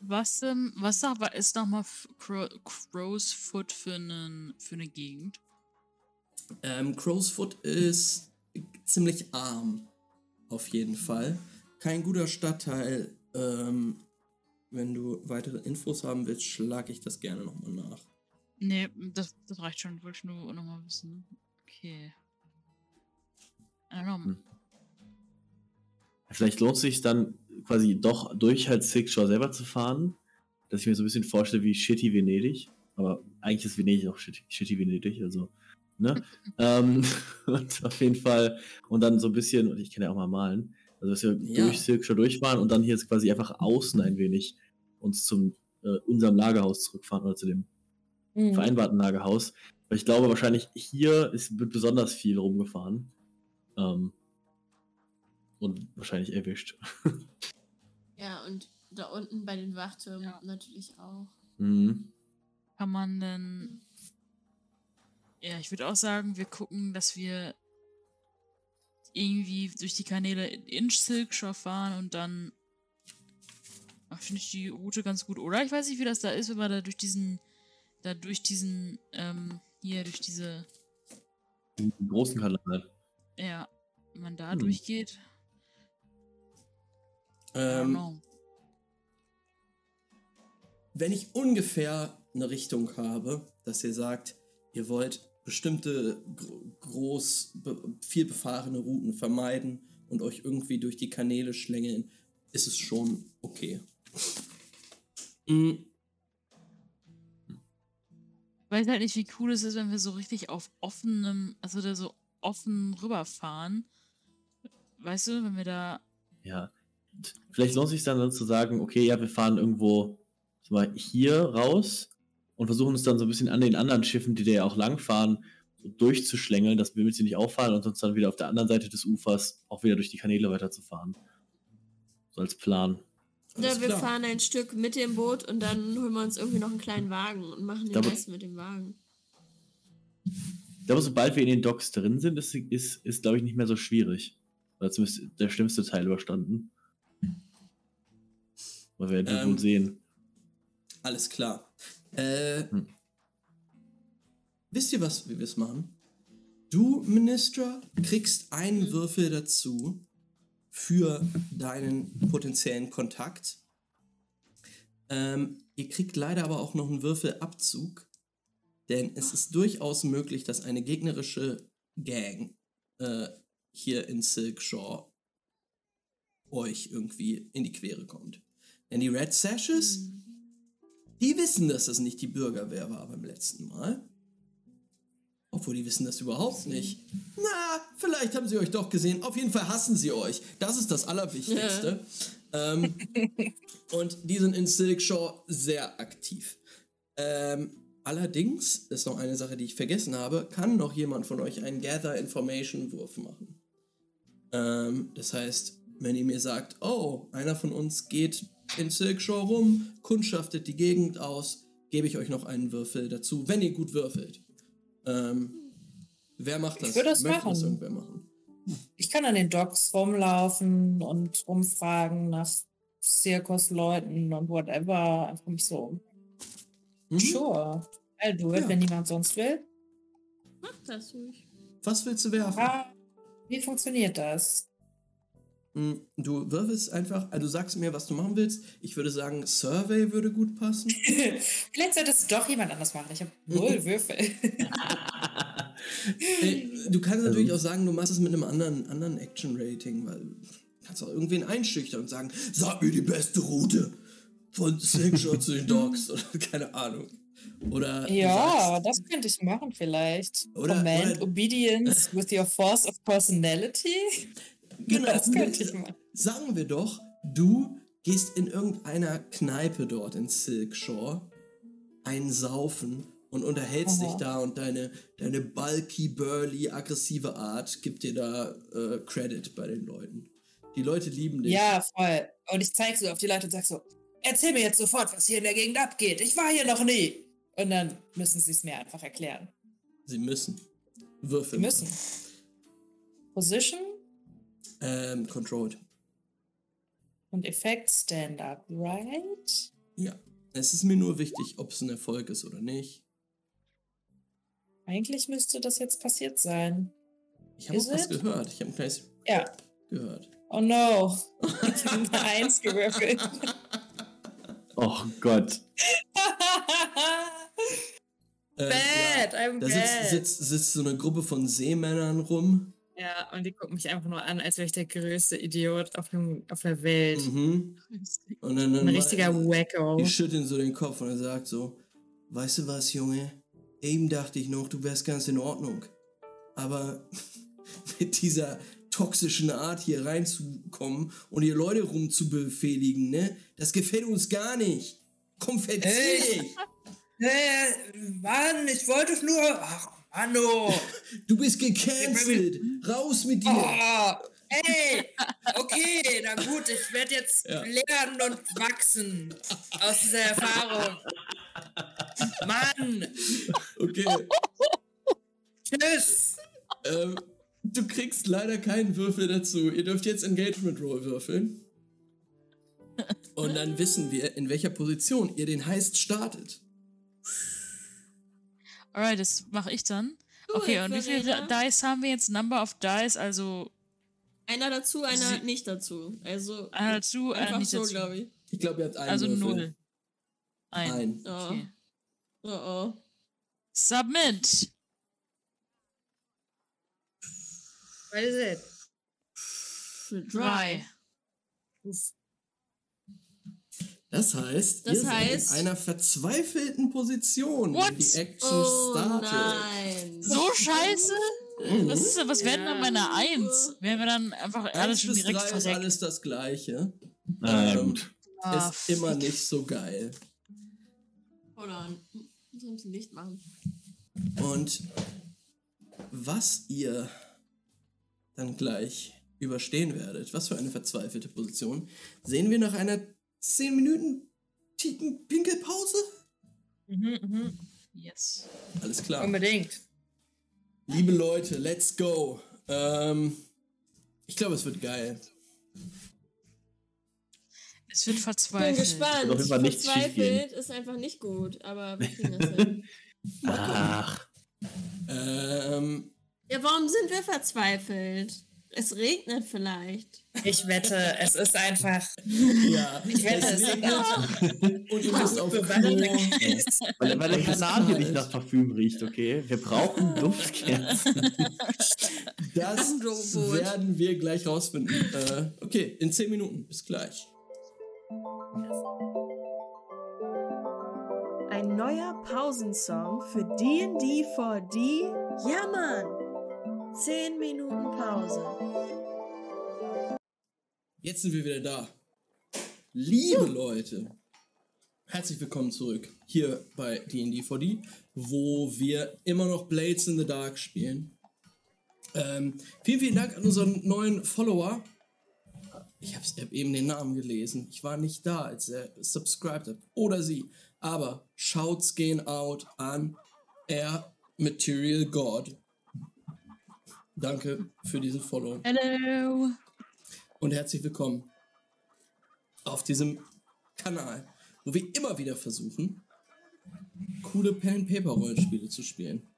Was, ähm, was ist nochmal Crow, Crow's Foot für, einen, für eine Gegend? Ähm, Crow's Foot ist ziemlich arm, auf jeden Fall. Kein guter Stadtteil. Ähm, wenn du weitere Infos haben willst, schlage ich das gerne nochmal nach. Nee, das, das reicht schon. Wollte ich nur nochmal wissen. Okay. I don't know. Hm. Vielleicht lohnt es sich dann quasi doch durch halt Six Shore selber zu fahren, dass ich mir so ein bisschen vorstelle wie Shitty Venedig. Aber eigentlich ist Venedig auch Shitty, Shitty Venedig, also, ne? <laughs> ähm, <laughs> und auf jeden Fall, und dann so ein bisschen, und ich kann ja auch mal malen, also dass wir Ja. durch Silk Shore durchfahren und dann hier jetzt quasi einfach außen ein wenig uns zum äh, unserem Lagerhaus zurückfahren oder zu dem Mhm. vereinbarten Lagerhaus. Weil ich glaube, wahrscheinlich hier ist, wird besonders viel rumgefahren. Ähm, und wahrscheinlich erwischt. <laughs> Ja, und da unten bei den Wachtürmen Ja. natürlich auch. mhm. Kann man denn. Ja, ich würde auch sagen, wir gucken, dass wir irgendwie durch die Kanäle in Silkshore fahren und dann. Ach, finde ich die Route ganz gut, oder? Ich weiß nicht, wie das da ist, wenn man da durch diesen. Da durch diesen. Ähm, hier, durch diese. Im großen Kanal. Ja, wenn man da Hm. durchgeht. Ähm, wenn ich ungefähr eine Richtung habe, dass ihr sagt, ihr wollt bestimmte gro groß, viel befahrene Routen vermeiden und euch irgendwie durch die Kanäle schlängeln, ist es schon okay. Mm, Ich weiß halt nicht, wie cool es ist, wenn wir so richtig auf offenem, also da so offen rüberfahren. Weißt du, wenn wir da. Ja. Vielleicht lohnt es sich dann, dann zu sagen, okay, ja, wir fahren irgendwo mal, hier raus und versuchen uns dann so ein bisschen an den anderen Schiffen, die da ja auch langfahren, so durchzuschlängeln, dass wir mit sie nicht auffallen und uns dann wieder auf der anderen Seite des Ufers auch wieder durch die Kanäle weiterzufahren. So als Plan. Oder wir klar. fahren ein Stück mit dem Boot und dann holen wir uns irgendwie noch einen kleinen Wagen und machen den Da- Rest mit dem Wagen. Ich glaube, sobald wir in den Docks drin sind, ist, ist, ist glaube ich, nicht mehr so schwierig. Oder zumindest der schlimmste Teil überstanden. Weil wir ja Ähm, wohl sehen. Alles klar. Äh, Hm. Wisst ihr, was wir es machen? Du, Minister, kriegst einen Würfel dazu für deinen potenziellen Kontakt. Ähm, ihr kriegt leider aber auch noch einen Würfelabzug, denn es ist durchaus möglich, dass eine gegnerische Gang äh, hier in Silkshore euch irgendwie in die Quere kommt. Denn die Red Sashes, die wissen, dass das nicht die Bürgerwehr war beim letzten Mal. Obwohl die wissen das überhaupt nicht. Na, vielleicht haben sie euch doch gesehen. Auf jeden Fall hassen sie euch. Das ist das Allerwichtigste. ähm, <laughs> und die sind in Silkshore sehr aktiv. Ähm, allerdings ist noch eine Sache, die ich vergessen habe. Kann noch jemand von euch einen Gather Information Wurf machen? Ähm, das heißt, wenn ihr mir sagt, oh, einer von uns geht in Silkshore rum, kundschaftet die Gegend aus, gebe ich euch noch einen Würfel dazu, wenn ihr gut würfelt. Ähm, wer macht das? Ich würde das Möchte das machen. irgendwer machen? Ich kann an den Docks rumlaufen und rumfragen nach Zirkusleuten und whatever. Einfach mich so. Mhm. Sure. I'll do it, Ja. wenn niemand sonst will. Mach das ruhig. Was willst du werfen? Ah, wie funktioniert das? Mm, Du würfelst einfach, also du sagst mir, was du machen willst. Ich würde sagen, Survey würde gut passen. <laughs> Vielleicht sollte es doch jemand anders machen. Ich habe null Würfel. <laughs> Äh, du kannst natürlich auch sagen, du machst es mit einem anderen, anderen Action-Rating, weil du kannst auch irgendwen einschüchtern und sagen, sag mir die beste Route von Silkshore zu den <laughs> Docks oder keine Ahnung. Oder ja, sagst, das könnte ich machen vielleicht. Oder- Command oder- Obedience with your force of personality. Genau. Das könnte ich. Sagen wir doch, du gehst in irgendeiner Kneipe dort in Silkshore, ein Saufen und unterhältst Aha. dich da und deine, deine bulky, burly, aggressive Art gibt dir da äh, Credit bei den Leuten. Die Leute lieben dich. Ja, voll. Und ich zeige so auf die Leute und sage so, erzähl mir jetzt sofort, was hier in der Gegend abgeht. Ich war hier noch nie. Und dann müssen sie es mir einfach erklären. Sie müssen. Würfeln. Sie müssen. Position Ähm, controlled. und Effekt Stand Up, right? Ja. Es ist mir nur wichtig, ob es ein Erfolg ist oder nicht. Eigentlich müsste das jetzt passiert sein. Ich habe was it? gehört. Ich habe ein kleines Ja. gehört. Oh no. Ich habe eine Eins gewürfelt. <laughs> Oh Gott. Äh, bad, ja. I'm Da bad. sitzt, sitzt, sitzt so eine Gruppe von Seemännern rum. Ja, und die gucken mich einfach nur an, als wäre ich der größte Idiot auf, dem, auf der Welt. Mhm. Und dann, dann Ein richtiger Wacko. Die schütteln so den Kopf und er sagt so, weißt du was, Junge? Eben dachte ich noch, du wärst ganz in Ordnung. Aber <laughs> mit dieser toxischen Art hier reinzukommen und hier Leute rumzubefehligen, ne? Das gefällt uns gar nicht. Komm, verzieh dich! Äh, Mann, ich wollte es nur. Ach, Manno. Du bist gecancelt. Raus mit dir. Oh, hey, okay, na gut, ich werde jetzt Ja. lernen und wachsen aus dieser Erfahrung. Mann, Okay. tschüss. ähm, du kriegst leider keinen Würfel dazu. Ihr dürft jetzt Engagement Roll würfeln. Und dann wissen wir, in welcher Position ihr den Heist startet. Alright, das mache ich dann. Okay, und wie viele. Dice haben wir jetzt? Number of Dice, also Einer dazu, einer Sie- nicht dazu. Also einer dazu, einer nicht so, dazu. glaube ich. Ich glaube, ihr habt einen Also Würfel. null. Ein. Ein. Oh. Okay. Oh oh. Submit. What is it? Für Drei. Das heißt, Das ihr heißt- seid in einer verzweifelten Position, What? wenn die Action Oh startet. nein. So scheiße? Mhm. Was, ist, was werden dann bei einer Ja. Eins? Wären wir dann einfach alles schon bis direkt drei ist alles das Gleiche. Ja, Ähm, gut. Ah, ist immer nicht so geil. Hold on. Muss ein bisschen Licht machen. Und was ihr dann gleich überstehen werdet, was für eine verzweifelte Position, sehen wir nach einer 10 Minuten ticken Pinkelpause? Mhm, mhm. Yes. Alles klar. Unbedingt. Liebe Leute, let's go. Ähm, ich glaube, es wird geil. Es wird Bin verzweifelt. gespannt. Wird auf jeden Fall nichts Verzweifelt ist einfach nicht gut, aber <laughs> wir kriegen das hin. Ach, Ähm, Ja, warum sind wir verzweifelt? Es regnet vielleicht. Ich wette, es ist einfach. ja, Ich wette, es ist regnet und ihr müsst auf weil, weil der Kanadier nicht nach Parfüm riecht, okay? Wir brauchen Duftkerzen. Das werden wir gleich rausfinden. Äh, okay, in 10 Minuten. Bis gleich. Ein neuer Pausensong für D&D 4D? Ja, Mann! 10 Minuten Pause. Jetzt sind wir wieder da. Liebe Leute, herzlich willkommen zurück hier bei D&D 4D, wo wir immer noch Blades in the Dark spielen. Ähm, vielen, vielen Dank an unseren neuen Follower. Ich habe hab eben den Namen gelesen. Ich war nicht da, als er subscribed hat. Oder sie. Aber Shouts gehen out an Air Material God. Danke für diesen Follow Hello. und herzlich willkommen auf diesem Kanal, wo wir immer wieder versuchen, coole Pen-Paper-Rollenspiele zu spielen.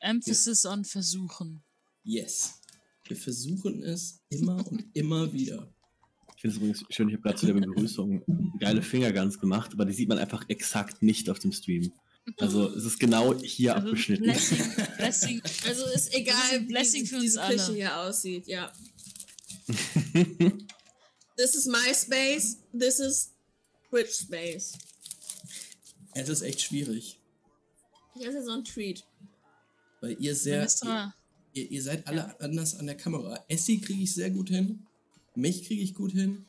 Emphasis on versuchen. Yes. Wir versuchen es immer und immer wieder. Ich finde es übrigens schön, ich habe gerade zu der Begrüßung geile Fingerguns gemacht, aber die sieht man einfach exakt nicht auf dem Stream. Also <laughs> es ist genau hier Also abgeschnitten. Blessing, <laughs> Blessing. Also ist ist egal, Blessing wie für uns diese alle. Küche hier aussieht, ja. <laughs> This is my space, this is Twitch space. Es ist echt schwierig, Ich esse so ein Treat. weil ihr sehr, ihr, ihr, seid alle anders an der Kamera. Essie kriege ich sehr gut hin, mich kriege ich gut hin,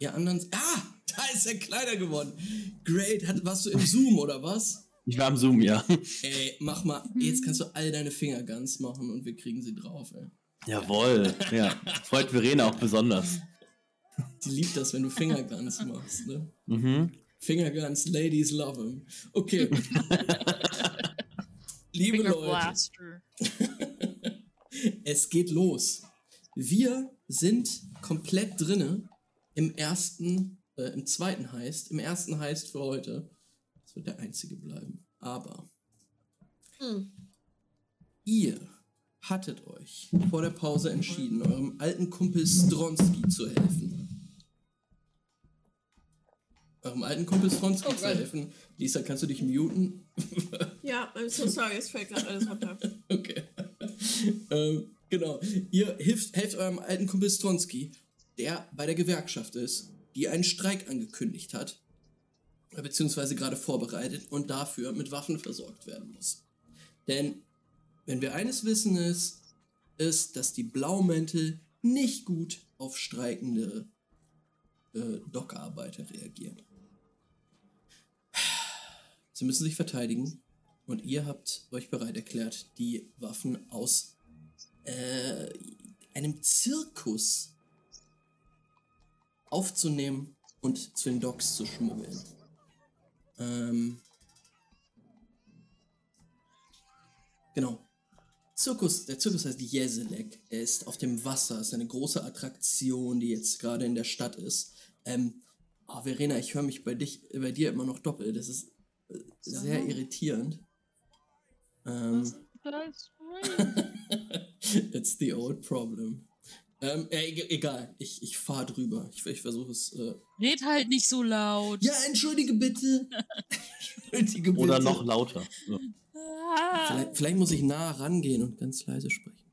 ihr anderen... Ah, da ist er kleiner geworden. Great, Hat, warst du im Zoom oder was? Ich war am Zoom, ja. Ey, mach mal, jetzt kannst du all deine Finger ganz machen und wir kriegen sie drauf, ey. Jawohl. Ja. <laughs> Freut Verena auch besonders. Die liebt das, wenn du Fingerguns machst, ne? Mhm. Fingerguns, Ladies love them. Okay. <laughs> Liebe Finger Leute, Blaster. <laughs> es geht los. Wir sind komplett drinne im ersten, äh, im zweiten Heist, im ersten Heist für heute. Das wird der einzige bleiben. Aber Hm. ihr hattet euch vor der Pause entschieden, eurem alten Kumpel Stronski zu helfen. Eurem alten Kumpel Stronski Oh zu Gott. helfen. Lisa, kannst du dich muten? <laughs> Ja, I'm so sorry, es fällt gerade alles runter. Okay. ähm, genau. Ihr hilft, helft eurem alten Kumpel Stronski, der bei der Gewerkschaft ist, die einen Streik angekündigt hat, beziehungsweise gerade vorbereitet und dafür mit Waffen versorgt werden muss. Denn, wenn wir eines wissen, ist, ist, dass die Blaumäntel nicht gut auf streikende äh, Dockarbeiter reagieren. Sie müssen sich verteidigen. Und ihr habt euch bereit erklärt, die Waffen aus äh, einem Zirkus aufzunehmen und zu den Docks zu schmuggeln. Ähm, genau. Zirkus, der Zirkus heißt Jeselek. Er ist auf dem Wasser, ist eine große Attraktion, die jetzt gerade in der Stadt ist. Ähm, oh, Verena, ich höre mich bei dich, bei dir immer noch doppelt. Das ist äh, sehr irritierend. Ähm, <laughs> It's the old problem. Ähm, äh, egal, ich, ich fahre drüber. Ich, ich versuche es. Äh, Red halt nicht so laut. ja, entschuldige bitte. <laughs> entschuldige bitte. Oder noch lauter. So. Ah. Vielleicht, vielleicht muss ich nah rangehen und ganz leise sprechen.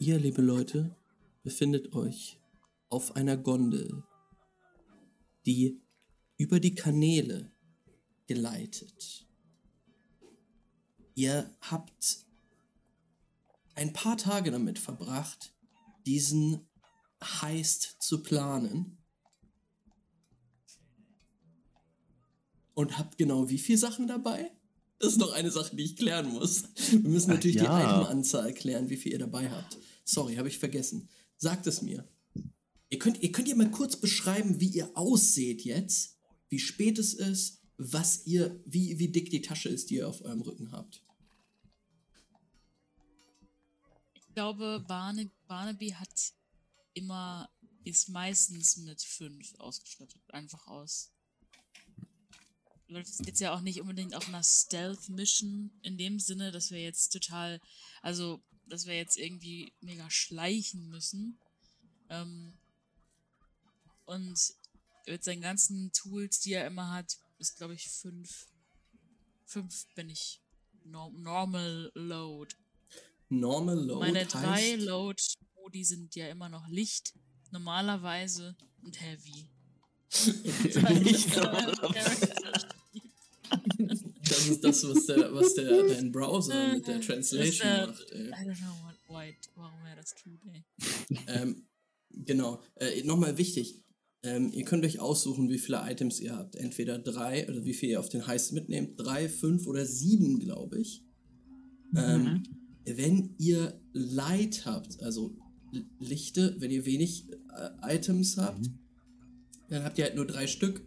Ihr, liebe Leute, befindet euch auf einer Gondel, die über die Kanäle geleitet. Ihr habt ein paar Tage damit verbracht, diesen Heist zu planen. Und habt genau wie viele Sachen dabei? Das ist noch eine Sache, die ich klären muss. Wir müssen Ach natürlich die ja. Itemanzahl klären, wie viel ihr dabei habt. Sorry, habe ich vergessen. Sagt es mir. Ihr könnt, ihr könnt ja mal kurz beschreiben, wie ihr ausseht jetzt, wie spät es ist, was ihr, wie, wie dick die Tasche ist, die ihr auf eurem Rücken habt. Ich glaube, Barnaby hat immer, ist meistens mit fünf ausgestattet. Einfach aus. Läuft es jetzt ja auch nicht unbedingt auf einer Stealth-Mission in dem Sinne, dass wir jetzt total, also, dass wir jetzt irgendwie mega schleichen müssen. Ähm, und mit seinen ganzen Tools, die er immer hat, ist, glaube ich, fünf. Fünf bin ich. Nor normal Load. Normal Load Meine drei heißt, Load-Modi sind ja immer noch Licht, normalerweise und Heavy. <laughs> das ist das, was der, was der <laughs> dein Browser mit der Translation Das, äh, macht. Ey. I don't know what, why, warum er das tut, ey. Ähm, genau. Äh, Nochmal wichtig. Ähm, ihr könnt euch aussuchen, wie viele Items ihr habt. Entweder drei, oder wie viel ihr auf den Heist mitnehmt. Drei, fünf oder sieben, glaube ich. Ähm, wenn ihr Light habt, also Lichte, wenn ihr wenig äh, Items habt, dann habt ihr halt nur drei Stück.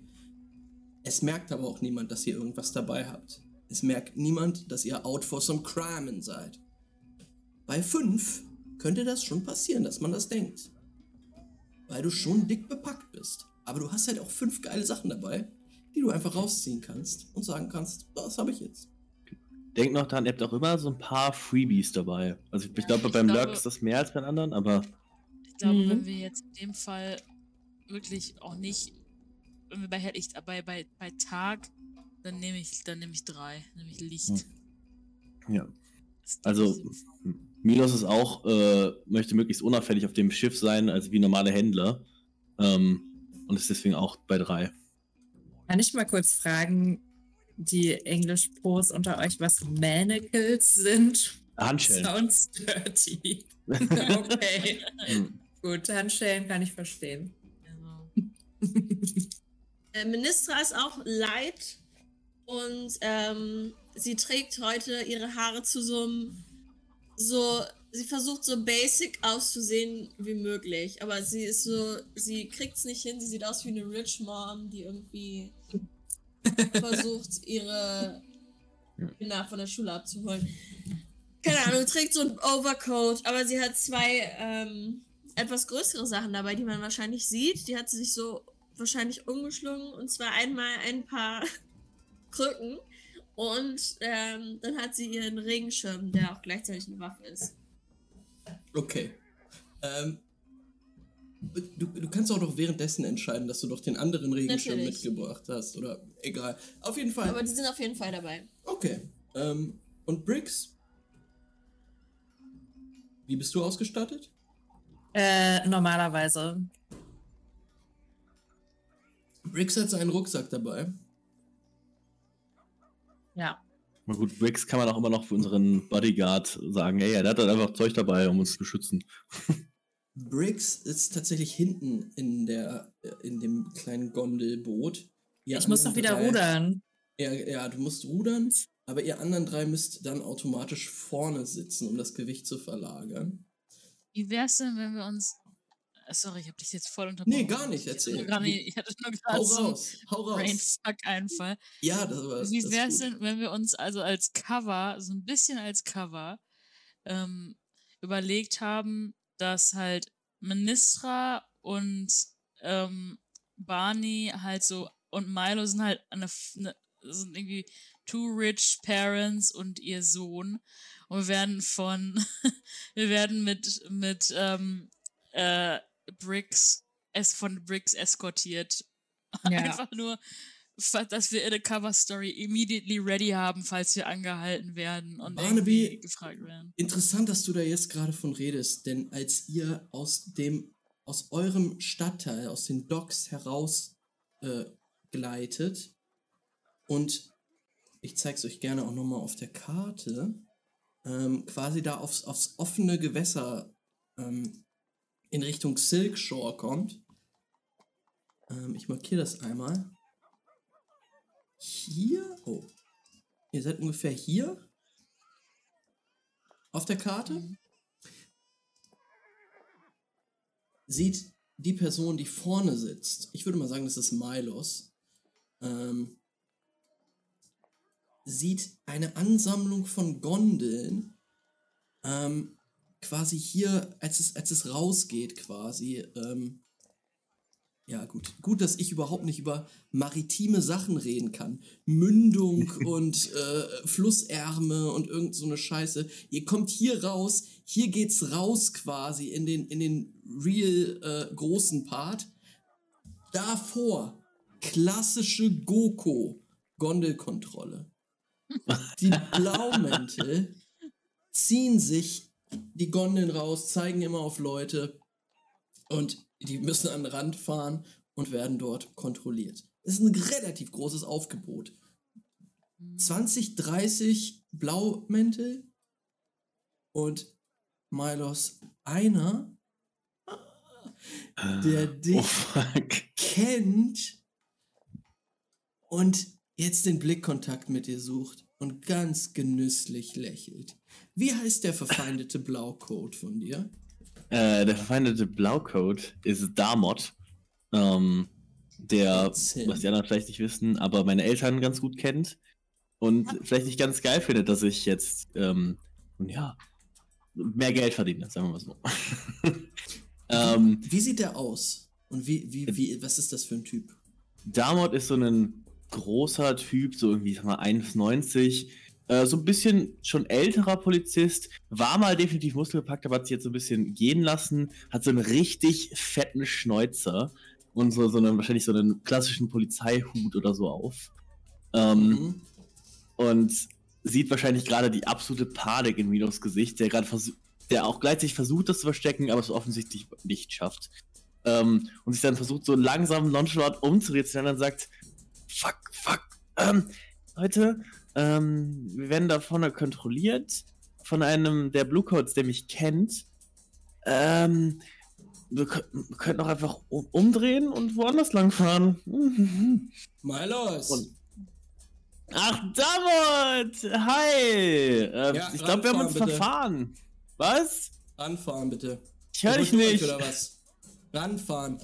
Es merkt aber auch niemand, dass ihr irgendwas dabei habt. Es merkt niemand, dass ihr out for some crime seid. Bei fünf könnte das schon passieren, dass man das denkt. Weil du schon dick bepackt bist. Aber du hast halt auch fünf geile Sachen dabei, die du einfach rausziehen kannst und sagen kannst, das habe ich jetzt. Denkt noch daran, ihr habt auch immer so ein paar Freebies dabei. Also ich Ja, glaube, ich beim glaube- Lurk ist das mehr als bei den anderen, aber Ich glaube, Mhm. wenn wir jetzt in dem Fall wirklich auch nicht, wenn wir bei Helllicht, bei, bei, bei Tag, dann nehme ich, dann nehme ich drei, nämlich Licht. Hm. ja. Also. Milos ist auch, äh, möchte möglichst unauffällig auf dem Schiff sein, also wie normale Händler. Ähm, und ist deswegen auch bei drei. Kann ich mal kurz fragen, die Englisch-Pros unter euch, was Manacles sind? Handschellen. Sounds dirty. <laughs> okay, Hm. gut, Handschellen kann ich verstehen. Also, Äh, Ministra ist auch light und ähm, sie trägt heute ihre Haare zu so einem, so, sie versucht so basic auszusehen wie möglich, aber sie ist so, sie kriegt es nicht hin, sie sieht aus wie eine Rich Mom, die irgendwie versucht, ihre Kinder von der Schule abzuholen. Keine Ahnung, trägt so ein Overcoat, aber sie hat zwei ähm, etwas größere Sachen dabei, die man wahrscheinlich sieht. Die hat sie sich so wahrscheinlich umgeschlungen und zwar einmal ein paar <laughs> Krücken und ähm, dann hat sie ihren Regenschirm, der auch gleichzeitig eine Waffe ist. Okay. Ähm, du, du kannst auch noch währenddessen entscheiden, dass du doch den anderen Regenschirm Natürlich. mitgebracht hast. Oder egal. Auf jeden Fall. Aber die sind auf jeden Fall dabei. Okay. Ähm, und Briggs? Wie bist du ausgestattet? Äh, normalerweise. Briggs hat seinen Rucksack dabei. Ja. Na gut, Briggs kann man auch immer noch für unseren Bodyguard sagen, ey, der hat halt einfach Zeug dabei, um uns zu beschützen. <laughs> Briggs ist tatsächlich hinten in der in dem kleinen Gondelboot. Ihr ich muss doch wieder drei- rudern. Ja, ja, du musst rudern, aber ihr anderen drei müsst dann automatisch vorne sitzen, um das Gewicht zu verlagern. Wie wär's denn, wenn wir uns. Äh, Sorry, ich hab dich jetzt voll unterbrochen. Nee, gar nicht, Ich hatte erzähl. nur gerade- Ich hatte nur Hau gerade so einen raus, hau raus. Brainfuck-Einfall. Ja, das war Wie gut. denn, wenn wir uns also als Cover, so ein bisschen als Cover, ähm, überlegt haben, dass halt Ministra und ähm, Barney halt so und Milo sind halt eine, eine sind irgendwie two rich parents und ihr Sohn und wir werden von <laughs> wir werden mit mit ähm, äh, Bricks es von Bricks eskortiert <laughs> Ja. einfach nur, dass wir eine Cover Story immediately ready haben, falls wir angehalten werden und Barnaby- gefragt werden. Interessant, dass du da jetzt gerade von redest, denn als ihr aus dem, aus eurem Stadtteil, aus den Docks heraus äh, gleitet und ich zeige es euch gerne auch nochmal auf der Karte, ähm, quasi da aufs, aufs offene Gewässer ähm, in Richtung Silk Shore kommt. Ähm, ich markiere das einmal. Hier? Oh. Ihr seid ungefähr hier auf der Karte. Sieht die Person, die vorne sitzt, ich würde mal sagen, das ist Milos, ähm, sieht eine Ansammlung von Gondeln ähm, quasi hier, als es, als es rausgeht quasi. Ähm, ja, gut. Gut, dass ich überhaupt nicht über maritime Sachen reden kann. Mündung <laughs> und äh, Flussärme und irgend so eine Scheiße. Ihr kommt hier raus, hier geht's raus quasi in den, in den real äh, großen Part. Davor klassische Goko Gondelkontrolle. Die Blaumäntel ziehen sich die Gondeln raus, zeigen immer auf Leute und die müssen an den Rand fahren und werden dort kontrolliert. Es ist ein relativ großes Aufgebot. 20, 30 Blaumäntel und Milos einer, der Oh dich fuck. kennt und jetzt den Blickkontakt mit dir sucht und ganz genüsslich lächelt. Wie heißt der verfeindete Blaucode von dir? Äh, der verfeindete Blaucoat ist Damot. Ähm, der, was die anderen vielleicht nicht wissen, aber meine Eltern ganz gut kennt. Und vielleicht nicht ganz geil findet, dass ich jetzt, ähm, ja, mehr Geld verdiene, sagen wir mal so. <laughs> ähm, Wie sieht der aus? Und wie, wie, wie, was ist das für ein Typ? Damot ist so ein großer Typ, so irgendwie, sag mal, 1,90. Äh, so ein bisschen schon älterer Polizist. War mal definitiv muskelgepackt, aber hat sich jetzt so ein bisschen gehen lassen. Hat so einen richtig fetten Schnäuzer. Und so, so einen, wahrscheinlich so einen klassischen Polizeihut oder so auf. Ähm, Mhm. und sieht wahrscheinlich gerade die absolute Panik in Minos Gesicht, der gerade versucht, der auch gleichzeitig versucht, das zu verstecken, aber es offensichtlich nicht schafft. Ähm, und sich dann versucht, so langsam nonchalant umzudrehen und dann sagt, fuck, fuck, ähm, Leute, ähm, wir werden da vorne kontrolliert von einem der Bluecoats, der mich kennt. Ähm, wir, kö- wir könnten auch einfach um, umdrehen und woanders langfahren. <laughs> Milos! Und- Ach, Damot! Hi! Ähm, Ja, ich glaube, wir haben uns bitte. verfahren. Was? Ranfahren bitte. Ich höre dich nicht. Oder was? Ranfahren.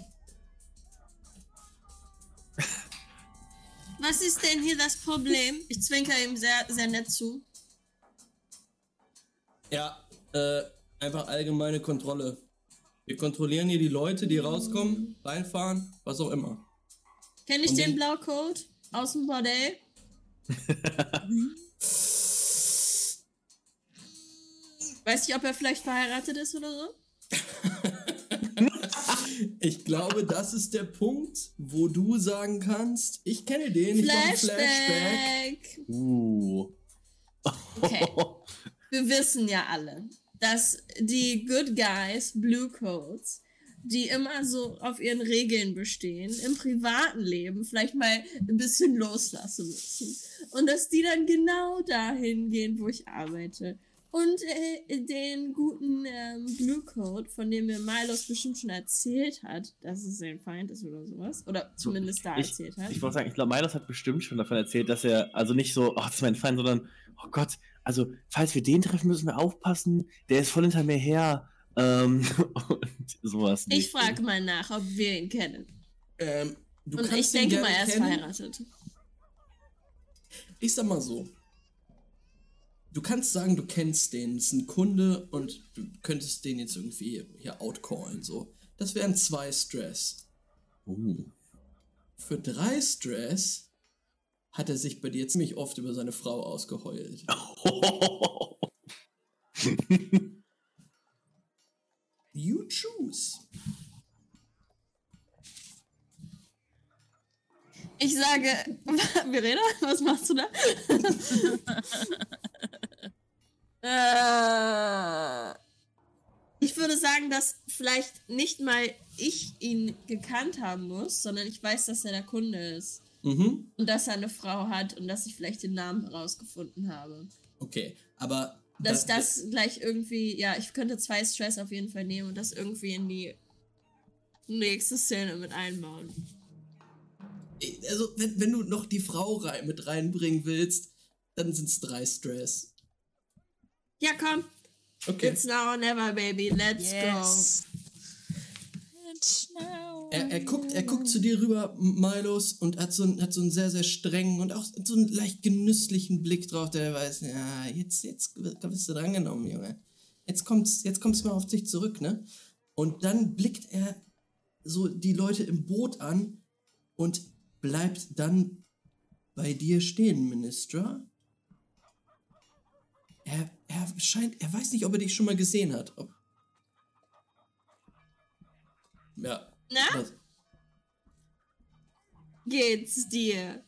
Was ist denn hier das Problem? Ich zwinker ihm sehr, sehr nett zu. Ja, äh, einfach allgemeine Kontrolle. Wir kontrollieren hier die Leute, die rauskommen, reinfahren, was auch immer. Kenn ich Und den Blaucode aus dem Bordell? <laughs> Weiß ich, ob er vielleicht verheiratet ist oder so? <laughs> Ich glaube, das ist der Punkt, wo du sagen kannst, ich kenne den, ich mache Flashback. Flashback! Uh. Okay. Wir wissen ja alle, dass die Good Guys, Blue Coats, die immer so auf ihren Regeln bestehen, im privaten Leben vielleicht mal ein bisschen loslassen müssen. Und dass die dann genau dahin gehen, wo ich arbeite. Und äh, den guten ähm, Blue Code, von dem mir Milos bestimmt schon erzählt hat, dass es sein Feind ist oder sowas. Oder zumindest da ich, erzählt hat. Ich wollte sagen, ich glaube, Milos hat bestimmt schon davon erzählt, dass er, also nicht so, oh, das ist mein Feind, sondern, oh Gott, also, falls wir den treffen, müssen wir aufpassen, der ist voll hinter mir her. Ähm, <laughs> und sowas. ich frage mal nach, ob wir ihn kennen. Ähm, du Und ich denke mal, er ist kennen. verheiratet. Ich sag mal so. Du kannst sagen, du kennst den, das ist ein Kunde und du könntest den jetzt irgendwie hier outcallen, so. Das wären zwei Stress. Uh. Für drei Stress hat er sich bei dir ziemlich oft über seine Frau ausgeheult. <laughs> You choose. Ich sage, <laughs> Verena, was machst du da? <laughs> äh, ich würde sagen, dass vielleicht nicht mal ich ihn gekannt haben muss, sondern ich weiß, dass er der Kunde ist. Mhm. Und dass er eine Frau hat und dass ich vielleicht den Namen herausgefunden habe. Okay, aber Dass das gleich irgendwie, ja, ich könnte zwei Stress auf jeden Fall nehmen und das irgendwie in die nächste Szene mit einbauen. Also wenn, wenn du noch die Frau rein, mit reinbringen willst, dann sind es drei Stress. Ja, komm, Okay. it's now or never, baby, let's Yes. It's now Er, er, guckt, er guckt zu dir rüber, Milos, und hat so, einen, hat so einen sehr, sehr strengen und auch so einen leicht genüsslichen Blick drauf, der weiß, ja, jetzt, jetzt wirst du drangenommen, Junge. Jetzt kommt's, jetzt kommt's mal auf dich zurück, ne? Und dann blickt er so die Leute im Boot an und bleibt dann bei dir stehen, Minister. Er, er scheint, er weiß nicht, ob er dich schon mal gesehen hat. Ob ja. Na, Was? geht's dir?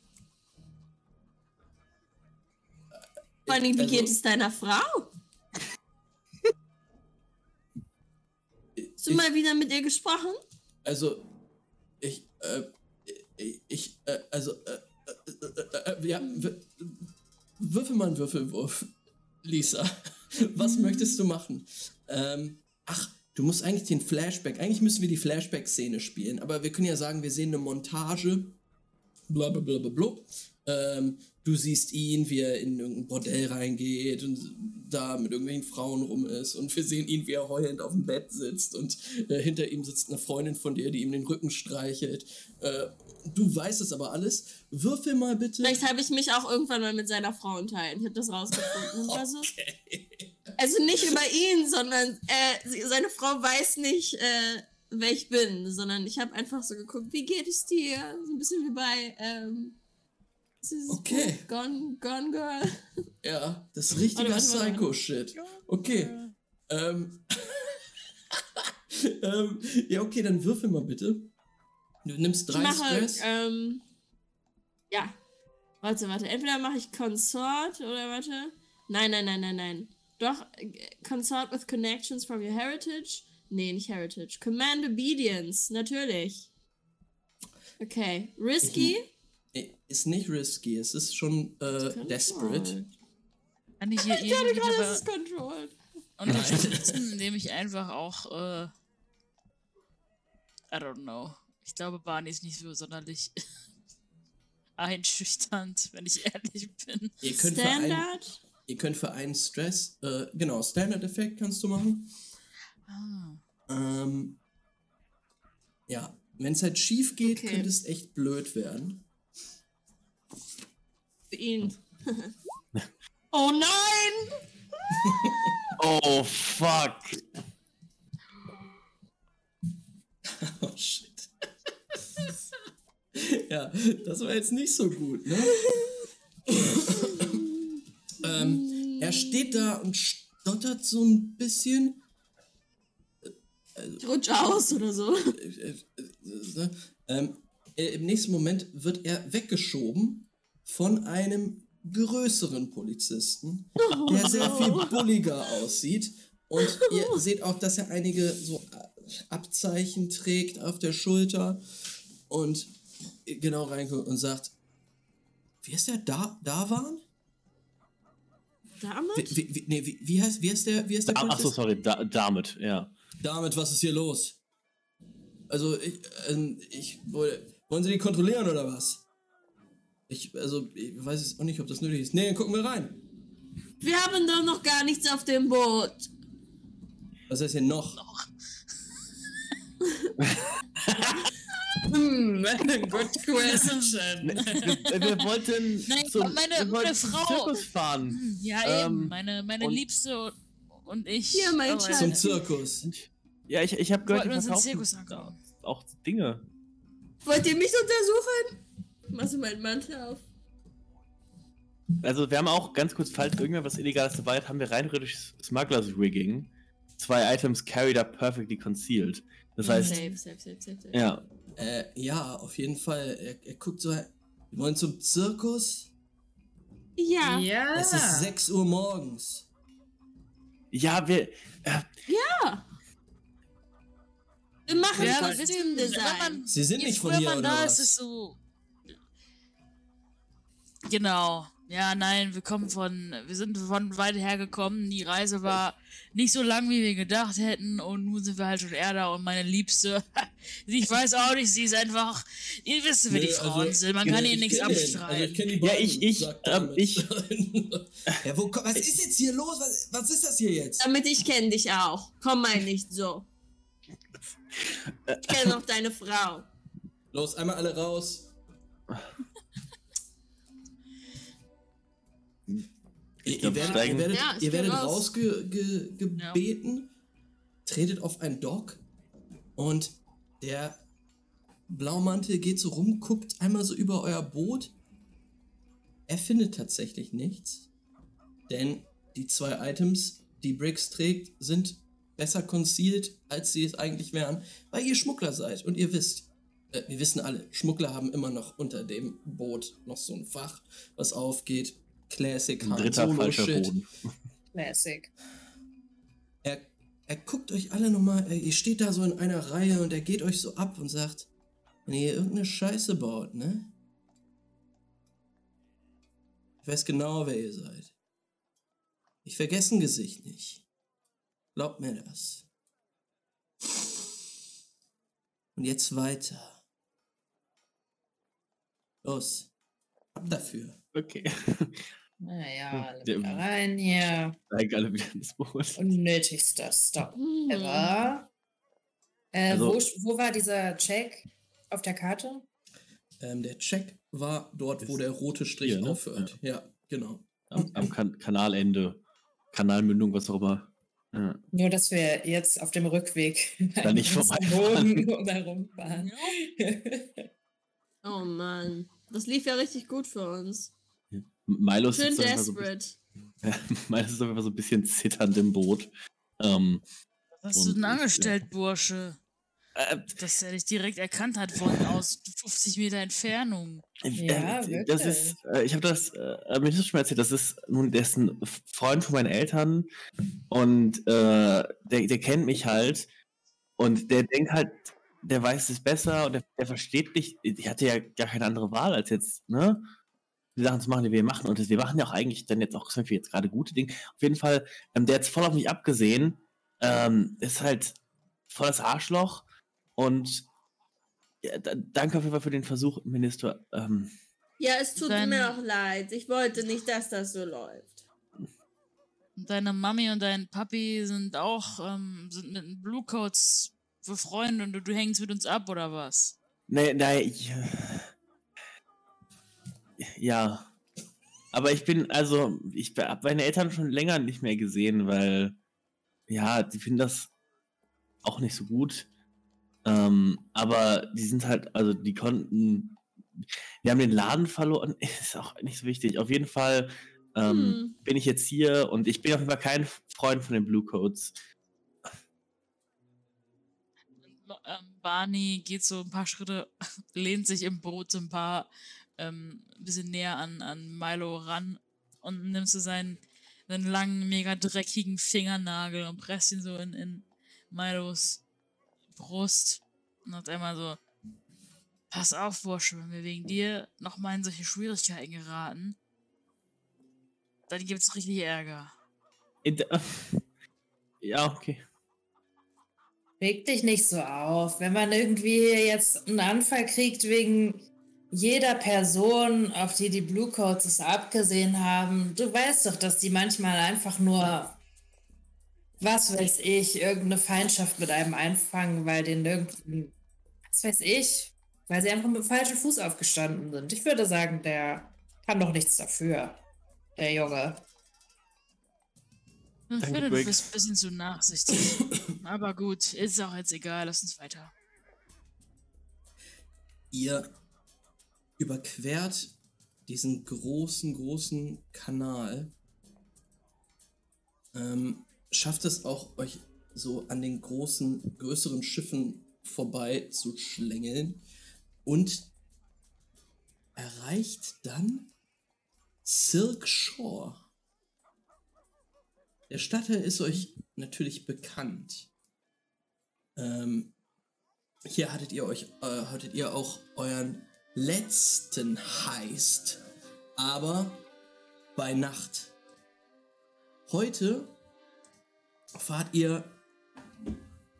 Vor allem, wie Also- geht es deiner Frau? <laughs> Hast du Ich- mal wieder mit ihr gesprochen? Also, ich, äh, ich, äh, also, äh, äh, äh, äh, ja, würfel mal einen Würfelwurf, Lisa. <laughs> Was möchtest du machen? Ähm, ach, du musst eigentlich den Flashback, eigentlich müssen wir die Flashback-Szene spielen, aber wir können ja sagen, wir sehen eine Montage, bla bla bla bla bla. Ähm, du siehst ihn, wie er in irgendein Bordell reingeht und da mit irgendwelchen Frauen rum ist und wir sehen ihn, wie er heulend auf dem Bett sitzt und äh, hinter ihm sitzt eine Freundin von dir, die ihm den Rücken streichelt. Äh, du weißt es aber alles. Würfel mal bitte. Vielleicht habe ich mich auch irgendwann mal mit seiner Frau unterhalten. Ich habe das rausgefunden. Das war so, also nicht über ihn, sondern äh, seine Frau weiß nicht, äh, wer ich bin, sondern ich habe einfach so geguckt, wie geht es dir? So ein bisschen wie bei ähm, dieses Okay. Buch, Gone, Gone Girl. Ja, das ist richtiger. Psycho-Shit. Okay. Ähm. <laughs> ähm, ja, okay, dann würfel mal bitte. Du nimmst Ich drei mache, Stress. ähm, ja. Warte, warte. Entweder mache ich Consort oder warte. Nein, nein, nein, nein, nein. Doch, Consort with connections from your heritage. Nee, nicht Heritage. Command Obedience, natürlich. Okay. Risky. Äh, Ist nicht risky, es ist schon äh, desperate. Kann ich hier Ich dachte gerade, es ist controlled. unterstützen, indem ich einfach auch, äh, I don't know. Ich glaube, Barney ist nicht so sonderlich <laughs> einschüchternd, wenn ich ehrlich bin. Ihr könnt, für einen, Standard. ihr könnt für einen Stress, äh, genau, Standard-Effekt kannst du machen. Ah. Ähm, ja, wenn es halt schief geht, Okay. könnte es echt blöd werden. Für ihn. <laughs> oh nein! <laughs> Oh, fuck. <laughs> Oh shit. ja, das war jetzt nicht so gut, ne? ähm, er steht da und stottert so ein bisschen. Ich rutsch aus oder so. Äh, äh, äh, ähm, äh, Im nächsten Moment wird er weggeschoben von einem größeren Polizisten, der sehr viel <laughs> bulliger aussieht. Und ihr seht auch, dass er einige so Abzeichen trägt auf der Schulter und genau reinguckt und sagt, wie ist der da, da waren? Damit? Wie, wie, nee, wie, wie, heißt, wie heißt der, wie heißt der Ah, Achso, sorry, da, damit, ja. Damit, was ist hier los? Also, ich, ähm, ich, woll- wollen Sie die kontrollieren oder was? Ich, also, ich weiß jetzt auch nicht, ob das nötig ist. Nee, dann gucken wir rein. Wir haben doch noch gar nichts auf dem Boot. Was heißt hier noch? Hm, <laughs> good question. Wir, wir wollten Nein, zum, meine- wir wollten meine zum Frau. Zirkus fahren. Ja, eben. Ähm, Meine, meine und- Liebste und, ich. Hier, mein Schatz. Zum Zirkus. Ja, ich, ich habe gehört, Wollten die uns verkaufen Zirkus angucken. auch Dinge. Wollt ihr mich untersuchen? Machst du meinen Mantel auf? Also wir haben auch ganz kurz, falls irgendwer was Illegales dabei hat, haben wir rein theoretisch Smugglers Rigging. Zwei Items carried up perfectly concealed. Das heißt, Safe, safe, safe, safe, safe. ja, Äh, ja, auf jeden Fall. Er, er guckt so, wir wollen zum Zirkus. Ja. Ja. Es ist 6 Uhr morgens. ja, wir, Wir machen Ja, ja, ihr, wenn Kostümdesign. man- Sie sind nicht von hier, man oder da was? ist, ist so. Genau. Ja, nein, wir kommen von, wir sind von weit her gekommen. Die Reise war nicht so lang, wie wir gedacht hätten. Und nun sind wir halt schon eher da. Und meine Liebste, <laughs> ich weiß auch nicht, sie ist einfach, ihr wisst, wie die Nee, Frauen also, sind. Man kann ihnen nichts abstreiten. Also ich die Ja, ich- ich, ähm, ich- ja, wo, was ist jetzt hier los? Was, was ist das hier jetzt? Damit ich kenne dich auch. Komm mal nicht so. Ich kenne <laughs> auch deine Frau. Los, einmal alle raus. Ihr, glaub, ihr werdet, ihr werdet, Ja, ihr werdet raus. rausgebeten, tretet auf ein Dock und der Blaumantel geht so rum, guckt einmal so über euer Boot. Er findet tatsächlich nichts, denn die zwei Items, die Briggs trägt, sind besser concealed, als sie es eigentlich wären, weil ihr Schmuggler seid und ihr wisst, äh, wir wissen alle, Schmuggler haben immer noch unter dem Boot noch so ein Fach, was aufgeht. Classic Han dritter Solo falscher Shit. Boden. Classic. Er, er guckt euch alle nochmal, ihr steht da so in einer Reihe und er geht euch so ab und sagt, wenn ihr irgendeine Scheiße baut, ne? Ich weiß genau, wer ihr seid. Ich vergesse ein Gesicht nicht. Glaubt mir das. Und jetzt weiter. Los. Ab dafür. Okay. <laughs> Naja, Hm, alle der- wieder rein hier. Steigen alle wieder ins Boot. Unnötigster Stop Hm. ever. Äh, Also- wo, wo war dieser Check auf der Karte? Ähm, der Check war dort, wo der rote Strich Hier, ne? aufhört. Ja, genau. Am, am kan Kanalende. Kanalmündung, was auch immer. Ja. Nur, dass wir jetzt auf dem Rückweg Da <laughs> nicht vorbeifahren. <laughs> Bogen herumfahren. <laughs> Oh Mann. Das lief ja richtig gut für uns. Milo ist Schön so ein bisschen- desperate. <laughs> Milo ist auf jeden Fall so ein bisschen zitternd im Boot. Ähm, Was hast du denn angestellt, Bursche? äh, Dass er dich direkt erkannt hat von aus 50 Meter Entfernung. Ja, äh, das wirklich. ist, äh, ich habe das, äh, mir ist das schon mal erzählt, das ist nun, der ist ein Freund von meinen Eltern und äh, der, der kennt mich halt und der denkt halt, der weiß es besser und der, der versteht nicht, ich hatte ja gar keine andere Wahl als jetzt, ne? Die Sachen zu machen, die wir machen. Und das, wir machen ja auch eigentlich dann jetzt auch jetzt gerade gute Dinge. Auf jeden Fall, ähm, der hat voll auf mich abgesehen. Ähm, ist halt voll das Arschloch. Und ja, da, danke auf jeden Fall für den Versuch, Minister. Ähm, Ja, es tut Dann- mir auch leid. Ich wollte nicht, dass das so läuft. Und deine Mami und dein Papi sind auch ähm, sind mit den Bluecoats befreundet und du, du hängst mit uns ab oder was? Nee, nein, ich, ja. Aber ich bin, also, ich habe meine Eltern schon länger nicht mehr gesehen, weil, ja, die finden das auch nicht so gut. Ähm, aber die sind halt, also, die konnten, die haben den Laden verloren, <laughs> ist auch nicht so wichtig. Auf jeden Fall ähm, Hm. bin ich jetzt hier und ich bin auf jeden Fall kein Freund von den Blue Coats. Ähm, Barney geht so ein paar Schritte, <laughs> lehnt sich im Boot so ein paar ähm, ein bisschen näher an, an Milo ran und nimmt so seinen, seinen langen, mega dreckigen Fingernagel und presst ihn so in, in Milos Brust und hat einmal so, pass auf, Bursche, wenn wir wegen dir nochmal in solche Schwierigkeiten geraten, dann gibt's richtig Ärger. <laughs> Ja, okay. Reg dich nicht so auf. Wenn man irgendwie jetzt einen Anfall kriegt wegen jeder Person, auf die die Blue Coats es abgesehen haben, du weißt doch, dass die manchmal einfach nur, was weiß ich, irgendeine Feindschaft mit einem einfangen, weil den irgendwie, was weiß ich, weil sie einfach mit dem falschen Fuß aufgestanden sind. Ich würde sagen, der kann doch nichts dafür, der Junge. Ich Danke, finde, du Briggs. bist ein bisschen zu nachsichtig. <coughs> Aber gut, ist auch jetzt egal, lass uns weiter. Ihr überquert diesen großen, großen Kanal. Ähm, schafft es auch, euch so an den großen, größeren Schiffen vorbei zu schlängeln und erreicht dann Silk Shore. Der Stadtteil ist euch natürlich bekannt. Ähm, hier hattet ihr euch, äh, hattet ihr auch euren letzten Heist, aber bei Nacht. Heute fahrt ihr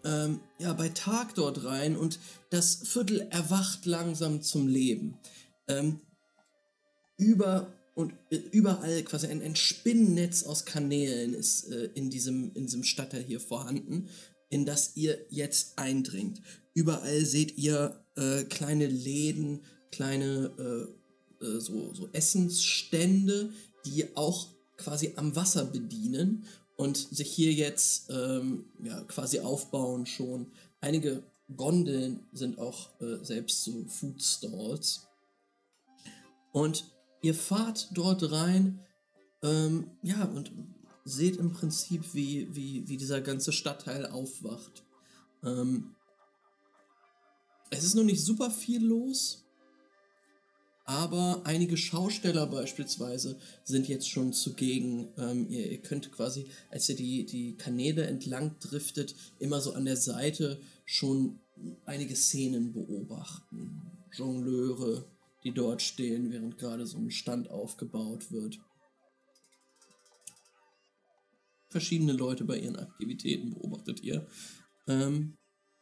ähm, ja bei Tag dort rein und das Viertel erwacht langsam zum Leben. Ähm, über und äh, überall quasi ein, ein Spinnennetz aus Kanälen ist äh, in, diesem, in diesem Stadtteil hier vorhanden, in das ihr jetzt eindringt. Überall seht ihr äh, kleine Läden, kleine äh, äh, so, so Essensstände, die auch quasi am Wasser bedienen und sich hier jetzt ähm, ja, quasi aufbauen schon. Einige Gondeln sind auch äh, selbst so Food Stalls. Und ihr fahrt dort rein, ähm, ja, und seht im Prinzip, wie, wie, wie dieser ganze Stadtteil aufwacht. Ähm, es ist noch nicht super viel los, aber einige Schausteller beispielsweise sind jetzt schon zugegen. Ähm, ihr, ihr könnt quasi, als ihr die, die Kanäle entlang driftet, immer so an der Seite schon einige Szenen beobachten. Jongleure, die dort stehen, während gerade so ein Stand aufgebaut wird. Verschiedene Leute bei ihren Aktivitäten beobachtet ihr. Ähm,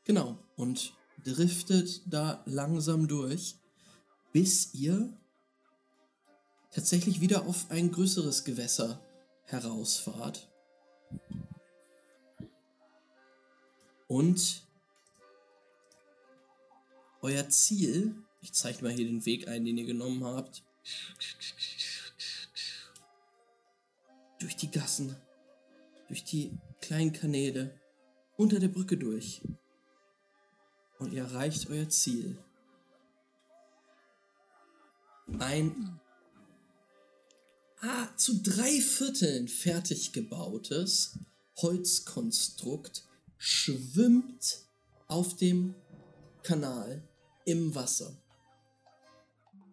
genau, und driftet da langsam durch, bis ihr tatsächlich wieder auf ein größeres Gewässer herausfahrt. Und euer Ziel, ich zeichne mal hier den Weg ein, den ihr genommen habt, durch die Gassen, durch die kleinen Kanäle, unter der Brücke durch. Und ihr erreicht euer Ziel. Ein ah, zu drei Vierteln fertig gebautes Holzkonstrukt schwimmt auf dem Kanal im Wasser.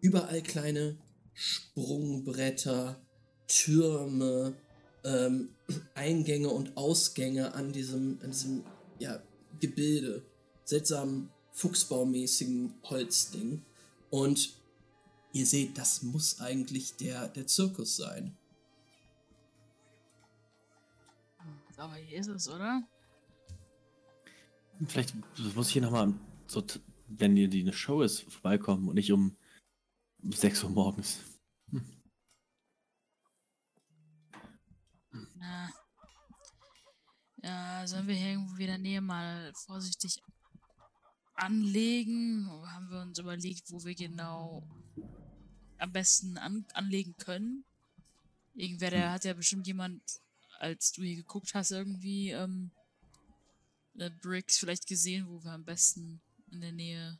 Überall kleine Sprungbretter, Türme, ähm, Eingänge und Ausgänge an diesem, an diesem ja, Gebilde. Seltsam fuchsbaumäßigen Holzding. Und ihr seht, das muss eigentlich der, der Zirkus sein. Aber hier ist es, oder? Vielleicht muss ich hier nochmal, so, wenn dir die eine Show ist, vorbeikommen und nicht um 6 Uhr morgens. Na. Ja, sollen wir hier irgendwo in der Nähe mal vorsichtig anlegen? Oder haben wir uns überlegt, wo wir genau am besten an anlegen können? Irgendwer, der hat ja bestimmt jemand, als du hier geguckt hast, irgendwie ähm, äh, Bricks vielleicht gesehen, wo wir am besten in der Nähe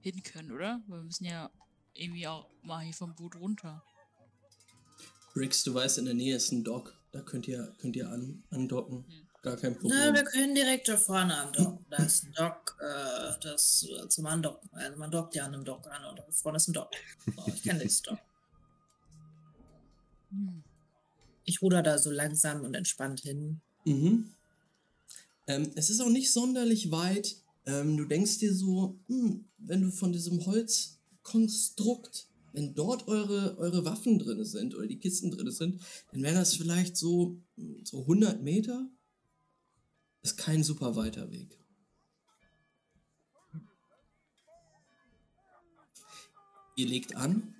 hin können, oder? Weil wir müssen ja irgendwie auch mal hier vom Boot runter. Briggs, du weißt, in der Nähe ist ein Dock. Da könnt ihr, könnt ihr an, andocken. Gar kein Problem. Na, wir können direkt da vorne andocken. Da ist ein Dock, äh, das äh, zum Andocken. Also man dockt ja an einem Dock an und da vorne ist ein Dock. So, ich kenne das Dock. Hm. Ich ruder da so langsam und entspannt hin. Mhm. Ähm, es ist auch nicht sonderlich weit. Ähm, du denkst dir so, hm, wenn du von diesem Holzkonstrukt wenn dort eure, eure Waffen drin sind oder die Kisten drin sind, dann wären das vielleicht so, so 100 Meter. Ist kein super weiter Weg. Ihr legt an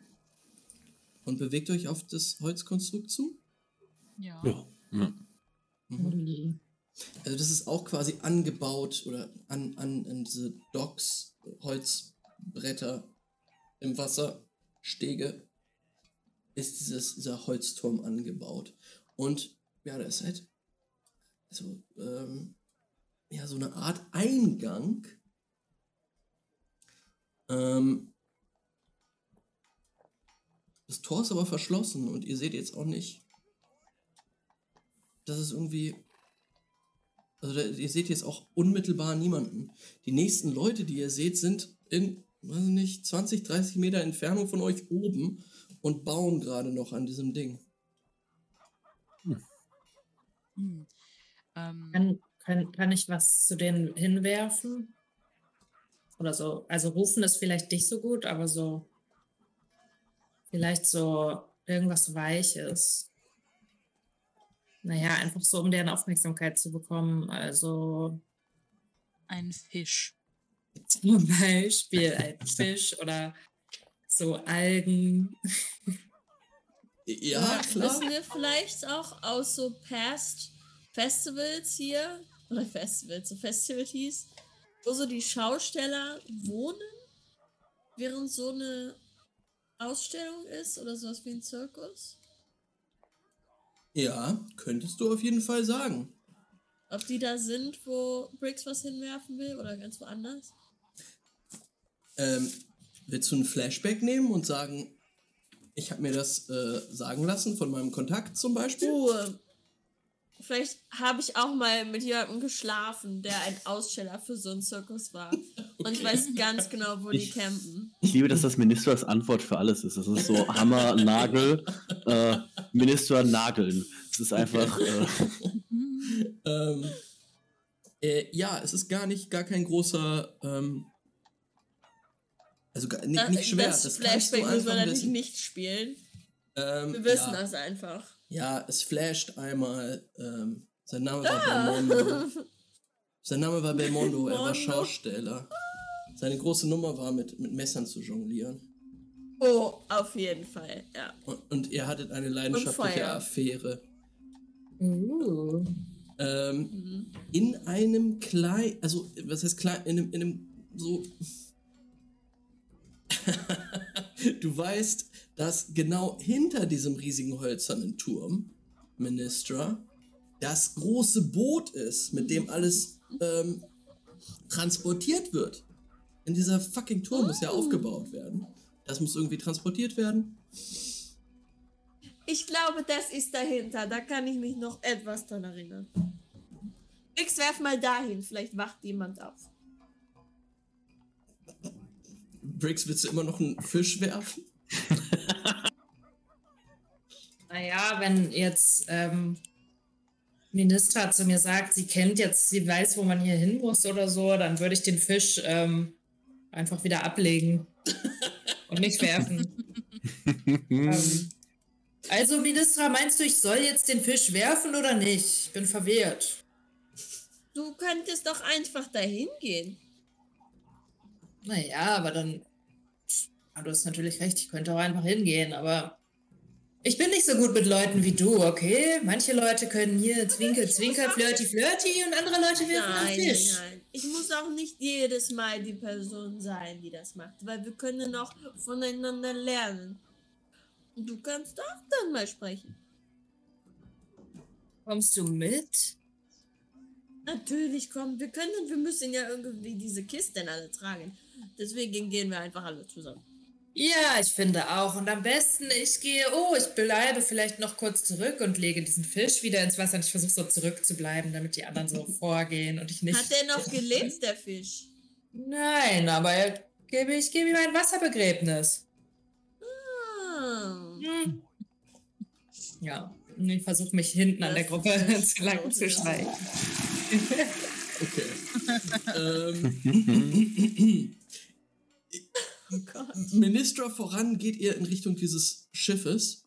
und bewegt euch auf das Holzkonstrukt zu. Ja. Ja. Mhm. Also das ist auch quasi angebaut oder an, an, an diese Docks, Holzbretter im Wasser, Stege, ist dieses, dieser Holzturm angebaut. Und ja, da ist halt also, ähm, ja, so eine Art Eingang. Ähm, das Tor ist aber verschlossen und ihr seht jetzt auch nicht, dass es irgendwie also da, ihr seht jetzt auch unmittelbar niemanden. Die nächsten Leute, die ihr seht, sind in, weiß ich nicht, 20, 30 Meter Entfernung von euch oben und bauen gerade noch an diesem Ding. Hm. Ähm, Kann, kann, ich was zu denen hinwerfen? Oder so. Also rufen ist vielleicht nicht so gut, aber so. Vielleicht so irgendwas Weiches. Naja, einfach so, um deren Aufmerksamkeit zu bekommen. Also ein Fisch. zum Beispiel ein Fisch oder so Algen. Ja, klar. Wissen wir vielleicht auch aus so Past Festivals hier, oder Festivals, so Festivities, wo so die Schausteller wohnen, während so eine Ausstellung ist oder sowas wie ein Zirkus? Ja, könntest du auf jeden Fall sagen. Ob die da sind, wo Briggs was hinwerfen will oder ganz woanders? Ähm, willst du ein Flashback nehmen und sagen, ich habe mir das äh, sagen lassen von meinem Kontakt zum Beispiel? Äh, vielleicht habe ich auch mal mit jemandem geschlafen, der ein Aussteller für so einen Zirkus war. Und ich weiß ganz genau, wo die Ich- campen. Ich liebe, dass das Ministers Antwort für alles ist. Das ist so Hammer, Nagel, äh, Minister Nageln. Das ist einfach. Äh, Hm. Ähm, äh, ja, es ist gar nicht, gar kein großer, ähm, also gar, nicht, Da- nicht schwer. Das, Das, Flashback müssen wir natürlich wissen. nicht spielen. Ähm, Wir wissen ja, das einfach. Ja, es flasht einmal. Ähm, sein Name Ah. war Belmondo. <laughs> Sein Name war Belmondo, er war. Schausteller. Seine große Nummer war, mit, mit Messern zu jonglieren. Oh, auf jeden Fall, ja. Und, und ihr hattet eine leidenschaftliche. Affäre. Uh. Ähm, Mhm. in einem kleinen, also was heißt klein, in einem, in einem so. <laughs> du weißt, dass genau hinter diesem riesigen hölzernen Turm, Ministra, das große Boot ist, mit dem alles ähm, transportiert wird. In dieser fucking Turm muss ja aufgebaut werden. Das muss irgendwie transportiert werden. Ich glaube, das ist dahinter. Da kann ich mich noch etwas dran erinnern. X, werf mal dahin. Vielleicht wacht jemand auf. Briggs, willst du immer noch einen Fisch werfen? <laughs> Naja, wenn jetzt ähm, Ministra zu mir sagt, sie kennt jetzt, sie weiß, wo man hier hin muss oder so, dann würde ich den Fisch ähm, einfach wieder ablegen <laughs> und nicht werfen. ähm, also, Ministra, meinst du, ich soll jetzt den Fisch werfen oder nicht? Ich bin verwirrt. Du könntest doch einfach dahin gehen. Naja, aber dann. Ja, du hast natürlich recht, ich könnte auch einfach hingehen, aber. Ich bin nicht so gut mit Leuten wie du, okay? Manche Leute können hier Zwinker, Zwinker, Flirty, Flirty und andere Leute werfen einen Nein, nein, Fisch. nein. Ich muss auch nicht jedes Mal die Person sein, die das macht, weil wir können auch voneinander lernen. Und du kannst auch dann mal sprechen. Kommst du mit? Natürlich, komm, wir können, wir müssen ja irgendwie diese Kisten alle tragen. Deswegen gehen wir einfach alle zusammen. Ja, ich finde auch. Und am besten, ich gehe, oh, ich bleibe vielleicht noch kurz zurück und lege diesen Fisch wieder ins Wasser und ich versuche so zurückzubleiben, damit die anderen so <laughs> vorgehen und ich nicht. Hat der noch gelebt, der Fisch? Nein, aber er- gebe ich gebe ihm ein Wasserbegräbnis. Ah. Hm. Ja, und ich versuche mich hinten an der Das Gruppe <laughs> zu lang zu ja. schleichen. Okay. <laughs> ähm, Oh Gott. Ministra voran geht ihr in Richtung dieses Schiffes.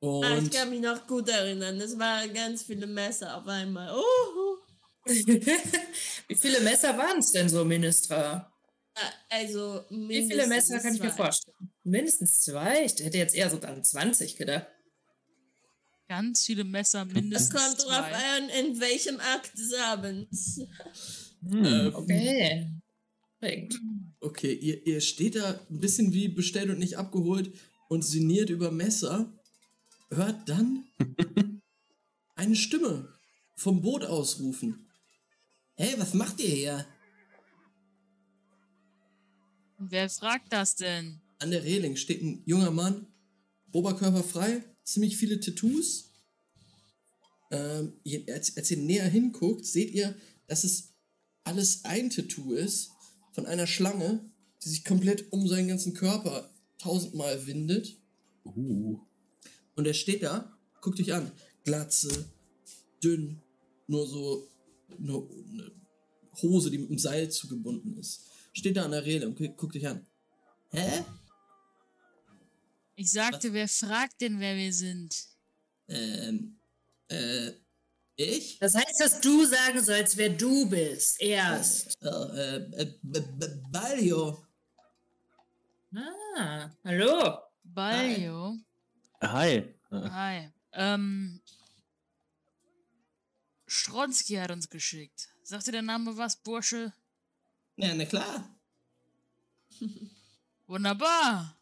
Und Ah, ich kann mich noch gut erinnern. Es waren ganz viele Messer auf einmal. Oh, <laughs> Wie viele Messer waren es denn so, Ministra? Ah, also Wie viele Messer kann ich mir zwei. vorstellen? Mindestens zwei? Ich hätte jetzt eher so an 20 gedacht. Ganz viele Messer, Es mindestens kommt drauf zwei. an, in welchem Akt des Abends. ähm, Okay. Bringt. Okay, ihr, ihr steht da ein bisschen wie bestellt und nicht abgeholt und sinniert über Messer. Hört dann <laughs> eine Stimme vom Boot ausrufen. Hey, was macht ihr hier? Wer fragt das denn? An der Reling steht ein junger Mann, Oberkörper frei, ziemlich viele Tattoos. Ähm, als, als ihr näher hinguckt, seht ihr, dass es alles ein Tattoo ist von einer Schlange, die sich komplett um seinen ganzen Körper tausendmal windet. Uh. Und er steht da, guckt euch an, Glatze, dünn, nur so nur eine Hose, die mit einem Seil zugebunden ist. Steht da an der Reling und gu- guckt euch an. Hä? Ich sagte, wer fragt denn, wer wir sind? Ähm, äh, ich? Das heißt, dass du sagen sollst, wer du bist. Erst. Oh, äh, äh, B- B- Balio. Ah, hallo. Baljo. Hi. Äh, Hi. Ähm. Stronski hat uns geschickt. Sagt dir der Name was, Bursche? Ja, na klar. Wunderbar.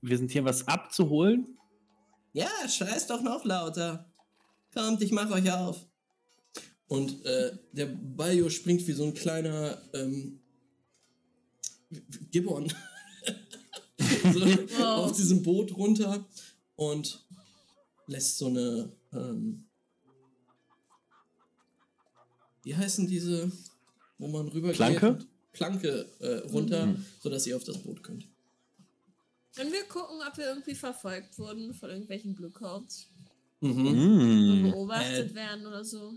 Wir sind hier, was abzuholen. Ja, scheiß doch noch lauter. Kommt, ich mach euch auf. Und äh, der Balio springt wie so ein kleiner ähm, Gibbon <laughs> so, Wow. auf diesem Boot runter und lässt so eine ähm, wie heißen diese, wo man rüber Planke? Planke äh, runter, sodass ihr auf das Boot könnt. Können wir gucken, ob wir irgendwie verfolgt wurden von irgendwelchen Bluecoats? Mhm. Mm. Beobachtet Äh. werden oder so?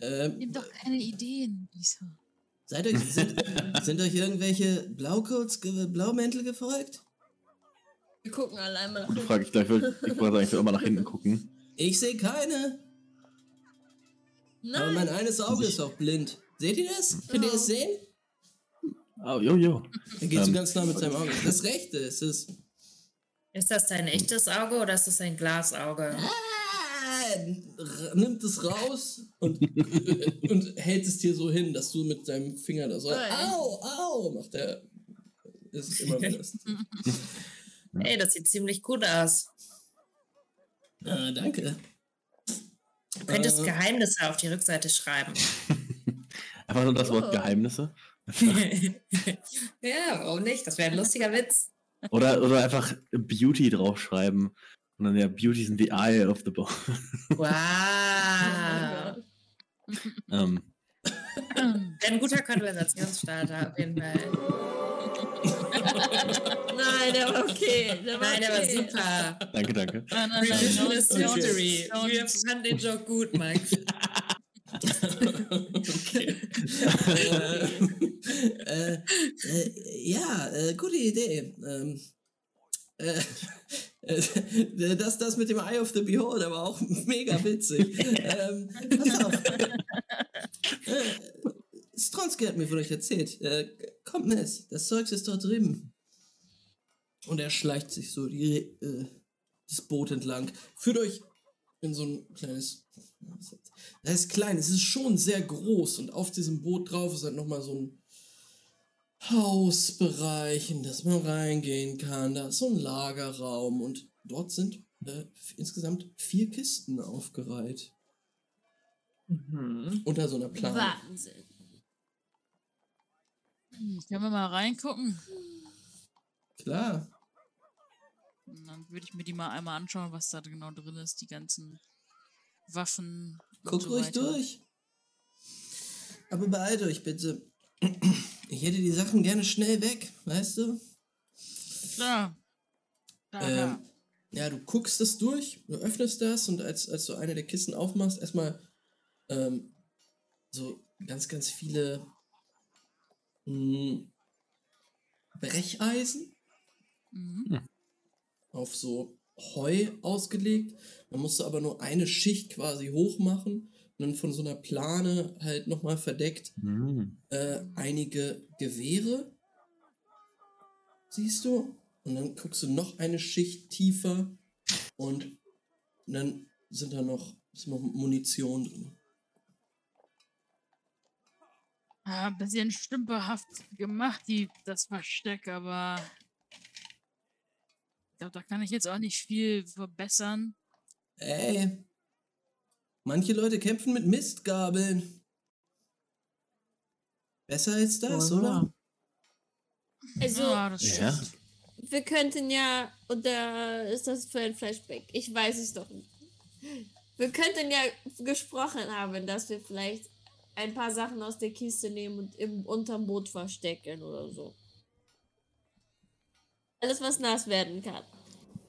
Ähm, Nimm doch keine Ideen, Lisa. Seid euch, sind, sind euch irgendwelche Blaucoats, Blaumäntel gefolgt? Wir gucken allein mal nach Gute hinten. Frage. Ich, ich wollte ich wollte eigentlich immer nach hinten gucken. Ich sehe keine. Aber mein Nein, eines Auge ist auch blind. Seht ihr das? Könnt ihr es sehen? Oh, jo, jo. Geht so Ähm. ganz nah mit seinem Auge. Das rechte ist es. Ist das dein echtes Auge oder ist das ein Glasauge? Ah, nimmt es raus und, <laughs> und hält es dir so hin, dass du mit deinem Finger da so. Au, au, macht er. Ist immer mindest. <laughs> Ey, das sieht ziemlich gut aus. ah, danke. Du könntest Äh. Geheimnisse auf die Rückseite schreiben. <laughs> Einfach nur das Wort Oh. Geheimnisse. <laughs> ja, warum nicht? Das wäre ein lustiger Witz. Oder, oder einfach Beauty draufschreiben. Und dann ja, Beauty is in the eye of the ball. Oh Wow. ähm, Ein guter Konversationsstarter auf jeden Fall. nein, der war okay. Der war Nein, der war okay. super. danke, danke. Nein, nein, nein, Revision don't- is don't- history. Wir fanden den Joke gut, Max. Okay. äh, äh, äh, ja, äh, gute Idee. Ähm, äh, äh, das, das mit dem Eye of the Beholder war auch mega witzig. ähm, pass auf. Äh, Stronsky hat mir von euch erzählt. Äh, kommt mit, das Zeugs ist dort drüben. Und er schleicht sich so die, äh, das Boot entlang. Führt euch in so ein kleines. Das ist klein, es ist schon sehr groß und auf diesem Boot drauf ist halt nochmal so ein Hausbereich, in das man reingehen kann. Da ist so ein Lagerraum und dort sind äh, insgesamt vier Kisten aufgereiht. Mhm. Unter so einer Plane. Wahnsinn. Können wir mal reingucken? Klar. Und Dann würde ich mir die mal einmal anschauen, was da genau drin ist. Die ganzen Waffen. Guckt so ruhig weiter. durch. Aber beeilt euch bitte. Ich hätte die Sachen gerne schnell weg, weißt du? Klar. Klar, Ähm, klar. ja, du guckst es durch, du öffnest das und als, als du eine der Kisten aufmachst, erstmal ähm, so ganz, ganz viele mh, Brecheisen Mhm. auf so Heu ausgelegt. Man musste aber nur eine Schicht quasi hoch machen und dann von so einer Plane halt nochmal verdeckt Hm. äh, einige Gewehre. Siehst du? Und dann guckst du noch eine Schicht tiefer und dann sind da noch, ist noch Munition drin. Ja, ein bisschen stümperhaft gemacht, die, das Versteck, aber glaube, da kann ich jetzt auch nicht viel verbessern. Ey. Manche Leute kämpfen mit Mistgabeln. Besser als das, Oh, oder? Also, ja, das Ja. wir könnten ja, oder ist das für ein Flashback? Ich weiß es doch nicht. Wir könnten ja gesprochen haben, dass wir vielleicht ein paar Sachen aus der Kiste nehmen und im unterm Boot verstecken oder so. Alles, was nass werden kann.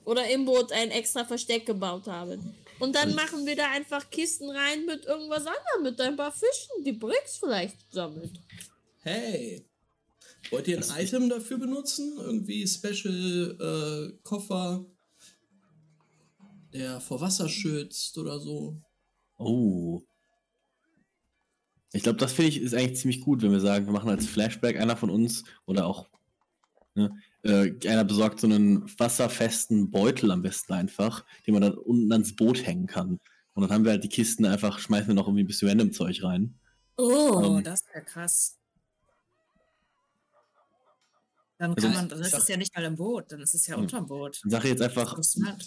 Oder im Boot ein extra Versteck gebaut haben. Und dann machen wir da einfach Kisten rein mit irgendwas anderem, mit ein paar Fischen, die Bricks vielleicht sammelt. Hey. Wollt ihr ein Item dafür benutzen? Irgendwie Special äh, Koffer, der vor Wasser schützt oder so? Oh. Ich glaube, das finde ich ist eigentlich ziemlich gut, wenn wir sagen, wir machen als Flashback einer von uns oder auch ne, äh, einer besorgt so einen wasserfesten Beutel am besten einfach, den man dann unten ans Boot hängen kann. Und dann haben wir halt die Kisten einfach, schmeißen wir noch irgendwie ein bisschen random Zeug rein. Oh, Ähm. das wäre krass. Dann Also kann ich- man, dann ist sag- es ja nicht mal im Boot, dann ist es ja Hm. unterm Boot. Dann sage ich jetzt einfach, smart.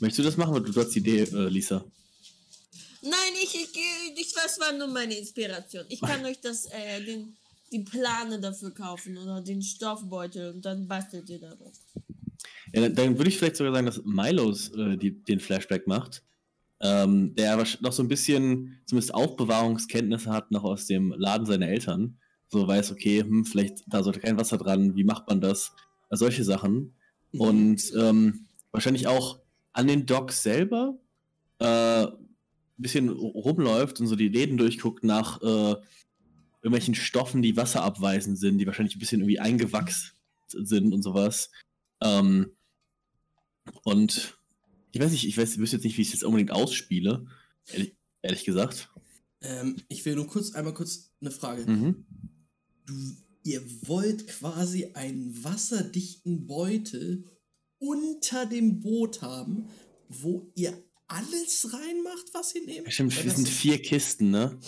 möchtest du das machen? Du, du hast die Idee, äh, Lisa. Nein, ich, ich, ich, das war nur meine Inspiration. Ich kann <laughs> euch das, äh, den, die Plane dafür kaufen oder den Stoffbeutel und dann bastelt ihr daraus. Ja, dann, dann würde ich vielleicht sogar sagen, dass Milos äh, die, den Flashback macht. Ähm, der noch so ein bisschen zumindest Aufbewahrungskenntnisse hat, noch aus dem Laden seiner Eltern. So weiß, okay, hm, vielleicht da sollte kein Wasser dran, wie macht man das? Äh, solche Sachen. Mhm. Und ähm, wahrscheinlich auch an den Docks selber äh, ein bisschen rumläuft und so die Läden durchguckt nach äh, irgendwelchen Stoffen, die wasserabweisend sind, die wahrscheinlich ein bisschen irgendwie eingewachsen sind und sowas. Ähm, und ich weiß nicht, ich weiß, ich wüsste jetzt nicht, wie ich es jetzt unbedingt ausspiele. Ehrlich, ehrlich gesagt. Ähm, ich will nur kurz einmal kurz eine Frage. Mhm. Du, ihr wollt quasi einen wasserdichten Beutel unter dem Boot haben, wo ihr alles reinmacht, was ihr nehmt? Ja, Stimmt, das- sind vier Kisten, ne?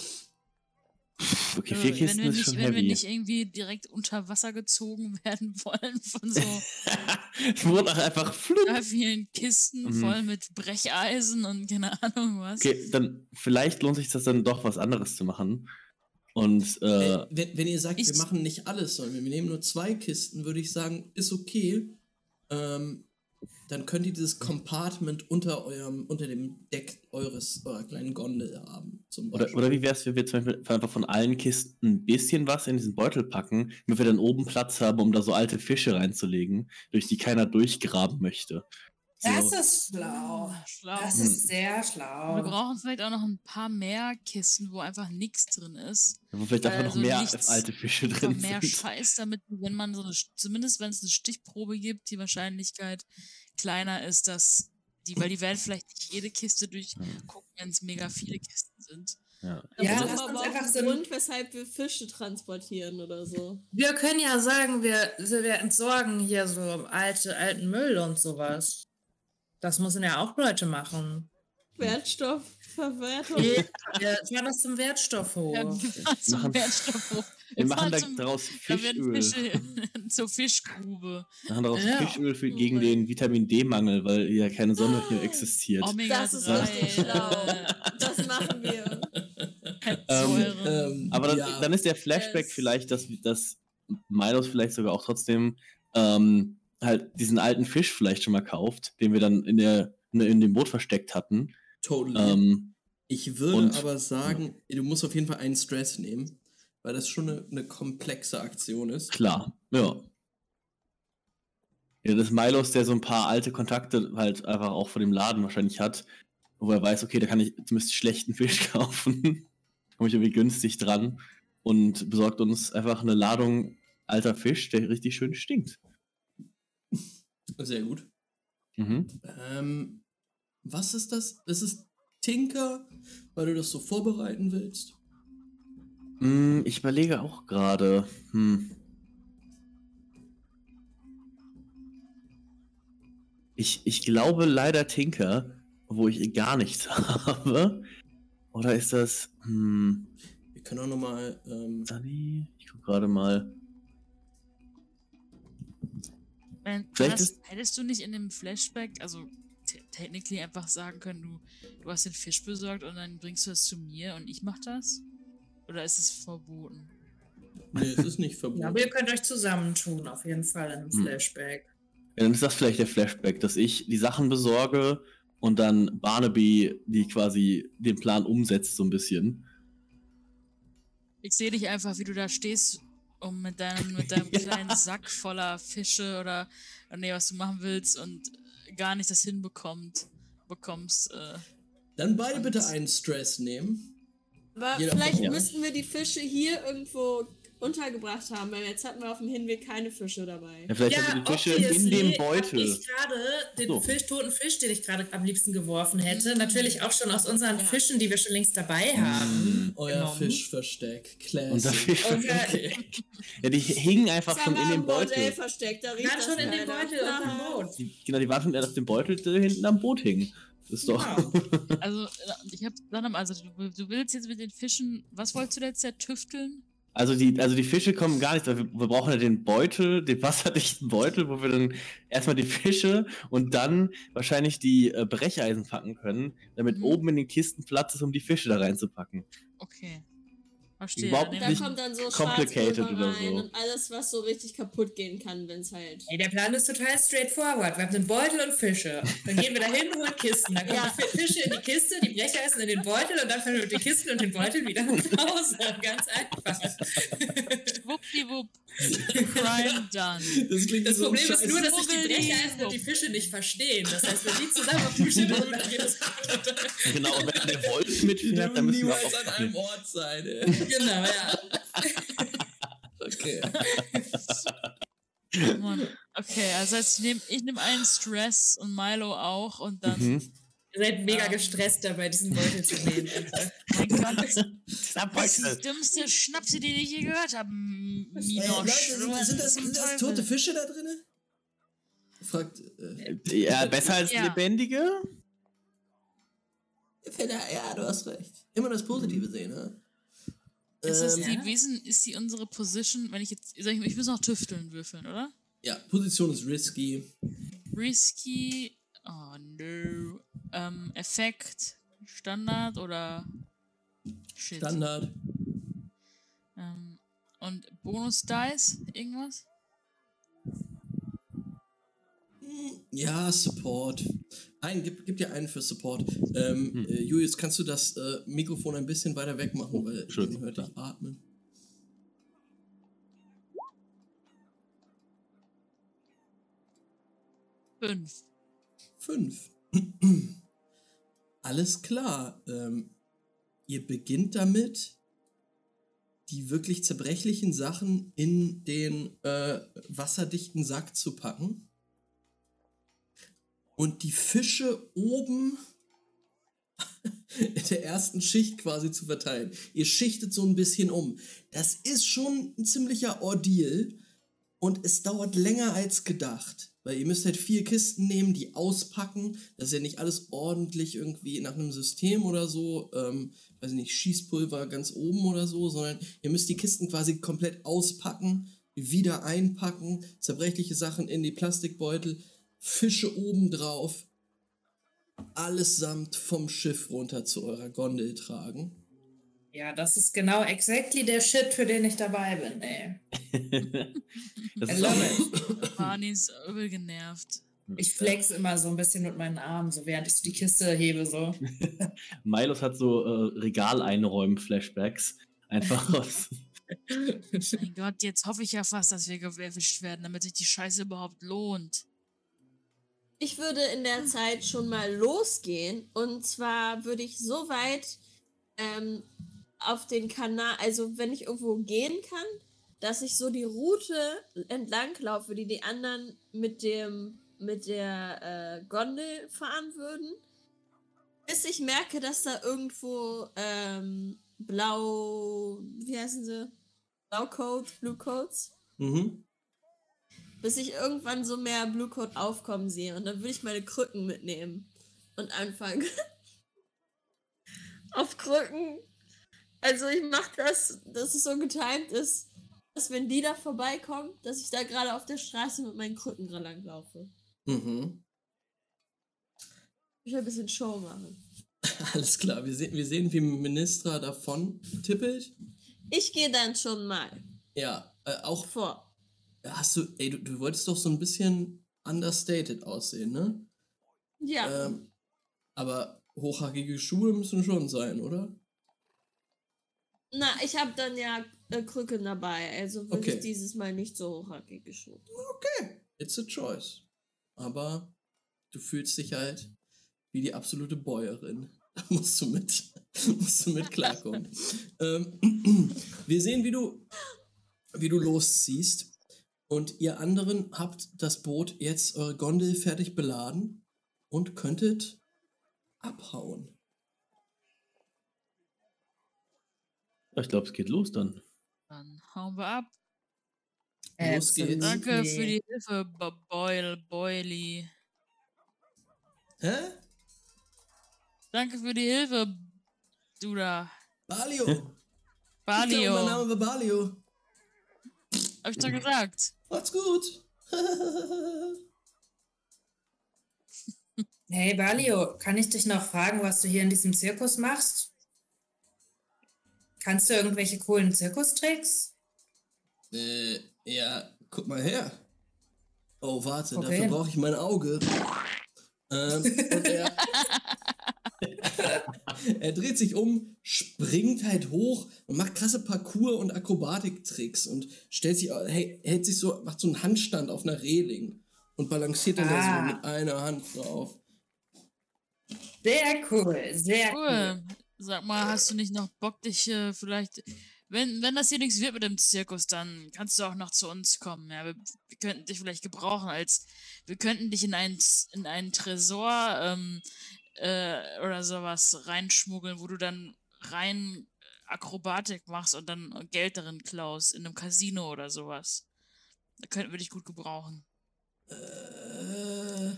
Okay, vier Äh, Kisten wenn wir ist nicht, schon wenn wir heavy. nicht irgendwie direkt unter Wasser gezogen <laughs> werden wollen von so <laughs> es wurde auch einfach total vielen Kisten Mhm. voll mit Brecheisen und keine Ahnung was. Okay, dann vielleicht lohnt sich das dann doch was anderes zu machen. Und äh, Äh, wenn, wenn ihr sagt, wir machen nicht alles, sondern wir nehmen nur zwei Kisten, würde ich sagen, ist okay. Ähm, dann könnt ihr dieses Compartment unter eurem, unter dem Deck eures eurer kleinen Gondel haben. Zum Oder, oder wie wäre es, wenn wir zum Beispiel einfach von allen Kisten ein bisschen was in diesen Beutel packen, damit wir dann oben Platz haben, um da so alte Fische reinzulegen, durch die keiner durchgraben möchte. Das So. ist schlau. Schlau. Das Hm. ist sehr Wir schlau. brauchen vielleicht auch noch ein paar mehr Kisten, wo einfach nichts drin ist. Wo vielleicht einfach noch Also mehr nichts- alte Fische drin mehr sind. Scheiß, damit, wenn man so eine, zumindest wenn es eine Stichprobe gibt, die Wahrscheinlichkeit kleiner ist, dass die, weil die werden vielleicht nicht jede Kiste durchgucken, wenn es mega viele Kisten sind. Ja. Ja, wir uns aber auch einfach so ein- Grund, weshalb wir Fische transportieren oder so. Wir können ja sagen, wir, wir entsorgen hier so alte, alten Müll und sowas. Das müssen ja auch Leute machen. Wertstoffverwertung. Ja, wir fahren das zum Wertstoffhof. Ja, zum machen- Wertstoff hoch. Wir machen zum- daraus <laughs> Fischöl. Fische <laughs> zur Fischgrube. Wir machen daraus Ja. Fischöl für, gegen den Vitamin D-Mangel, weil ja keine Sonne hier Ah. existiert. Omega Das ist 3. richtig schlau. Das machen wir. Säure. Ähm, Aber dann, ja, dann ist der Flashback Yes. vielleicht, dass, dass Milos vielleicht sogar auch trotzdem ähm, halt diesen alten Fisch vielleicht schon mal kauft, den wir dann in, der, in, in dem Boot versteckt hatten. totally. Ähm, Ich würde Und- aber sagen, du musst auf jeden Fall einen Stress nehmen, weil das schon eine, eine komplexe Aktion ist. klar, ja. Ja, das ist Milos, der so ein paar alte Kontakte halt einfach auch vor dem Laden wahrscheinlich hat, wo er weiß, okay, da kann ich zumindest schlechten Fisch <laughs> kaufen. Komme ich irgendwie günstig dran. und besorgt uns einfach eine Ladung alter Fisch, der richtig schön stinkt. Sehr gut. Mhm. Ähm, was ist das? Ist es Tinker, weil du das so vorbereiten willst? Mm, Ich überlege auch gerade. Hm. Ich, ich glaube leider Tinker, wo ich gar nichts <laughs> habe. Oder ist das. Hm. Wir können auch nochmal. Ähm, Sunny? Ich guck gerade mal. Wenn, Vielleicht hast, ist- hättest du nicht in dem Flashback, also te- technically einfach sagen können, du, du hast den Fisch besorgt und dann bringst du es zu mir und ich mach das? Oder ist es verboten? nee, es ist nicht verboten. Ja, aber ihr könnt euch zusammentun, auf jeden Fall in einem Hm. Flashback. Ja, dann ist das vielleicht der Flashback, dass ich die Sachen besorge und dann Barnaby die quasi den Plan umsetzt, so ein bisschen. Ich sehe dich einfach, wie du da stehst, um mit deinem, mit deinem <laughs> kleinen Sack voller Fische oder, nee, was du machen willst und gar nicht das hinbekommt, bekommst. Äh, Dann beide bitte einen Stress nehmen. Aber Jeder vielleicht müssten wir die Fische hier irgendwo untergebracht haben, weil jetzt hatten wir auf dem Hinweg keine Fische dabei. Ja, vielleicht haben wir die Fische in dem Beutel. Ich gerade den So. Fisch, toten Fisch, den ich gerade am liebsten geworfen hätte, natürlich auch schon aus unseren Ja. Fischen, die wir schon längst dabei haben. Euer genommen. Fischversteck. Classic. Unser- Okay. Ja, die hingen einfach schon in dem Beutel. versteckt, da riecht schon in dem. Beutel am Aha. Boot. Die, genau, die waren schon auf dem Beutel, der hinten am Boot hing. Ist doch. Genau. <laughs> also, äh, ich hab dann, also du, du willst jetzt mit den Fischen, was wolltest du jetzt zertüfteln? Also die, also die Fische kommen gar nicht, weil wir, wir brauchen ja den Beutel, den wasserdichten Beutel, wo wir dann erstmal die Fische und dann wahrscheinlich die äh, Brecheisen packen können, damit Mhm. oben in den Kisten Platz ist, um die Fische da reinzupacken. Okay. Verstehe. Überhaupt Da nicht kommt dann so complicated oder rein so. und alles, was so richtig kaputt gehen kann, wenn es halt... Ey, der Plan ist total straightforward. Wir haben einen Beutel und Fische. Dann gehen wir dahin, holen Kisten. Dann kommen Ja. die Fi- Fische in die Kiste, die Brecheisen in den Beutel und dann fahren wir mit den Kisten und den Beutel wieder nach Hause. Ganz einfach. Schwuppdiwupp. Crime done. Das klingt Das so Problem ist nur, dass sich die Schwubbeli- Brecheisen und die Fische nicht verstehen. Das heißt, wenn die zusammen auf dem Schiff sind, dann geht es. Genau, und wenn der Wolf Die mitfährt, dann müssen wir niemals an einem auch. Ort sein. Ey. Genau, ja. <laughs> Okay. Oh Mann. Okay, also heißt, ich nehme ich nehm einen Stress und Milo auch und dann. Mhm. Ihr seid mega gestresst dabei, diesen Beutel zu nehmen. <laughs> Mein Gott, das ist die dümmste Schnapse, die ich je gehört habe. Minosch. Leute, sind, sind, das, sind das tote Fische da drin? Fragt. Äh, Ja, besser als Ja. lebendige? Ja, du hast recht. Immer das Positive sehen, ha? Ist das Ähm, die Wesen, ist die unsere Position, wenn ich jetzt, sag ich, mal, ich muss noch tüfteln würfeln, oder? ja, Position ist risky. Risky, oh no, ähm, Effekt, Standard oder Shit. Standard. Ähm, und Bonus Dice, irgendwas? Ja, Support. Ein, gib, gib dir einen für Support. Ähm, Hm. äh, Julius, kannst du das äh, Mikrofon ein bisschen weiter weg machen, weil Entschuldigung, man hört dich atmen. Fünf. Fünf. <clears throat> Alles klar. Ähm, ihr beginnt damit, die wirklich zerbrechlichen Sachen in den äh, wasserdichten Sack zu packen. Und die Fische oben <laughs> in der ersten Schicht quasi zu verteilen. Ihr schichtet so ein bisschen um. Das ist schon ein ziemlicher Ordeal. Und es dauert länger als gedacht. Weil ihr müsst halt vier Kisten nehmen, die auspacken. Das ist ja nicht alles ordentlich irgendwie nach einem System oder so. Ähm, weiß ich nicht, Schießpulver ganz oben oder so, sondern ihr müsst die Kisten quasi komplett auspacken, wieder einpacken, zerbrechliche Sachen in die Plastikbeutel, Fische oben drauf, allesamt vom Schiff runter zu eurer Gondel tragen. Ja, das ist genau exactly der Shit, für den ich dabei bin, ey. <laughs> das I ist love it. <laughs> Barney ist übel genervt. Ich flex immer so ein bisschen mit meinen Armen, so während ich so die Kiste hebe, so. <laughs> Milos hat so äh, Regaleinräumen-Flashbacks. Einfach aus. Mein Gott, jetzt hoffe ich ja fast, dass wir erwischt werden, damit sich die Scheiße überhaupt lohnt. Ich würde in der Zeit schon mal losgehen. Und zwar würde ich so weit ähm, auf den Kanal, also wenn ich irgendwo gehen kann, dass ich so die Route entlang laufe, die die anderen mit dem mit der äh, Gondel fahren würden, bis ich merke, dass da irgendwo ähm, blau, wie heißen sie? Blaucoats, Blue Coats, Mhm. Bis ich irgendwann so mehr Blue Coat aufkommen sehe und dann würde ich meine Krücken mitnehmen und anfangen <laughs> auf Krücken. Also ich mache das, dass es so getimt ist, dass wenn die da vorbeikommen, dass ich da gerade auf der Straße mit meinen Krücken dran langlaufe. Mhm. Ich will ein bisschen Show machen. <laughs> Alles klar, wir sehen, wir sehen, wie Ministra davon tippelt. Ich gehe dann schon mal Ja, äh, auch vor. Hast du, ey, du, du wolltest doch so ein bisschen understated aussehen, ne? Ja, Ähm, aber hochhackige Schuhe müssen schon sein, oder? na, ich habe dann ja äh, Krücken dabei, also will Okay. ich dieses Mal nicht so hochhackig geschoben. Okay, it's a choice. Aber du fühlst dich halt wie die absolute Bäuerin. <laughs> Da musst du mit, <laughs> musst du mit klarkommen. <laughs> ähm, <clears throat> wir sehen, wie du, wie du losziehst. Und ihr anderen habt das Boot jetzt eure Gondel fertig beladen und könntet abhauen. Ich glaube, es geht los dann. Dann hauen wir ab. Los geht's. Danke für die Hilfe, Bo- Boyle, Boily. Hä? Danke für die Hilfe, du da. Balio! Ich glaube, Balio. mein Name war Balio. Hab ich doch gesagt. Macht's gut. <laughs> Hey Balio, kann ich dich noch fragen, was du hier in diesem Zirkus machst? Kannst du irgendwelche coolen Zirkustricks? Äh, ja, guck mal her. Oh, warte, Okay. dafür brauche ich mein Auge. Ähm, und er, <laughs> er dreht sich um, springt halt hoch und macht krasse Parcours- und Akrobatiktricks und stellt sich, hey, hält sich so, macht so einen Handstand auf einer Reling und balanciert dann da Ah. so mit einer Hand drauf. Sehr cool, sehr cool. Cool. Sag mal, hast du nicht noch Bock, dich äh, vielleicht. Wenn, wenn das hier nichts wird mit dem Zirkus, dann kannst du auch noch zu uns kommen. Ja, wir, wir könnten dich vielleicht gebrauchen als. Wir könnten dich in einen, in einen Tresor ähm, äh, oder sowas reinschmuggeln, wo du dann rein Akrobatik machst und dann Geld darin klaust, in einem Casino oder sowas. Da könnten wir dich gut gebrauchen. Äh,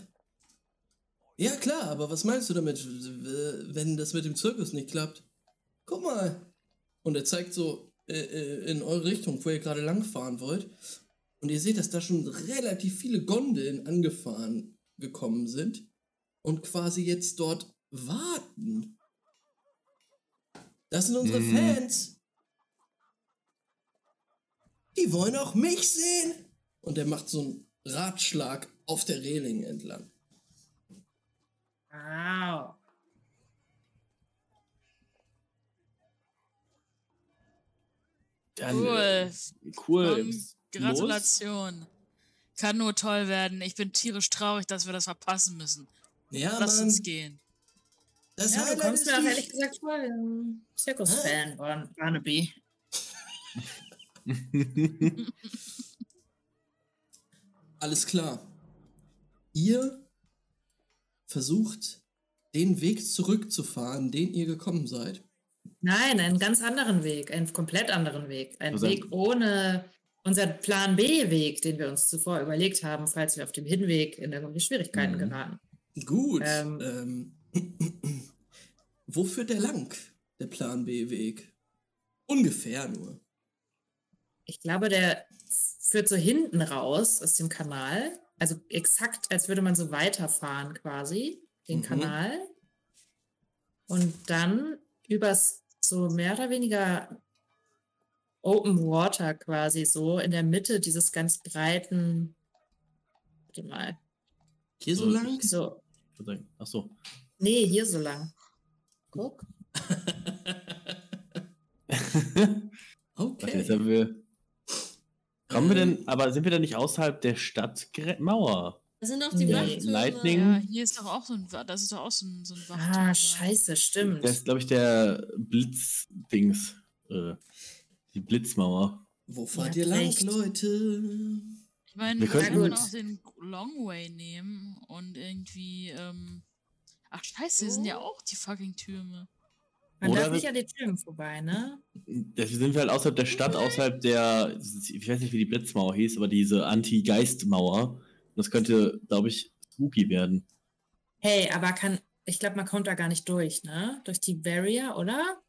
ja, klar, aber was meinst du damit, wenn das mit dem Zirkus nicht klappt? Guck mal. Und er zeigt so äh, äh, in eure Richtung, wo ihr gerade langfahren wollt. Und ihr seht, dass da schon relativ viele Gondeln angefahren gekommen sind und quasi jetzt dort warten. Das sind unsere Mhm. Fans. Die wollen auch mich sehen. Und er macht so einen Ratschlag auf der Reling entlang. Wow. Dann, Cool. äh, cool. Gratulation. Kann nur toll werden. Ich bin tierisch traurig, dass wir das verpassen müssen. Ja, Lass Mann. uns gehen. Das Ja, du kommst ist mir auch ehrlich gesagt vor, wie ein Zirkusfan, Barn- Barnaby. <laughs> Alles klar. Ihr versucht, den Weg zurückzufahren, den ihr gekommen seid. Nein, einen ganz anderen Weg, einen komplett anderen Weg. Ein Also Weg ohne unseren Plan B-Weg, den wir uns zuvor überlegt haben, falls wir auf dem Hinweg in irgendwie Schwierigkeiten Mhm. geraten. Gut. Ähm. Ähm, <clears throat> wo führt der lang, der Plan B-Weg? Ungefähr nur. Ich glaube, der führt so hinten raus aus dem Kanal. Also exakt, als würde man so weiterfahren quasi, den Mhm. Kanal. Und dann übers so mehr oder weniger Open Water quasi so in der Mitte dieses ganz breiten, warte mal, Hier so So, lang? so, Sagen, Ach so. nee, hier so lang. Guck. <laughs> Warte, jetzt Okay. haben wir. Kommen wir denn, aber sind wir denn nicht außerhalb der Stadtmauer? Da sind doch die Nee. Wachtürme. Lightning. Ja, hier ist doch auch so ein, das ist doch auch so ein, so ein Wachturm. Ah, scheiße, stimmt. Das ist, glaube ich, der Blitzdings. Äh, die Blitzmauer. Wo fahrt Ja, ihr lang. Leute? Ich meine, Wir können auch den Long Way nehmen und irgendwie, ähm, ach scheiße, hier sind ja auch die fucking Türme. Man Oder darf nicht an die Türen vorbei, ne? Dafür sind wir halt außerhalb der Stadt, außerhalb der, ich weiß nicht, wie die Blitzmauer hieß, aber diese Anti-Geist-Mauer. Das könnte, glaube ich, spooky werden. Hey, aber kann, ich glaube, man kommt da gar nicht durch, ne? Durch die Barrier, oder?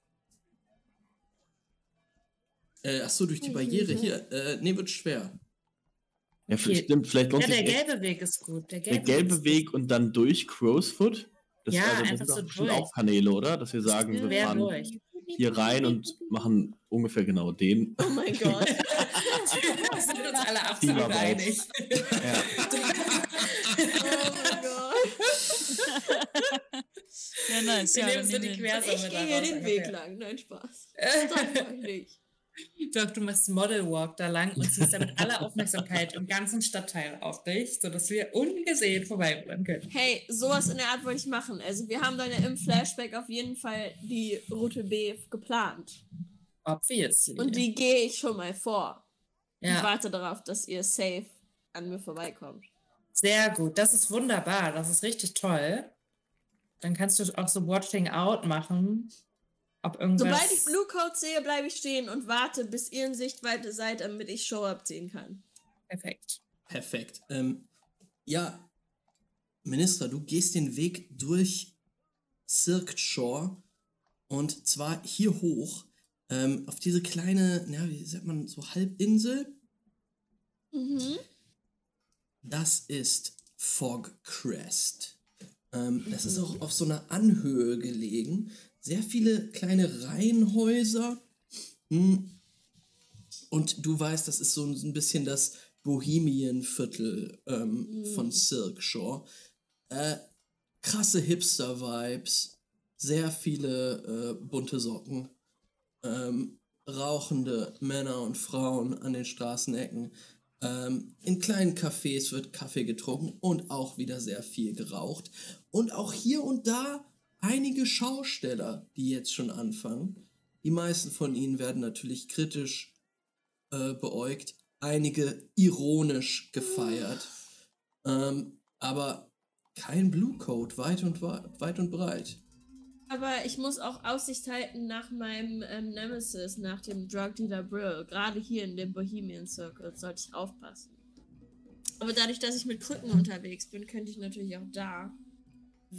Äh, achso, durch die Barriere hier. Äh, nee, wird schwer. Ja, Okay. stimmt, vielleicht lohnt Ja, sich der echt gelbe Weg ist gut. Der der gelbe, gelbe ist Weg und dann durch Crowsfoot. Das, Ja, also, das einfach sind so durch. auch Kanäle, oder? Dass wir sagen, wir fahren durch. hier rein und machen ungefähr genau den. Oh mein <laughs> Gott. Wir <laughs> sind uns alle absolut einig. Ja. Oh mein Gott. <laughs> Ja, nice. Wir ja, nehmen so die Quersumme Ich gehe hier den Weg lang. Nein, Spaß. Das mach ich nicht. Doch, du machst Model Walk da lang und ziehst damit alle Aufmerksamkeit im ganzen Stadtteil auf dich, sodass wir ungesehen vorbeifahren können. Hey, sowas in der Art wollte ich machen. Also wir haben dann ja im Flashback auf jeden Fall die Route B geplant. Obviously. Und die gehe ich schon mal vor. Ich ja, warte darauf, dass ihr safe an mir vorbeikommt. sehr gut. Das ist wunderbar. Das ist richtig toll. Dann kannst du auch so Watching Out machen. Ob irgendwas. Sobald ich Blue Code sehe, bleibe ich stehen und warte, bis ihr in Sichtweite seid, damit ich Show abziehen kann. Perfekt. Perfekt. Ähm, ja, Minister, du gehst den Weg durch Cirque Shore und zwar hier hoch ähm, auf diese kleine, ja, wie sagt man, so Halbinsel. Mhm. Das ist Fog Crest. Ähm, das ist auch auf so einer Anhöhe gelegen. Sehr viele kleine Reihenhäuser. Hm. Und du weißt, das ist so ein bisschen das Bohemian-Viertel ähm, von Silk Shore. Äh, krasse Hipster-Vibes. Sehr viele äh, bunte Socken. Ähm, rauchende Männer und Frauen an den Straßenecken. Ähm, in kleinen Cafés wird Kaffee getrunken und auch wieder sehr viel geraucht. Und auch hier und da einige Schausteller, die jetzt schon anfangen. Die meisten von ihnen werden natürlich kritisch äh, beäugt, einige ironisch gefeiert. Ähm, aber kein Blue Code, weit und, weit und breit. Aber ich muss auch Aussicht halten nach meinem ähm, Nemesis, nach dem Drug Dealer Brill. Gerade hier in dem Bohemian Circle sollte ich aufpassen. Aber dadurch, dass ich mit Krücken unterwegs bin, könnte ich natürlich auch da,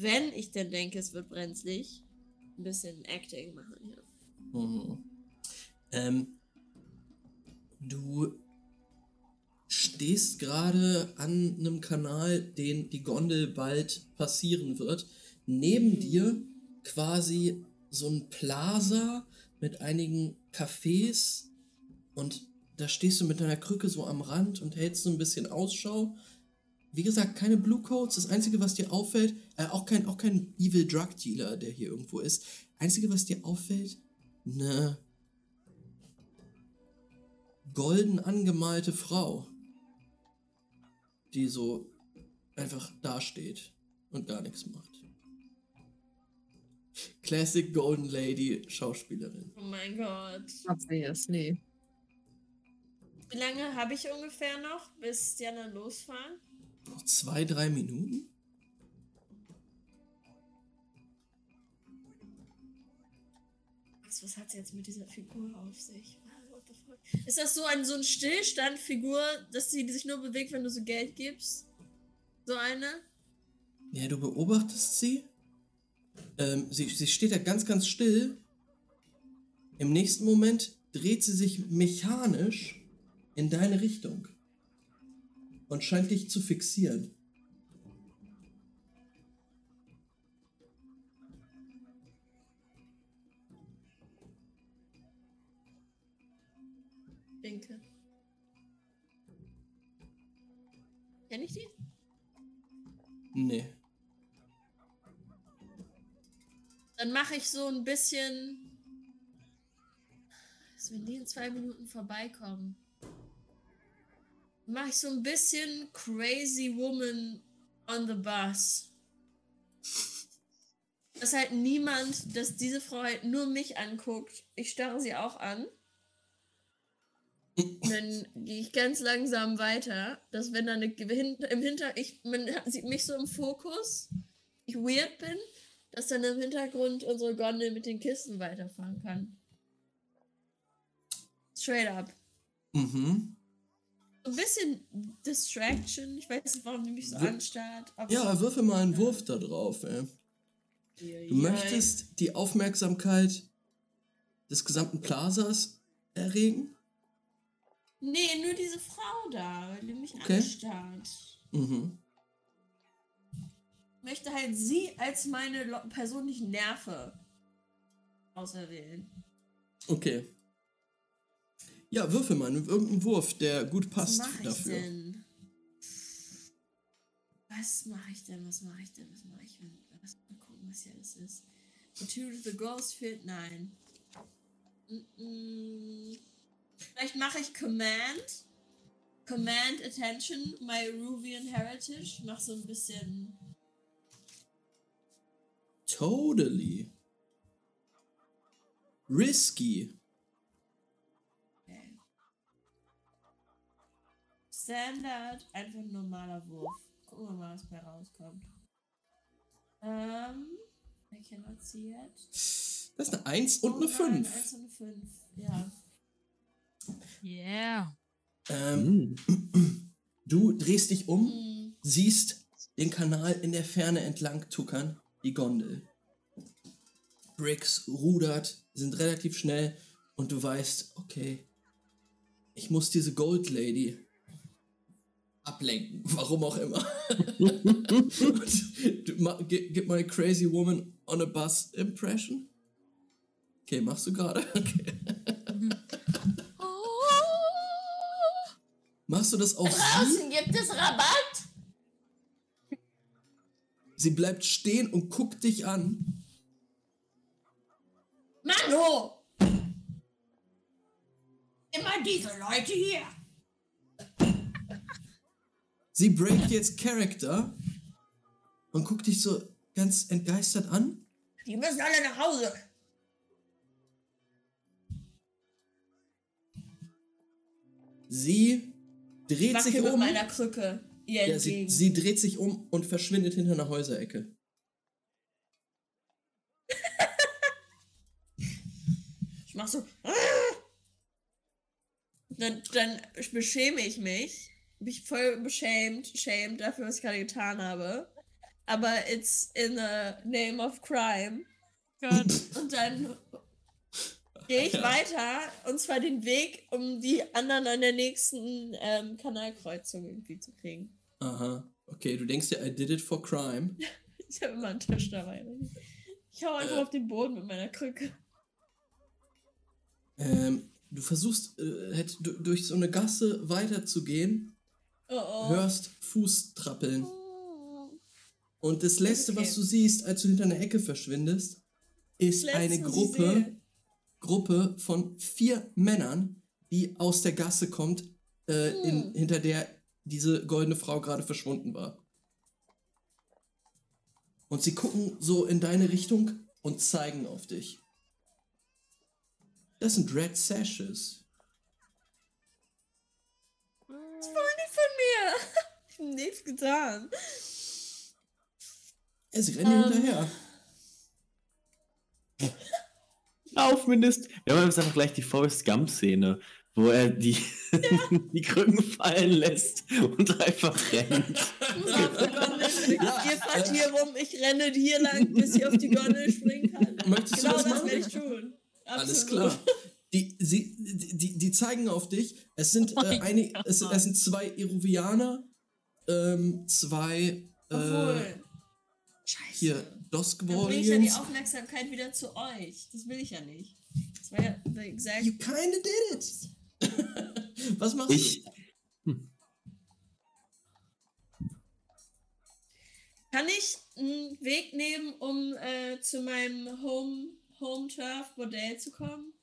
wenn ich denn denke, es wird brenzlig, ein bisschen Acting machen hier. Mhm. Ähm, du stehst gerade an einem Kanal, den die Gondel bald passieren wird. Neben dir quasi so ein Plaza mit einigen Cafés und da stehst du mit deiner Krücke so am Rand und hältst so ein bisschen Ausschau. Wie gesagt, keine Blue Coats. Das Einzige, was dir auffällt, äh, auch, kein, auch kein Evil Drug Dealer, der hier irgendwo ist. Einzige, was dir auffällt, eine golden angemalte Frau, die so einfach dasteht und gar nichts macht. Classic Golden Lady Schauspielerin. Oh mein Gott. Obviously. Wie lange habe ich ungefähr noch, bis die anderen losfahren? Noch zwei, drei Minuten? Was, was hat sie jetzt mit dieser Figur auf sich? <laughs> Ist das so ein, so ein Stillstandfigur, dass sie sich nur bewegt, wenn du so Geld gibst? So eine? Ja, du beobachtest sie. Ähm, sie, sie steht da ganz, ganz still. Im nächsten Moment dreht sie sich mechanisch in deine Richtung. Und scheint dich zu fixieren. Winke. Kenn ich die? Nee. Dann mache ich so ein bisschen. Also wenn die in zwei Minuten vorbeikommen. Mache ich so ein bisschen Crazy Woman on the Bus. Dass halt niemand, dass diese Frau halt nur mich anguckt. Ich starre sie auch an. Und dann gehe ich ganz langsam weiter, dass wenn dann eine, im Hinter, ich, man sieht mich so im Fokus, ich weird bin, dass dann im Hintergrund unsere Gondel mit den Kisten weiterfahren kann. Straight up. Mhm. So ein bisschen Distraction. Ich weiß nicht, warum die mich so Wir- anstarrt. Ja, würfel mal einen Wurf da drauf, ey. Du möchtest die Aufmerksamkeit des gesamten Plazas erregen? Nee, nur diese Frau da, weil die mich Okay. anstarrt. Mhm. Ich möchte halt sie als meine nicht nerve auserwählen. Okay. Ja, würfel mal einen- irgendeinen Wurf, der gut Was passt mache ich dafür. denn? Was mache ich denn? Was mache ich denn? Was mache ich denn? Lass mal gucken, was hier alles ist. Material to the Ghost fehlt. Nein. Mm-mm. Vielleicht mache ich Command. Command Attention, my Ruvian Heritage. Mach so ein bisschen. Totally. Risky. Standard, einfach ein normaler Wurf. Gucken wir mal, was bei rauskommt. Ähm, I cannot see it. Das ist eine 1 und eine Oh nein, 5. eins und eine 5. Ja. Yeah. Ähm, Hm. du drehst dich um, Hm. siehst den Kanal in der Ferne entlang tuckern, die Gondel. Briggs rudert, sind relativ schnell und du weißt, okay, ich muss diese Gold Lady ablenken, <laughs> warum auch immer. <laughs> und gib, mal Crazy Woman on a Bus Impression. Okay, machst du gerade? <laughs> Okay. Machst du das sie? Draußen gibt es Rabatt! Sie bleibt stehen und guckt dich an. Mano! Immer diese Leute hier! Sie breakt jetzt Character und guckt dich so ganz entgeistert an. Die müssen alle nach Hause! Sie dreht sich Wackel mit um. meiner Krücke. Ja, sie, sie dreht sich um und verschwindet hinter einer Häuserecke. Ich mach so. Dann, dann beschäme ich mich. Bin ich voll beschämt, shamed dafür, was ich gerade getan habe. Aber it's in the name of crime. Gott. Und dann gehe ich weiter und zwar den Weg, um die anderen an der nächsten ähm, Kanalkreuzung irgendwie zu kriegen. Aha. Okay, du denkst dir, I did it for crime. <laughs> Ich habe immer einen Tisch dabei. Ich hau einfach Äh. auf den Boden mit meiner Krücke. Ähm, du versuchst äh, durch so eine Gasse weiterzugehen, Oh oh. hörst Fußtrappeln. Oh. Und das Letzte, Okay. was du siehst, als du hinter einer Ecke verschwindest, ist eine Letzte, ich Gruppe. Gruppe von vier Männern, die aus der Gasse kommt, äh, in, Hm. hinter der diese goldene Frau gerade verschwunden war. Und sie gucken so in deine Richtung und zeigen auf dich. Das sind Red Sashes. War nicht von mir. <laughs> Ich hab nichts getan. Ja, sie rennen dir Ähm. hinterher. Lauf mindest. Wir haben jetzt einfach gleich die Forrest Gump-Szene, wo er die, <laughs> die Krücken fallen lässt und einfach rennt. Ich muss auf die Gondel springen. Ihr fahrt hier rum, ich renne hier lang, bis ich auf die Gondel springen kann. Möchtest Genau du das das werde ich tun. Alles Absolut. klar. Die, sie, die, die, zeigen auf dich. Es sind, Oh äh, Gott. es, es sind zwei Iruvianer, ähm, zwei äh, Obwohl. Scheiße. hier Dann bringe ich ja die Doskvorians. Aufmerksamkeit wieder zu euch. Das will ich ja nicht. Das war ja the exact. You kinda did it. <laughs> Was machst Ich, Kann ich einen Weg nehmen, um äh, zu meinem Home, Home Turf Bordell zu kommen?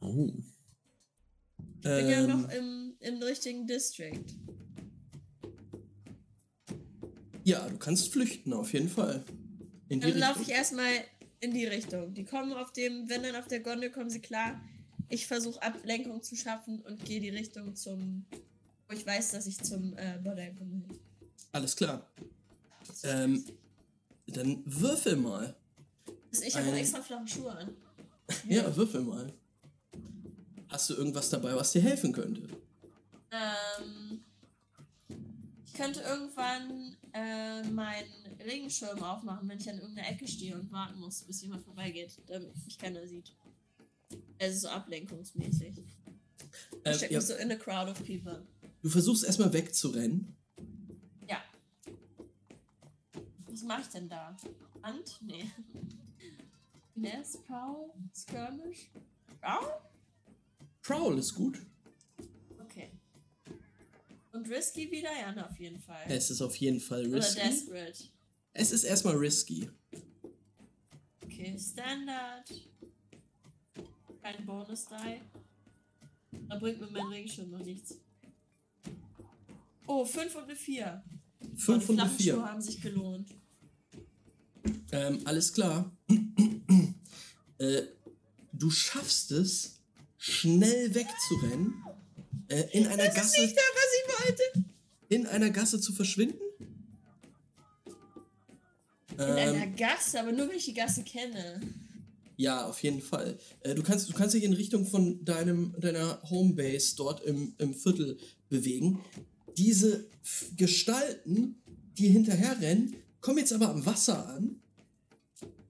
Oh, Ich bin ja Ähm, noch im im richtigen District. Ja, du kannst flüchten, auf jeden Fall. In Dann laufe ich erstmal in die Richtung. Die kommen auf dem, wenn dann auf der Gondel kommen sie klar. Ich versuche Ablenkung zu schaffen und gehe die Richtung zum, wo ich weiß, dass ich zum äh, Bordell komme. Alles klar. Ähm, dann würfel mal. Ich habe extra flache Schuhe an. <laughs> Ja, würfel mal. Hast du irgendwas dabei, was dir helfen könnte? Ähm, ich könnte irgendwann äh, meinen Regenschirm aufmachen, wenn ich an irgendeiner Ecke stehe und warten muss, bis jemand vorbeigeht, damit mich keiner sieht. Also so ablenkungsmäßig. Äh, Ich stecke ja, mich so in a crowd of people. du versuchst erstmal wegzurennen. Ja. Was mache ich denn da? Hand? Nee. <laughs> Finesse, Prowl, Skirmish? Prowl? Prowl ist gut. Okay. Und Risky wieder? Ja, auf jeden Fall. Es ist auf jeden Fall Oder risky. Desperate. Es ist erstmal risky. Okay, Standard. Kein Bonus-Die. Da bringt mir mein Regenschirm noch nichts. Oh, 5 und eine 4. 5 und eine Flammenschuhe 4. haben sich gelohnt. Ähm, alles klar. <clears throat> äh, du schaffst es, schnell wegzurennen. Äh, in einer Gasse. Nicht das, was ich wollte. in einer Gasse zu verschwinden? In Ähm, einer Gasse, aber nur wenn ich die Gasse kenne. ja, auf jeden Fall. Äh, du, kannst, du kannst dich in Richtung von deinem, deiner Homebase dort im, im Viertel bewegen. Diese F- Gestalten, die hinterher rennen, kommen jetzt aber am Wasser an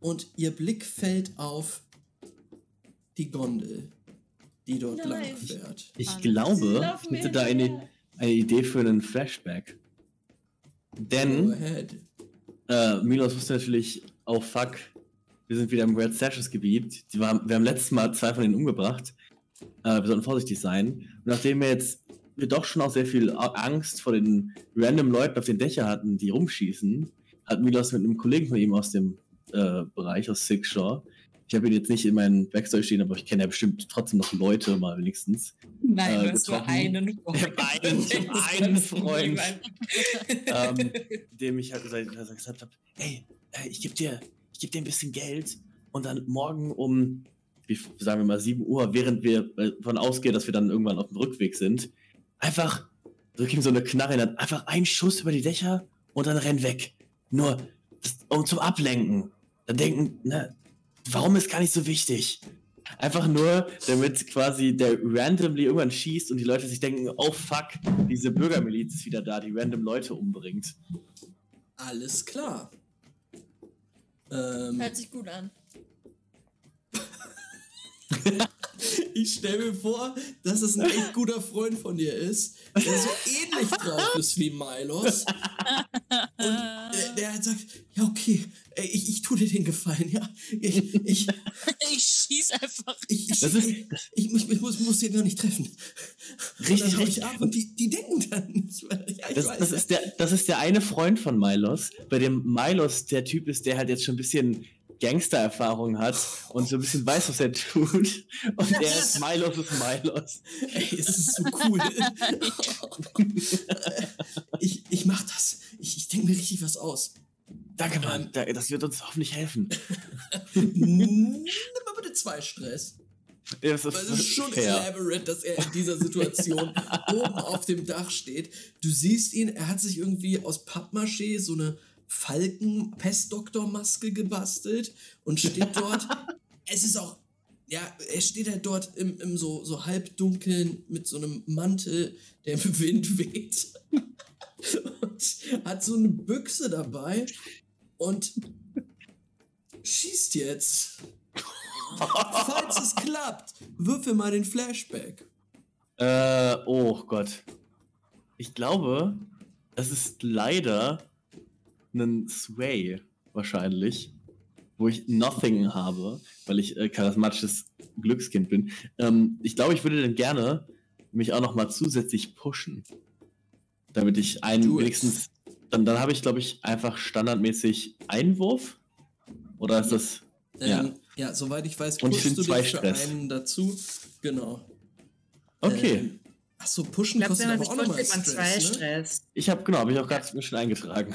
und ihr Blick fällt auf die Gondel, die dort Nein. lang fährt. Ich Alle. glaube, ich hätte da eine, eine Idee für einen Flashback. Denn äh, Milos wusste natürlich, oh fuck, wir sind wieder im Red Sashes Gebiet. Die waren, wir haben letztes Mal zwei von denen umgebracht. Äh, wir sollten vorsichtig sein. Und nachdem wir jetzt wir doch schon auch sehr viel Angst vor den random Leuten auf den Dächern hatten, die rumschießen, hat Milos mit einem Kollegen von ihm aus dem äh, Bereich, aus Six Shore, ich habe ihn jetzt nicht in meinen Backstory stehen, aber ich kenne ja bestimmt trotzdem noch Leute, mal wenigstens. Nein, Äh, du hast nur einen Freund. <laughs> Einen- <laughs> einen Freund. ähm, dem ich halt gesagt, gesagt habe, hey, äh, ich gebe dir, ich geb dir ein bisschen Geld und dann morgen um, wie, sagen wir mal, 7 Uhr, während wir äh, davon ausgehen, dass wir dann irgendwann auf dem Rückweg sind, einfach drück ihm so eine Knarre in einfach ein Schuss über die Dächer und dann renn weg. Nur das, um zum Ablenken. Dann denken, ne, warum ist gar nicht so wichtig? Einfach nur, damit quasi der randomly irgendwann schießt und die Leute sich denken, oh fuck, diese Bürgermiliz ist wieder da, die random Leute umbringt. Alles klar. Ähm, Hört sich gut an. <laughs> ich stelle mir vor, dass es ein echt guter Freund von dir ist, der so ähnlich drauf ist wie Milos. Und der, der halt sagt, ja okay, ey, ich, ich tue dir den Gefallen, ja. Ich, ich, Ich schieß einfach. ich, ich, Das ist- ich, ich, muss, ich muss, muss den gar nicht treffen. Richtig, richtig. ich ab und die, die denken dann nicht. weil- Ja, ich Das, weiß, das, ist der, das ist der eine Freund von Milos, bei dem Milos der Typ ist, der halt jetzt schon ein bisschen Gangster-Erfahrung hat und so ein bisschen weiß, was er tut. Und der ist Milos ist Milos. Ey, es ist so cool. ich, ich mach das. Ich, ich denke mir richtig was aus. Danke, Mann. Da- Das wird uns hoffentlich helfen. Nimm mal bitte zwei Stress. Ja, Das Weil es ist schon fair. elaborate, dass er in dieser Situation <laughs> oben auf dem Dach steht. Du siehst ihn, er hat sich irgendwie aus Pappmaché so eine Falken-Pestdoktor-Maske gebastelt und steht dort. <laughs> es ist auch, ja, er steht halt dort im, im so, so halbdunkeln mit so einem Mantel, der im <laughs> Wind weht. und hat so eine Büchse dabei und schießt jetzt. Falls es klappt, würfel mal den Flashback. Äh, oh Gott. Ich glaube, das ist leider ein Sway, wahrscheinlich, wo ich Nothing habe, weil ich äh, charismatisches Glückskind bin. Ähm, ich glaube, ich würde dann gerne mich auch noch mal zusätzlich pushen, damit ich einen wenigstens, dann, dann habe ich, glaube ich, einfach standardmäßig Einwurf. Oder ist das, Ja. Ähm, ja, soweit ich weiß, Und ich du zwei dich für Stress. einen dazu. Genau. okay. Ähm, Achso, Ich pushen glaube, kostet wenn man aber auch nochmal Stress, ne? Stress. Ich habe, genau, habe ich auch gerade mir schon eingetragen.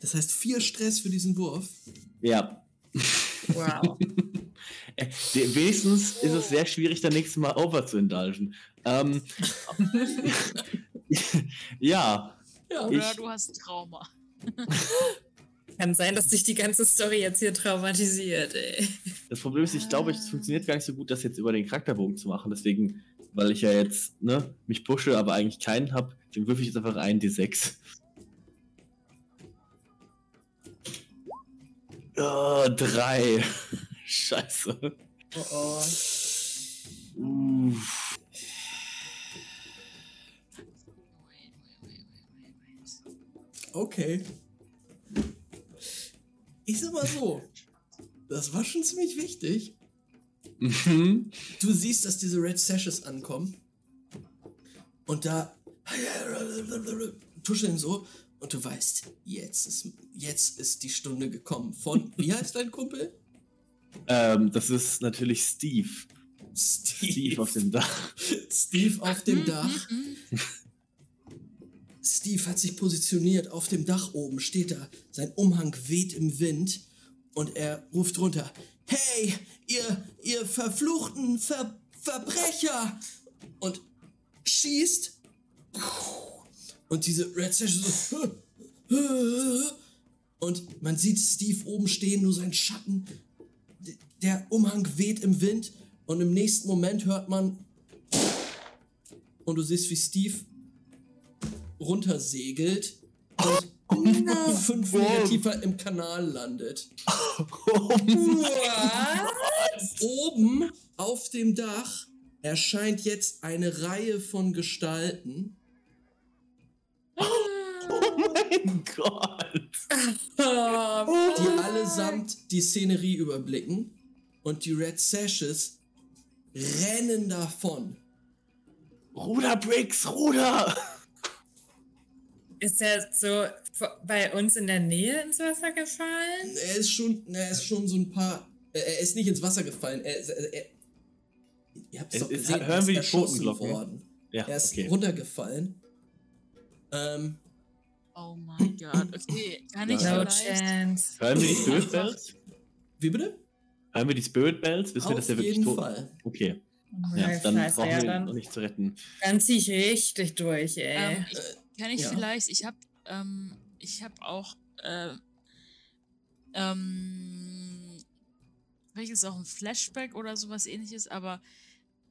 Das heißt vier Stress für diesen Wurf. Ja. Wow. <laughs> Äh, Wenigstens ist es sehr schwierig, dann nächstes Mal over zu indulgen. Ähm, <laughs> ja, Ja. Oder Ich- du hast Trauma. <laughs> Kann sein, dass dich die ganze Story jetzt hier traumatisiert, ey. das Problem ist, ich glaube, es funktioniert gar nicht so gut, das jetzt über den Charakterbogen zu machen. Deswegen, weil ich ja jetzt ne, mich pushe, aber eigentlich keinen habe, dann würfel ich jetzt einfach einen D6. Oh, drei. <laughs> Scheiße. Oh oh. Uff. Okay. Ich sag mal so. Das war schon ziemlich wichtig. Mhm. Du siehst, dass diese Red Sashes ankommen. Und da <laughs> tuscheln so. Und du weißt, jetzt ist, jetzt ist die Stunde gekommen. Von, wie heißt dein Kumpel? Ähm, das ist natürlich Steve. Steve. Steve auf dem Dach. Steve auf dem Dach. Steve hat sich positioniert auf dem Dach oben, steht da. Sein Umhang weht im Wind und er ruft runter: Hey, ihr, ihr verfluchten Ver Verbrecher! Und schießt. Und diese Red Session so. <laughs> Und man sieht Steve oben stehen, nur sein Schatten. Der Umhang weht im Wind und im nächsten Moment hört man und du siehst, wie Steve runtersegelt und fünf Meter tiefer im Kanal landet. Oben auf dem Dach erscheint jetzt eine Reihe von Gestalten. Mein Gott. die allesamt die Szenerie überblicken und die Red Sashes rennen davon. Ruder, Briggs, Ruder! Ist er so bei uns in der Nähe ins Wasser gefallen? Er ist schon, er ist schon so ein paar. Er ist nicht ins Wasser gefallen. Er, er, er, ihr habt es doch ist- gesehen. hören er ist wir die Totenglocken? worden. Ja, Er ist okay. runtergefallen. Ähm, Oh mein Gott. Okay, kann ich No vielleicht. chance. Hören wir die Spirit Bells? wie bitte? Hören wir die Spirit Bells? Wissen wir, dass Auf der wirklich jeden tot Fall. Okay. Oh, Ja, dann Scheiße, brauchen ja, wir ihn dann, noch nicht zu retten. dann zieh ich richtig durch, ey. Ähm, ich, kann ich ja. vielleicht, ich habe ähm, ich habe auch äh, ähm, vielleicht ist es auch ein Flashback oder sowas ähnliches, aber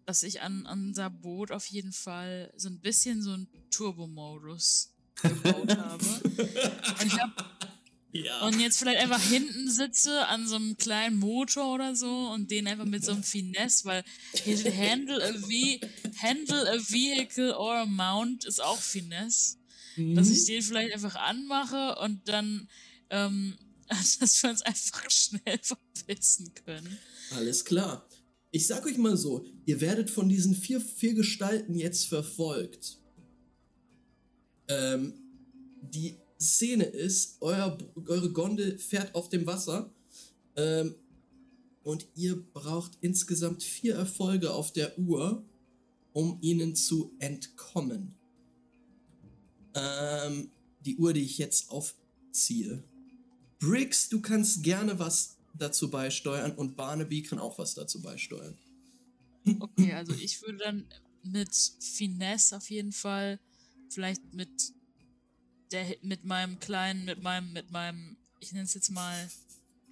dass ich an, an unser Boot auf jeden Fall so ein bisschen so einen Turbo-Modus gebaut habe. Und ich hab, <laughs> Ja. und jetzt vielleicht einfach hinten sitze an so einem kleinen Motor oder so und den einfach mit so einem Finesse, weil Handle a, ve handle a vehicle or a mount ist auch Finesse. Dass ich den vielleicht einfach anmache und dann, ähm, <laughs> dass wir uns einfach schnell verpissen können. Alles klar. Ich sag euch mal so, ihr werdet von diesen vier, vier Gestalten jetzt verfolgt. Ähm, die Szene ist, euer, eure Gondel fährt auf dem Wasser ähm, und ihr braucht insgesamt vier Erfolge auf der Uhr, um ihnen zu entkommen. Ähm, die Uhr, die ich jetzt aufziehe. Briggs, du kannst gerne was dazu beisteuern und Barnaby kann auch was dazu beisteuern. Okay, also ich würde dann mit Finesse auf jeden Fall, vielleicht mit der, mit meinem kleinen, mit meinem, mit meinem, ich nenne es jetzt mal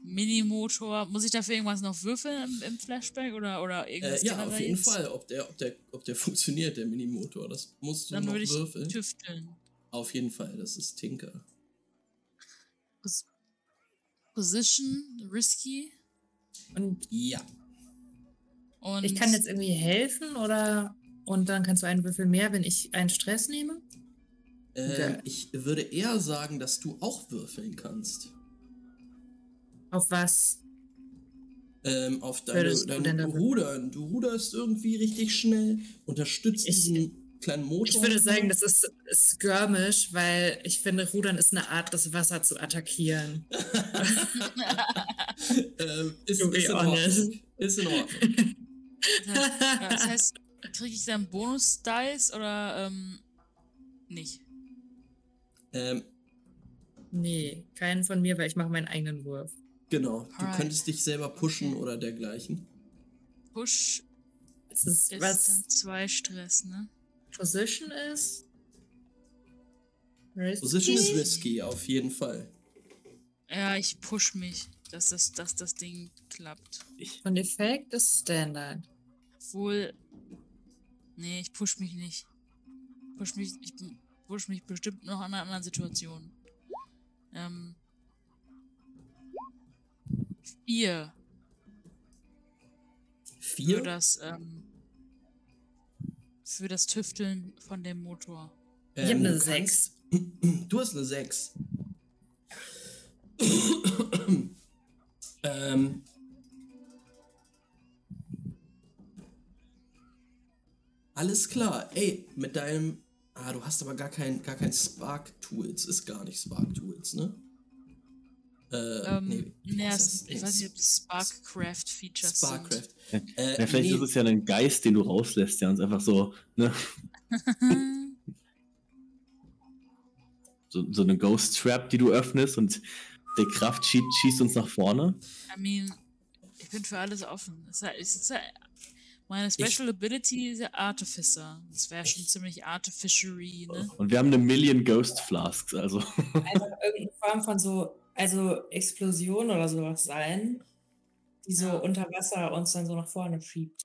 Minimotor. Muss ich dafür irgendwas noch würfeln im, im Flashback oder, oder irgendwas Äh, ja, auf jeden jetzt? Fall, ob der, ob, der, ob der <laughs> funktioniert, der Minimotor. Das musst du Dann noch würde ich würfeln. tüfteln. Auf jeden Fall, das ist Tinker. Pos Position, risky. Und Ja. Und ich kann jetzt irgendwie helfen oder und dann kannst du einen Würfel mehr, wenn ich einen Stress nehme? Ähm, Okay. Ich würde eher sagen, dass du auch würfeln kannst. Auf was? Ähm, auf deine, dein Rudern. Du ruderst irgendwie richtig schnell, unterstützt Ich- diesen kleinen Motor. Ich würde sagen, das ist skirmish, weil ich finde, Rudern ist eine Art, das Wasser zu attackieren. <laughs> <laughs> ähm, ist, ist in. Ordnung. Ist in Ordnung. ja, das <laughs> heißt, kriege ich dann Bonus-Dice oder ähm, nicht? Ähm, Nee, keinen von mir, weil ich mache meinen eigenen Wurf. genau. Du Alright. könntest dich selber pushen oder dergleichen. Push Es ist, ist was zwei Stress, ne? Position ist. risky. Position ist risky, auf jeden Fall. Ja, ich push mich, dass das, dass das Ding klappt. Ich, Und Effekt ist Standard. Obwohl. Nee, ich push mich nicht. Push mich, ich push mich bestimmt noch in einer anderen Situation. Ähm. Vier für Vier? das, ähm, für das Tüfteln von dem Motor. Ich hab Ähm, eine du kannst- 6. <clears throat> Du hast eine 6. <clears throat> ähm, alles klar. Ey, mit deinem. Ah, du hast aber gar kein, gar kein Spark-Tools. Ist gar nicht Spark-Tools, ne? Äh, Ähm, nee, es- das? ich weiß nicht, ob es Sparkcraft-Features Sparkcraft. Ja, Äh, ja, vielleicht nee, ist es ja ein Geist, den du rauslässt, der uns einfach so, ne, sind. <laughs> so, so eine Ghost Trap, die du öffnest und der Kraft schießt, schießt uns nach vorne. I mean, ich bin für alles offen. Es ist, ja- es ist ja, meine Special Ability ist ja Artificer. Das wäre schon ziemlich Artificery, ne? Und wir haben eine Million Ghost Flasks, also. Einfach <laughs> irgendeine Form von so, also Explosion oder sowas sein, die so Ja. unter Wasser uns dann so nach vorne schiebt.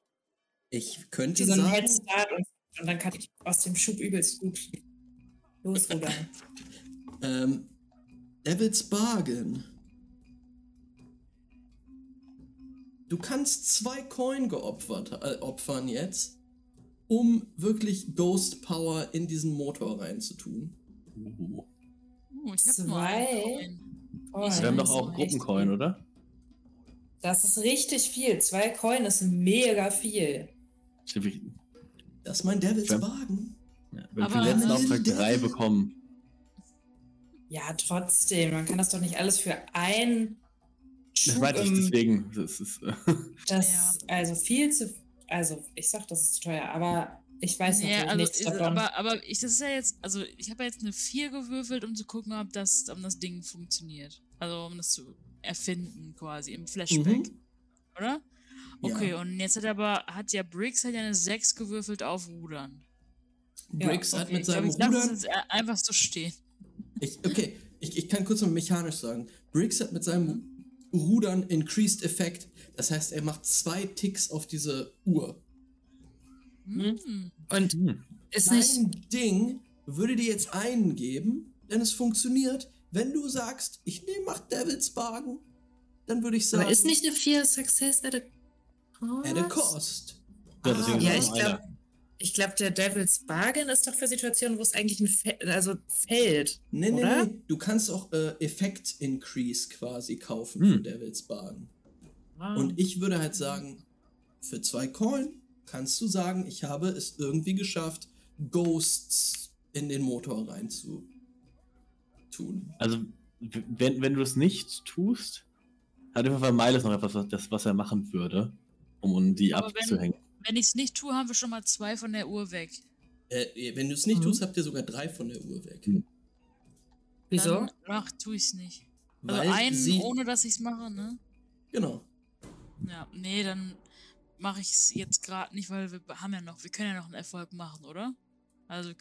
ich könnte Wie so sagen. Head Start und, und dann kann ich aus dem Schub übelst gut losrudern. <laughs> Ähm, Devil's Bargain. Du kannst zwei Coin geopfert äh, opfern jetzt, um wirklich Ghost Power in diesen Motor reinzutun. Uh. Uh, ich hab Zwei? Wir haben doch das auch ist Gruppencoin, oder? Das ist richtig viel. Zwei Coin ist mega viel. Wir- Das ist mein Devil's Ja. Bargain. Ja, wir haben für Aber- den letzten Auftrag drei bekommen. Ja, trotzdem. Man kann das doch nicht alles für ein Das meinte ich deswegen. Das ist, äh, <laughs> Das Ja. also viel zu. Also ich sag, das ist zu teuer, aber ich weiß Ja, natürlich also, nichts ist, davon. aber, aber ich, das ist ja jetzt, also ich habe ja jetzt eine 4 gewürfelt, um zu gucken, ob das, ob das Ding funktioniert. Also um das zu erfinden quasi im Flashback. Mhm. Oder? Okay, Ja. und jetzt hat aber, hat ja Briggs hat ja eine 6 gewürfelt auf Rudern. Ja, Briggs hat Okay, mit ich glaub, seinem ich lasse es Rudern. jetzt e- einfach so stehen. Ich, okay, ich, ich kann kurz mal mechanisch sagen. Briggs hat mit seinem Rudern Increased Effekt. Das heißt, er macht zwei Ticks auf diese Uhr. Hm. Und hm. ist nicht. Mein Ding würde dir jetzt einen geben, denn es funktioniert. Wenn du sagst, ich nehme mach Devil's Bargain, dann würde ich sagen, Aber ist nicht eine 4 Success at a cost? at a cost. Ja, deswegen Ja, ich glaube. Ich glaub, der Devil's Bargain ist doch für Situationen, wo es eigentlich ein Fe also fällt. Nee, nee, Oder? nee. Du kannst auch äh, Effekt Increase quasi kaufen Hm. für Devil's Bargain. Ah. Und ich würde halt sagen, für zwei Coin kannst du sagen, ich habe es irgendwie geschafft, Ghosts in den Motor rein zu tun. Also, wenn, wenn du es nicht tust, hat auf jeden Fall Miles noch etwas, was, das, was er machen würde, um die Aber abzuhängen. Wenn ich es nicht tue, haben wir schon mal zwei von der Uhr weg. Äh, wenn du es nicht Mhm. tust, habt ihr sogar drei von der Uhr weg. Hm. Wieso? Dann mach, tue ich es nicht. Also Weil einen, sie, ohne dass ich es mache, ne? Genau. Ja, nee, dann mache ich es jetzt gerade nicht, weil wir haben ja noch, wir können ja noch einen Erfolg machen, oder? Also,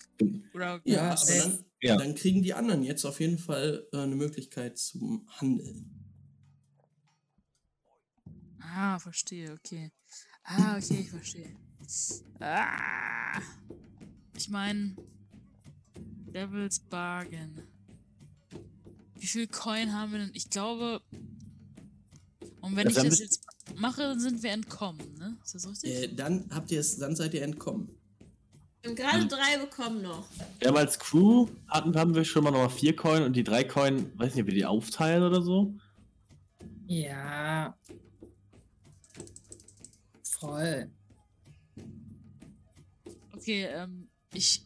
oder Ja, Ja, aber dann, Ja. dann kriegen die anderen jetzt auf jeden Fall äh, eine Möglichkeit zum Handeln. Ah, verstehe, okay. Ah, okay, ich verstehe. Ah. Ich meine, Devil's Bargain. Wie viel Coin haben wir denn? Ich glaube. Und wenn Das ich das jetzt mache, dann sind wir entkommen, ne? Ist das richtig? Äh, dann habt ihr es, dann seid ihr entkommen. Wir haben gerade drei bekommen noch. Wir haben als Crew hatten, haben wir schon mal nochmal vier Coin und die drei Coin, weiß nicht, ob wir die aufteilen oder so. Ja. Voll. Okay, ähm, ich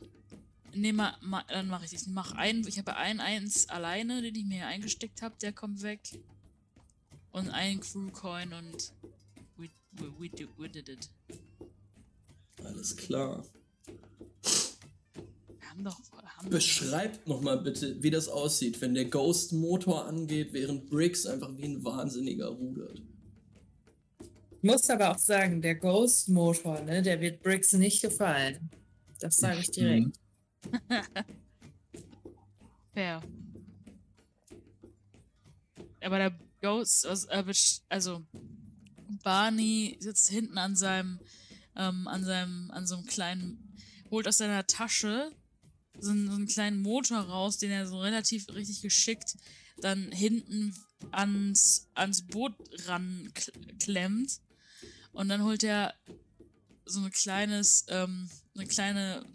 nehme mal, ma, dann mache ich das. Ich mache einen, ich habe einen eins alleine, den ich mir hier eingesteckt habe, der kommt weg. Und einen Crew Coin und we, we, we, do, we did it. Alles klar. Wir haben doch. Haben Beschreibt nochmal bitte, wie das aussieht, wenn der Ghost-Motor angeht, während Briggs einfach wie ein Wahnsinniger rudert. Ich muss aber auch sagen, der Ghost-Motor, ne, der wird Briggs nicht gefallen. Das sage ich direkt. <laughs> Fair. Aber der Ghost, also, also Barney sitzt hinten an seinem, ähm, an seinem, an so einem kleinen, holt aus seiner Tasche so einen, so einen kleinen Motor raus, den er so relativ richtig geschickt dann hinten ans, ans Boot ranklemmt. Und dann holt er so ein kleines, ähm, eine kleine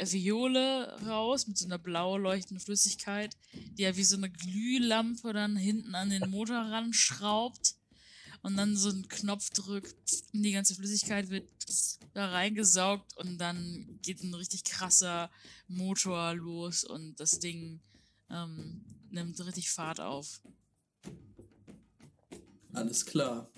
Viole raus mit so einer blau leuchtenden Flüssigkeit, die er wie so eine Glühlampe dann hinten an den Motor ranschraubt und dann so einen Knopf drückt und die ganze Flüssigkeit wird da reingesaugt und dann geht ein richtig krasser Motor los und das Ding ähm, nimmt richtig Fahrt auf. Alles klar.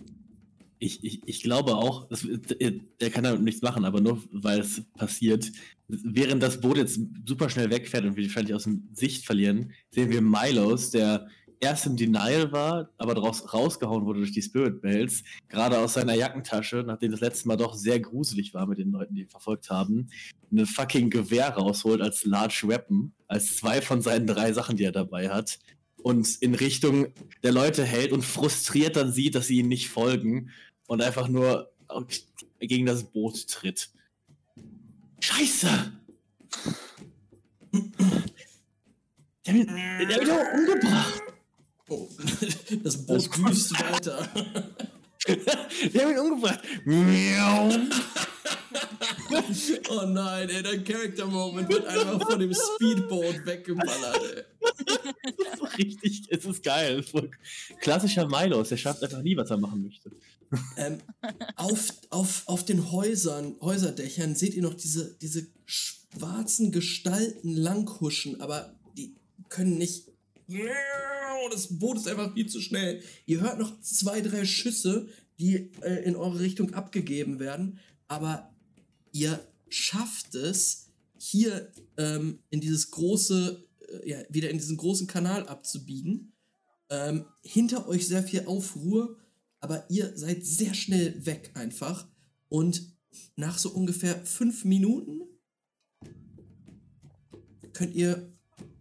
Ich, ich, ich glaube auch, das, der, der kann damit nichts machen, aber nur weil es passiert. Während das Boot jetzt super schnell wegfährt und wir wahrscheinlich aus dem Sicht verlieren, sehen wir Milos, der erst im Denial war, aber daraus rausgehauen wurde durch die Spirit Bells, gerade aus seiner Jackentasche, nachdem das letzte Mal doch sehr gruselig war mit den Leuten, die ihn verfolgt haben, ein fucking Gewehr rausholt als Large Weapon, als zwei von seinen drei Sachen, die er dabei hat, und in Richtung der Leute hält und frustriert dann sieht, dass sie ihm nicht folgen und einfach nur gegen das Boot tritt. Scheiße! Der hat mich, der mich doch umgebracht! Oh, das Boot düst weiter. <laughs> Der hat mich umgebracht! Miau. <laughs> Oh nein, ey, dein Character Moment wird einfach von dem Speedboat weggeballert, ey. <laughs> <laughs> Richtig, es ist geil. Klassischer Milos, der schafft einfach nie, was er machen möchte. Ähm, auf, auf, auf den Häusern, Häuserdächern seht ihr noch diese, diese schwarzen Gestalten langhuschen, aber die können nicht. Das Boot ist einfach viel zu schnell. Ihr hört noch zwei, drei Schüsse, die äh, in eure Richtung abgegeben werden, aber ihr schafft es, hier ähm, in dieses große, ja, wieder in diesen großen Kanal abzubiegen. Ähm, hinter euch sehr viel Aufruhr, aber ihr seid sehr schnell weg einfach. Und nach so ungefähr fünf Minuten könnt ihr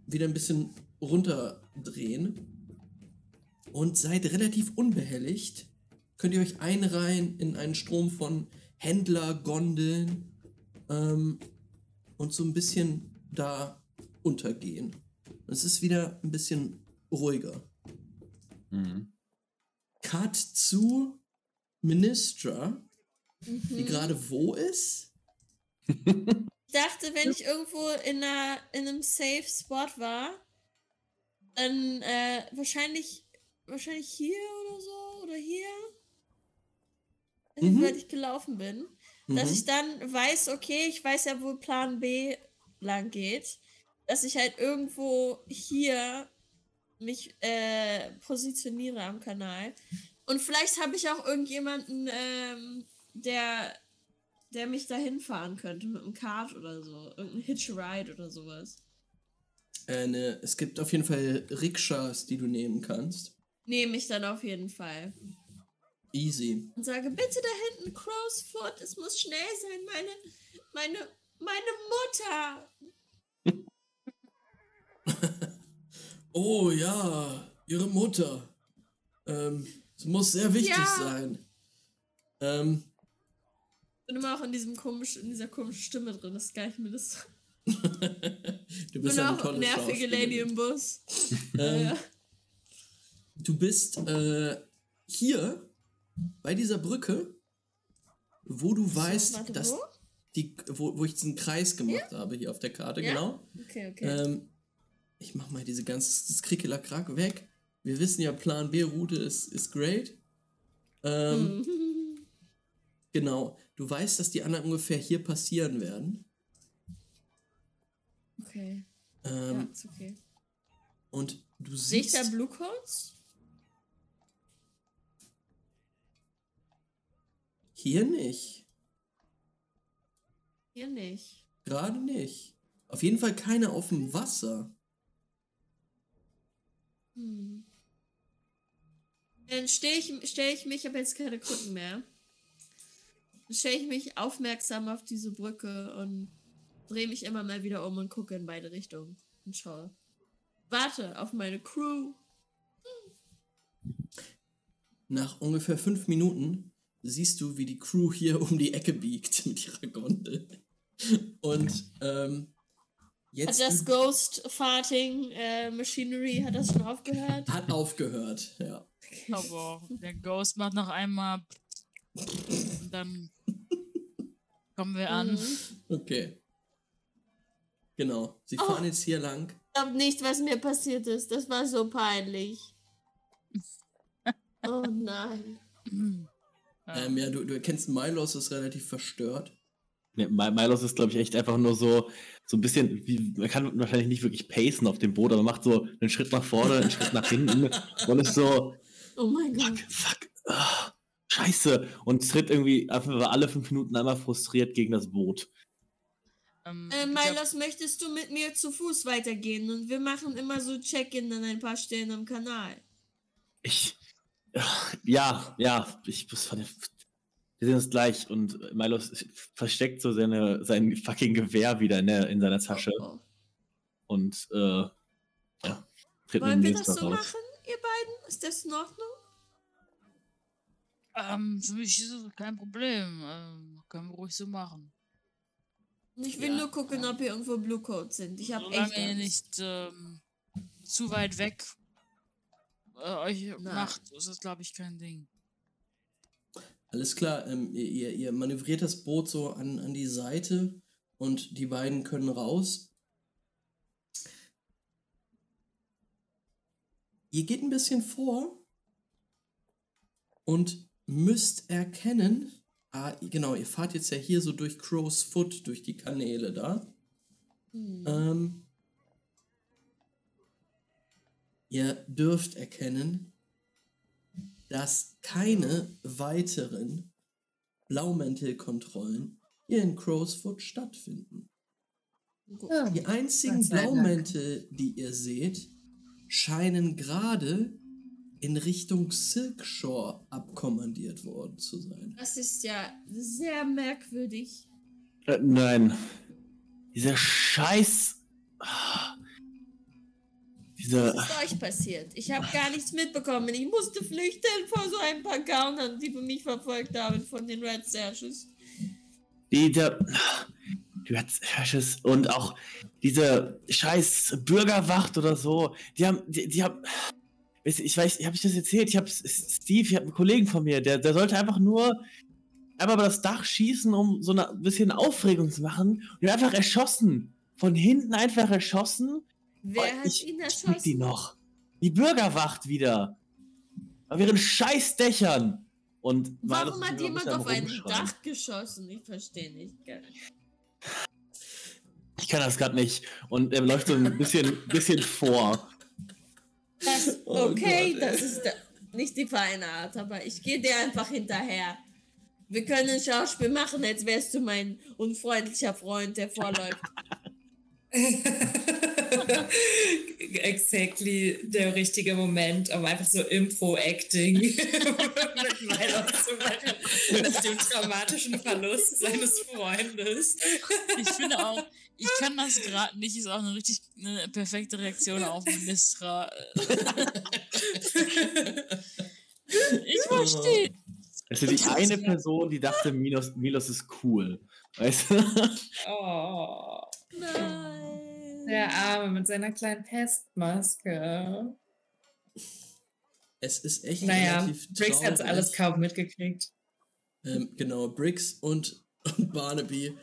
wieder ein bisschen runterdrehen und seid relativ unbehelligt. Könnt ihr euch einreihen in einen Strom von Händler, Gondeln ähm, und so ein bisschen da untergehen. Es ist wieder ein bisschen ruhiger. Mhm. Cut zu Ministra, die Mhm. gerade wo ist? <laughs> Ich dachte, wenn ich irgendwo in, einer, in einem Safe Spot war, dann äh, wahrscheinlich, wahrscheinlich hier oder so oder hier, Mhm. weil ich gelaufen bin, dass Mhm. ich dann weiß, okay, ich weiß ja, wo Plan B lang geht, dass ich halt irgendwo hier mich äh, positioniere am Kanal. Und vielleicht habe ich auch irgendjemanden, ähm, der, der mich dahin fahren könnte mit einem Kart oder so. Irgendein Hitch-Ride oder sowas. Äh, ne, es gibt auf jeden Fall Rikschas, die du nehmen kannst. Nehme ich dann auf jeden Fall. Easy. Und sage, bitte da hinten, Crow's Foot, es muss schnell sein, meine, meine, meine Mutter. <laughs> <laughs> Oh ja, ihre Mutter. Ähm, es muss sehr wichtig Ja. sein. Ähm, Ich bin immer auch in, diesem komisch, in dieser komischen Stimme drin, das gar nicht mir das. <laughs> du Ich bist bin eine auch tolle nervige Lady im Bus. <laughs> Ähm, Ja. Du bist äh, hier bei dieser Brücke, wo du weißt, warte, dass wo? die, wo, wo ich diesen Kreis gemacht habe hier auf der Karte, Ja? genau. Okay, okay. Ähm, ich mach mal diese ganze das Krickelakrack weg. Wir wissen ja, Plan B-Route ist, ist great. Ähm, Hm. <laughs> Genau. Du weißt, dass die anderen ungefähr hier passieren werden. Okay. Ähm, ja, ist okay. Und du Sehe ich siehst. da Blue Coats? Hier nicht. Hier nicht. Gerade nicht. Auf jeden Fall keine auf dem Wasser. Hm. Dann stelle ich, stell ich mich, ich habe jetzt keine Krücken mehr. Dann stelle ich mich aufmerksam auf diese Brücke und drehe mich immer mal wieder um und gucke in beide Richtungen und schaue. Warte auf meine Crew. Nach ungefähr fünf Minuten siehst du, wie die Crew hier <laughs> um die Ecke biegt mit ihrer Gondel. Und ähm, Hat jetzt das Ghost Farting äh, Machinery, hat das schon aufgehört? hat aufgehört, ja. Aber der Ghost macht noch einmal. Und dann kommen wir an. Mhm. Okay. Genau. Sie Oh. fahren jetzt hier lang. Ich glaube nicht, was mir passiert ist. Das war so peinlich. <laughs> Oh nein. Ja. Ähm, ja, du, du erkennst Milos ist relativ verstört. Ne, Mi- Milos ist, glaube ich, echt einfach nur so, so ein bisschen, wie, man kann wahrscheinlich nicht wirklich pacen auf dem Boot, aber macht so einen Schritt nach vorne, einen Schritt nach hinten <laughs> und ist so, Oh mein Gott. fuck, ah, scheiße. Und tritt irgendwie einfach alle fünf Minuten einmal frustriert gegen das Boot. Ähm, Äh, Milos, möchtest du mit mir zu Fuß weitergehen? Und wir machen immer so Check-in an ein paar Stellen am Kanal. Ich, ja, ja, ich muss von der, wir sehen uns gleich und Milos versteckt so seine, sein fucking Gewehr wieder in, der, in seiner Tasche Oh. und, äh, ja, tritt Wollen wir das so raus. machen, ihr beiden? Ist das in Ordnung? ähm, für mich ist es kein Problem. Ähm, können wir ruhig so machen. Ich will Ja. nur gucken, ob hier irgendwo Blue Codes sind. Ich habe echt ihr nicht ähm, zu weit weg äh, euch Nein. macht, ist das, glaube ich, kein Ding. Alles klar, ähm, ihr, ihr, manövriert das Boot so an, an die Seite und die beiden können raus. Ihr geht ein bisschen vor und müsst erkennen, ah, genau, ihr fahrt jetzt ja hier so durch Crow's Foot, durch die Kanäle da. Hm. Ähm, ihr dürft erkennen, dass keine weiteren Blaumäntelkontrollen hier in Crowsfoot stattfinden. Gut. Die einzigen. Blaumäntel, die ihr seht, scheinen gerade in Richtung Silkshore abkommandiert worden zu sein. Das ist ja sehr merkwürdig. Äh, nein. Dieser Scheiß. Ah. Dieser. Was ist euch passiert? Ich habe gar nichts mitbekommen. Ich musste flüchten vor so ein paar Gaunern, die mich verfolgt haben von den Red Sashes. Dieser. Du hast und auch diese scheiß Bürgerwacht oder so. Die haben. Die, die haben. Ich weiß, habe ich das erzählt? Ich habe Steve, ich habe einen Kollegen von mir, der, der sollte einfach nur einmal über das Dach schießen, um so ein bisschen Aufregung zu machen. Und einfach erschossen. Von hinten einfach erschossen. Wer Oh, hat ich ihn erschossen? die noch. Die Bürgerwacht wieder. Auf ihren scheiß Dächern. Und Warum hat jemand auf ein. Dach geschossen? Ich verstehe nicht. Ich kann das gerade nicht. Und er läuft so ein bisschen, <laughs> bisschen vor. Das, Oh okay, Gott, das ist nicht die feine Art, aber ich gehe dir einfach hinterher. Wir können ein Schauspiel machen, als wärst du mein unfreundlicher Freund, der vorläuft. <laughs> <laughs> exactly der richtige Moment, um einfach so Impro-Acting <laughs> mit Milo zu machen, nach dem traumatischen Verlust seines Freundes. Ich finde auch, ich kann das gerade nicht, ist auch eine richtig eine perfekte Reaktion auf Mistra. <laughs> ich verstehe. Es ist die eine Person, die dachte, Milos, Milos ist cool. Weißt du? Oh, Nein. Der Arme mit seiner kleinen Pestmaske. Es ist echt Naja, relativ Briggs hat alles kaum mitgekriegt. Ähm, genau, Briggs und, <laughs> und Barnaby,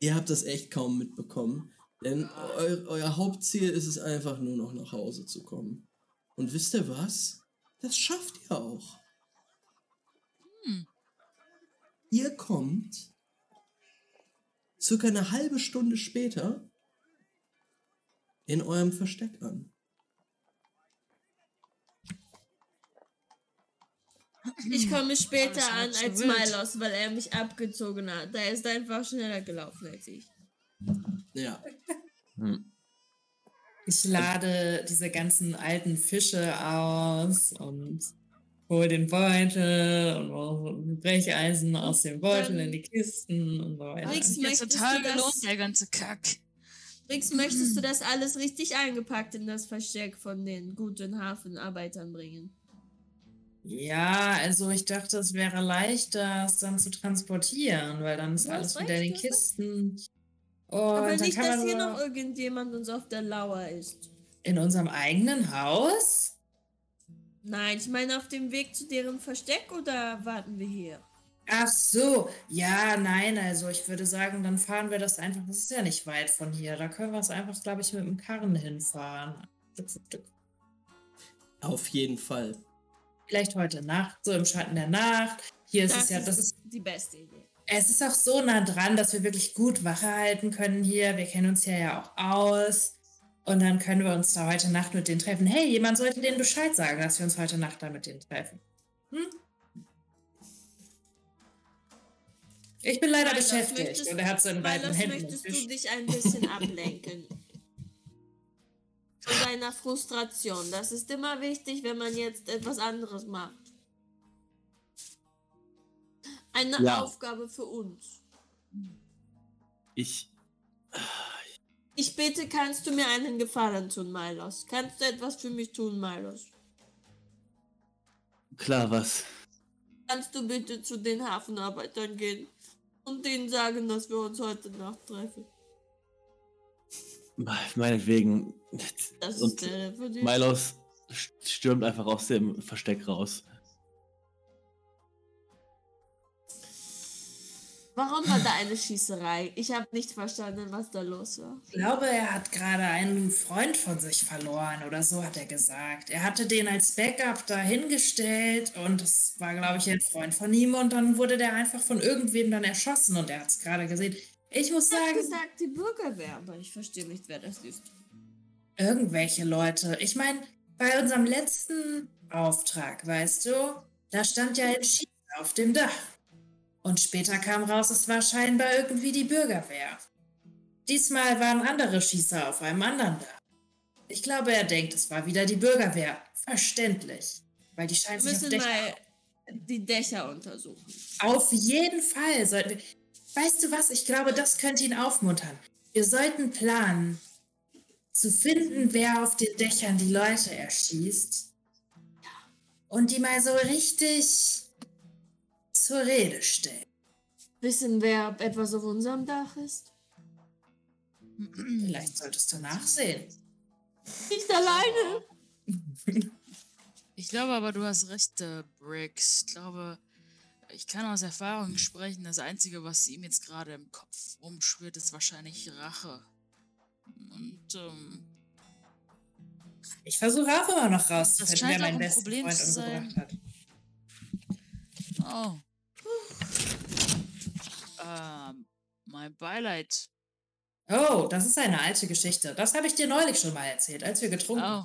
ihr habt das echt kaum mitbekommen. Denn eu euer Hauptziel ist es einfach nur noch nach Hause zu kommen. Und wisst ihr was? Das schafft ihr auch. Hm. Ihr kommt circa eine halbe Stunde später in eurem Versteck an. Ich komme später an als wild. Milos, weil er mich abgezogen hat. Der ist einfach schneller gelaufen als ich. Ja. Hm. Ich lade diese ganzen alten Fische aus und hole den Beutel und Brecheisen aus dem Beutel in die Kisten und so weiter. Jetzt möchtest total gelohnt, der ganze Kack. Rix, möchtest du <clears throat> das alles richtig eingepackt in das Versteck von den guten Hafenarbeitern bringen? Ja, also ich dachte, es wäre leichter, es dann zu transportieren, weil dann ist Du alles wieder in den Kisten. Und Aber nicht, dass hier noch irgendjemand uns auf der Lauer ist. in unserem eigenen Haus? Nein, ich meine auf dem Weg zu deren Versteck oder warten wir hier? Ach so, ja, nein, also ich würde sagen, dann fahren wir das einfach, das ist ja nicht weit von hier, da können wir es einfach, glaube ich, mit dem Karren hinfahren. Stück für Stück. Auf jeden Fall. Vielleicht heute Nacht, so im Schatten der Nacht. Hier ist Das es ja, ist das ist, die beste Idee. es ist auch so nah dran, dass wir wirklich gut Wache halten können hier. Wir kennen uns hier ja auch aus. Und dann können wir uns da heute Nacht mit denen treffen. Hey, jemand sollte denen Bescheid sagen, dass wir uns heute Nacht da mit denen treffen. Hm? Ich bin leider Milos, beschäftigt möchtest- und er hat so in beiden Milos, Händen. möchtest du dich ein bisschen ablenken? Von deiner Frustration. Das ist immer wichtig, wenn man jetzt etwas anderes macht. Eine Ja. Aufgabe für uns. Ich. Ich bitte, kannst du mir einen Gefallen tun, Milos? Kannst du etwas für mich tun, Milos? Klar, was? Kannst du bitte zu den Hafenarbeitern gehen und denen sagen, dass wir uns heute Nacht treffen? Meinetwegen. Das Und ist der für dich. Milos stürmt einfach aus dem Versteck raus. Warum war da eine Schießerei? Ich habe nicht verstanden, was da los war. Ich glaube, er hat gerade einen Freund von sich verloren oder so hat er gesagt. Er hatte den als Backup dahingestellt und es war, glaube ich, ein Freund von ihm und dann wurde der einfach von irgendwem dann erschossen und er hat es gerade gesehen. Ich muss Er hat sagen, gesagt, die Bürgerwehr, aber ich verstehe nicht, wer das ist. irgendwelche Leute. Ich meine, bei unserem letzten Auftrag, weißt du, da stand ja ein Schießer auf dem Dach. Und später kam raus, es war scheinbar irgendwie die Bürgerwehr. Diesmal waren andere Schießer auf einem anderen Dach. Ich glaube, er denkt, es war wieder die Bürgerwehr. Verständlich. Weil die scheint Wir sich auf müssen Dächer mal die Dächer untersuchen. auf jeden Fall sollten wir. Weißt du was? Ich glaube, das könnte ihn aufmuntern. Wir sollten planen, zu finden, wer auf den Dächern die Leute erschießt. Und die mal so richtig zur Rede stellen. Wissen wir, ob etwas auf unserem Dach ist? Vielleicht solltest du nachsehen. Nicht alleine. Ich glaube aber, du hast recht, äh, Briggs. Ich glaube, ich kann aus Erfahrung sprechen. Das Einzige, was ihm jetzt gerade im Kopf rumschwirrt, ist wahrscheinlich Rache. Und, ähm, Ich versuche auch immer noch rauszufinden, wer meinen auch ein besten Problem Freund umgebracht hat. oh. Ähm, mein Beileid. Oh, das ist eine alte Geschichte. Das habe ich dir neulich schon mal erzählt, als wir getrunken Oh,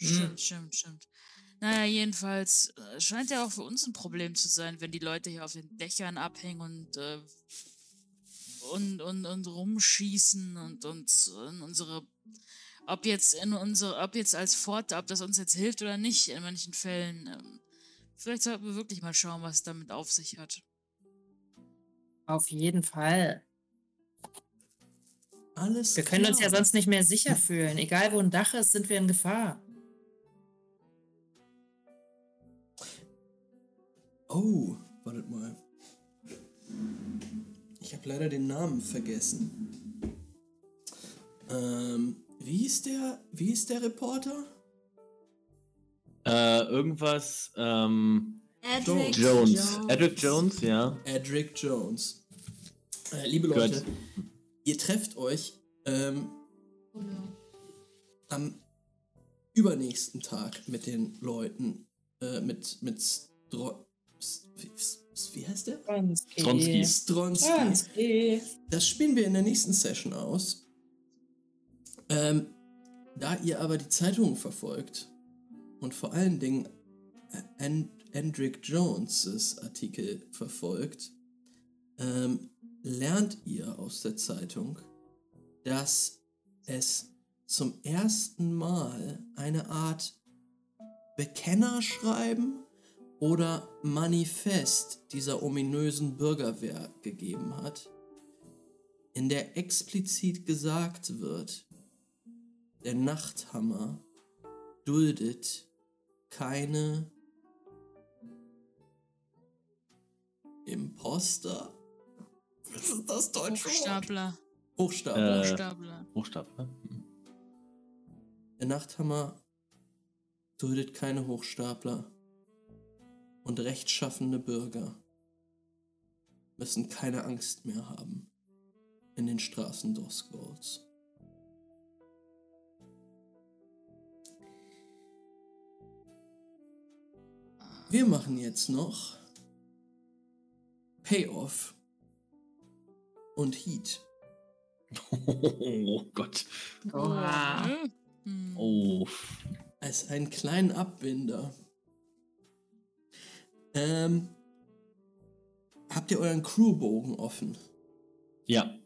stimmt, stimmt, stimmt. Naja, jedenfalls äh, scheint ja auch für uns ein Problem zu sein, wenn die Leute hier auf den Dächern abhängen und, äh, und, und, und rumschießen und uns in unsere, ob jetzt in unsere, ob jetzt als Fort, ob das uns jetzt hilft oder nicht in manchen Fällen. Ähm, vielleicht sollten wir wirklich mal schauen, was es damit auf sich hat. Auf jeden Fall. Alles Wir können uns ja klar. sonst nicht mehr sicher fühlen. Egal wo ein Dach ist, sind wir in Gefahr. Oh, wartet mal. Ich habe leider den Namen vergessen. Ähm, wie hieß der, wie hieß der Reporter? Äh, irgendwas, ähm, Edric Jones. Edric Jones, ja. Edric Jones. Äh, liebe. Leute, ihr trefft euch ähm, Oh no. am übernächsten Tag mit den Leuten, äh, mit, mit Stro wie, heißt der? Stronski. Stronski. Das spielen wir in der nächsten Session aus. Ähm, da ihr aber die Zeitungen verfolgt und vor allen Dingen äh, An Endrick Jones' Artikel verfolgt, ähm, lernt ihr aus der Zeitung, dass es zum ersten Mal eine Art Bekennerschreiben oder Manifest dieser ominösen Bürgerwehr gegeben hat, in der explizit gesagt wird, der Nachthammer duldet keine Imposter. Was ist das deutsche Wort? Hochstapler. Hochstapler. Äh, Hochstapler. Hochstapler. Hm. Der Nachthammer duldet keine Hochstapler. Und rechtschaffende Bürger müssen keine Angst mehr haben in den Straßen Dosgolds. Wir machen jetzt noch Payoff und Heat. Oh Gott. Oha. Oh. als einen kleinen Abbinder. Ähm, habt ihr euren Crewbogen offen? Ja.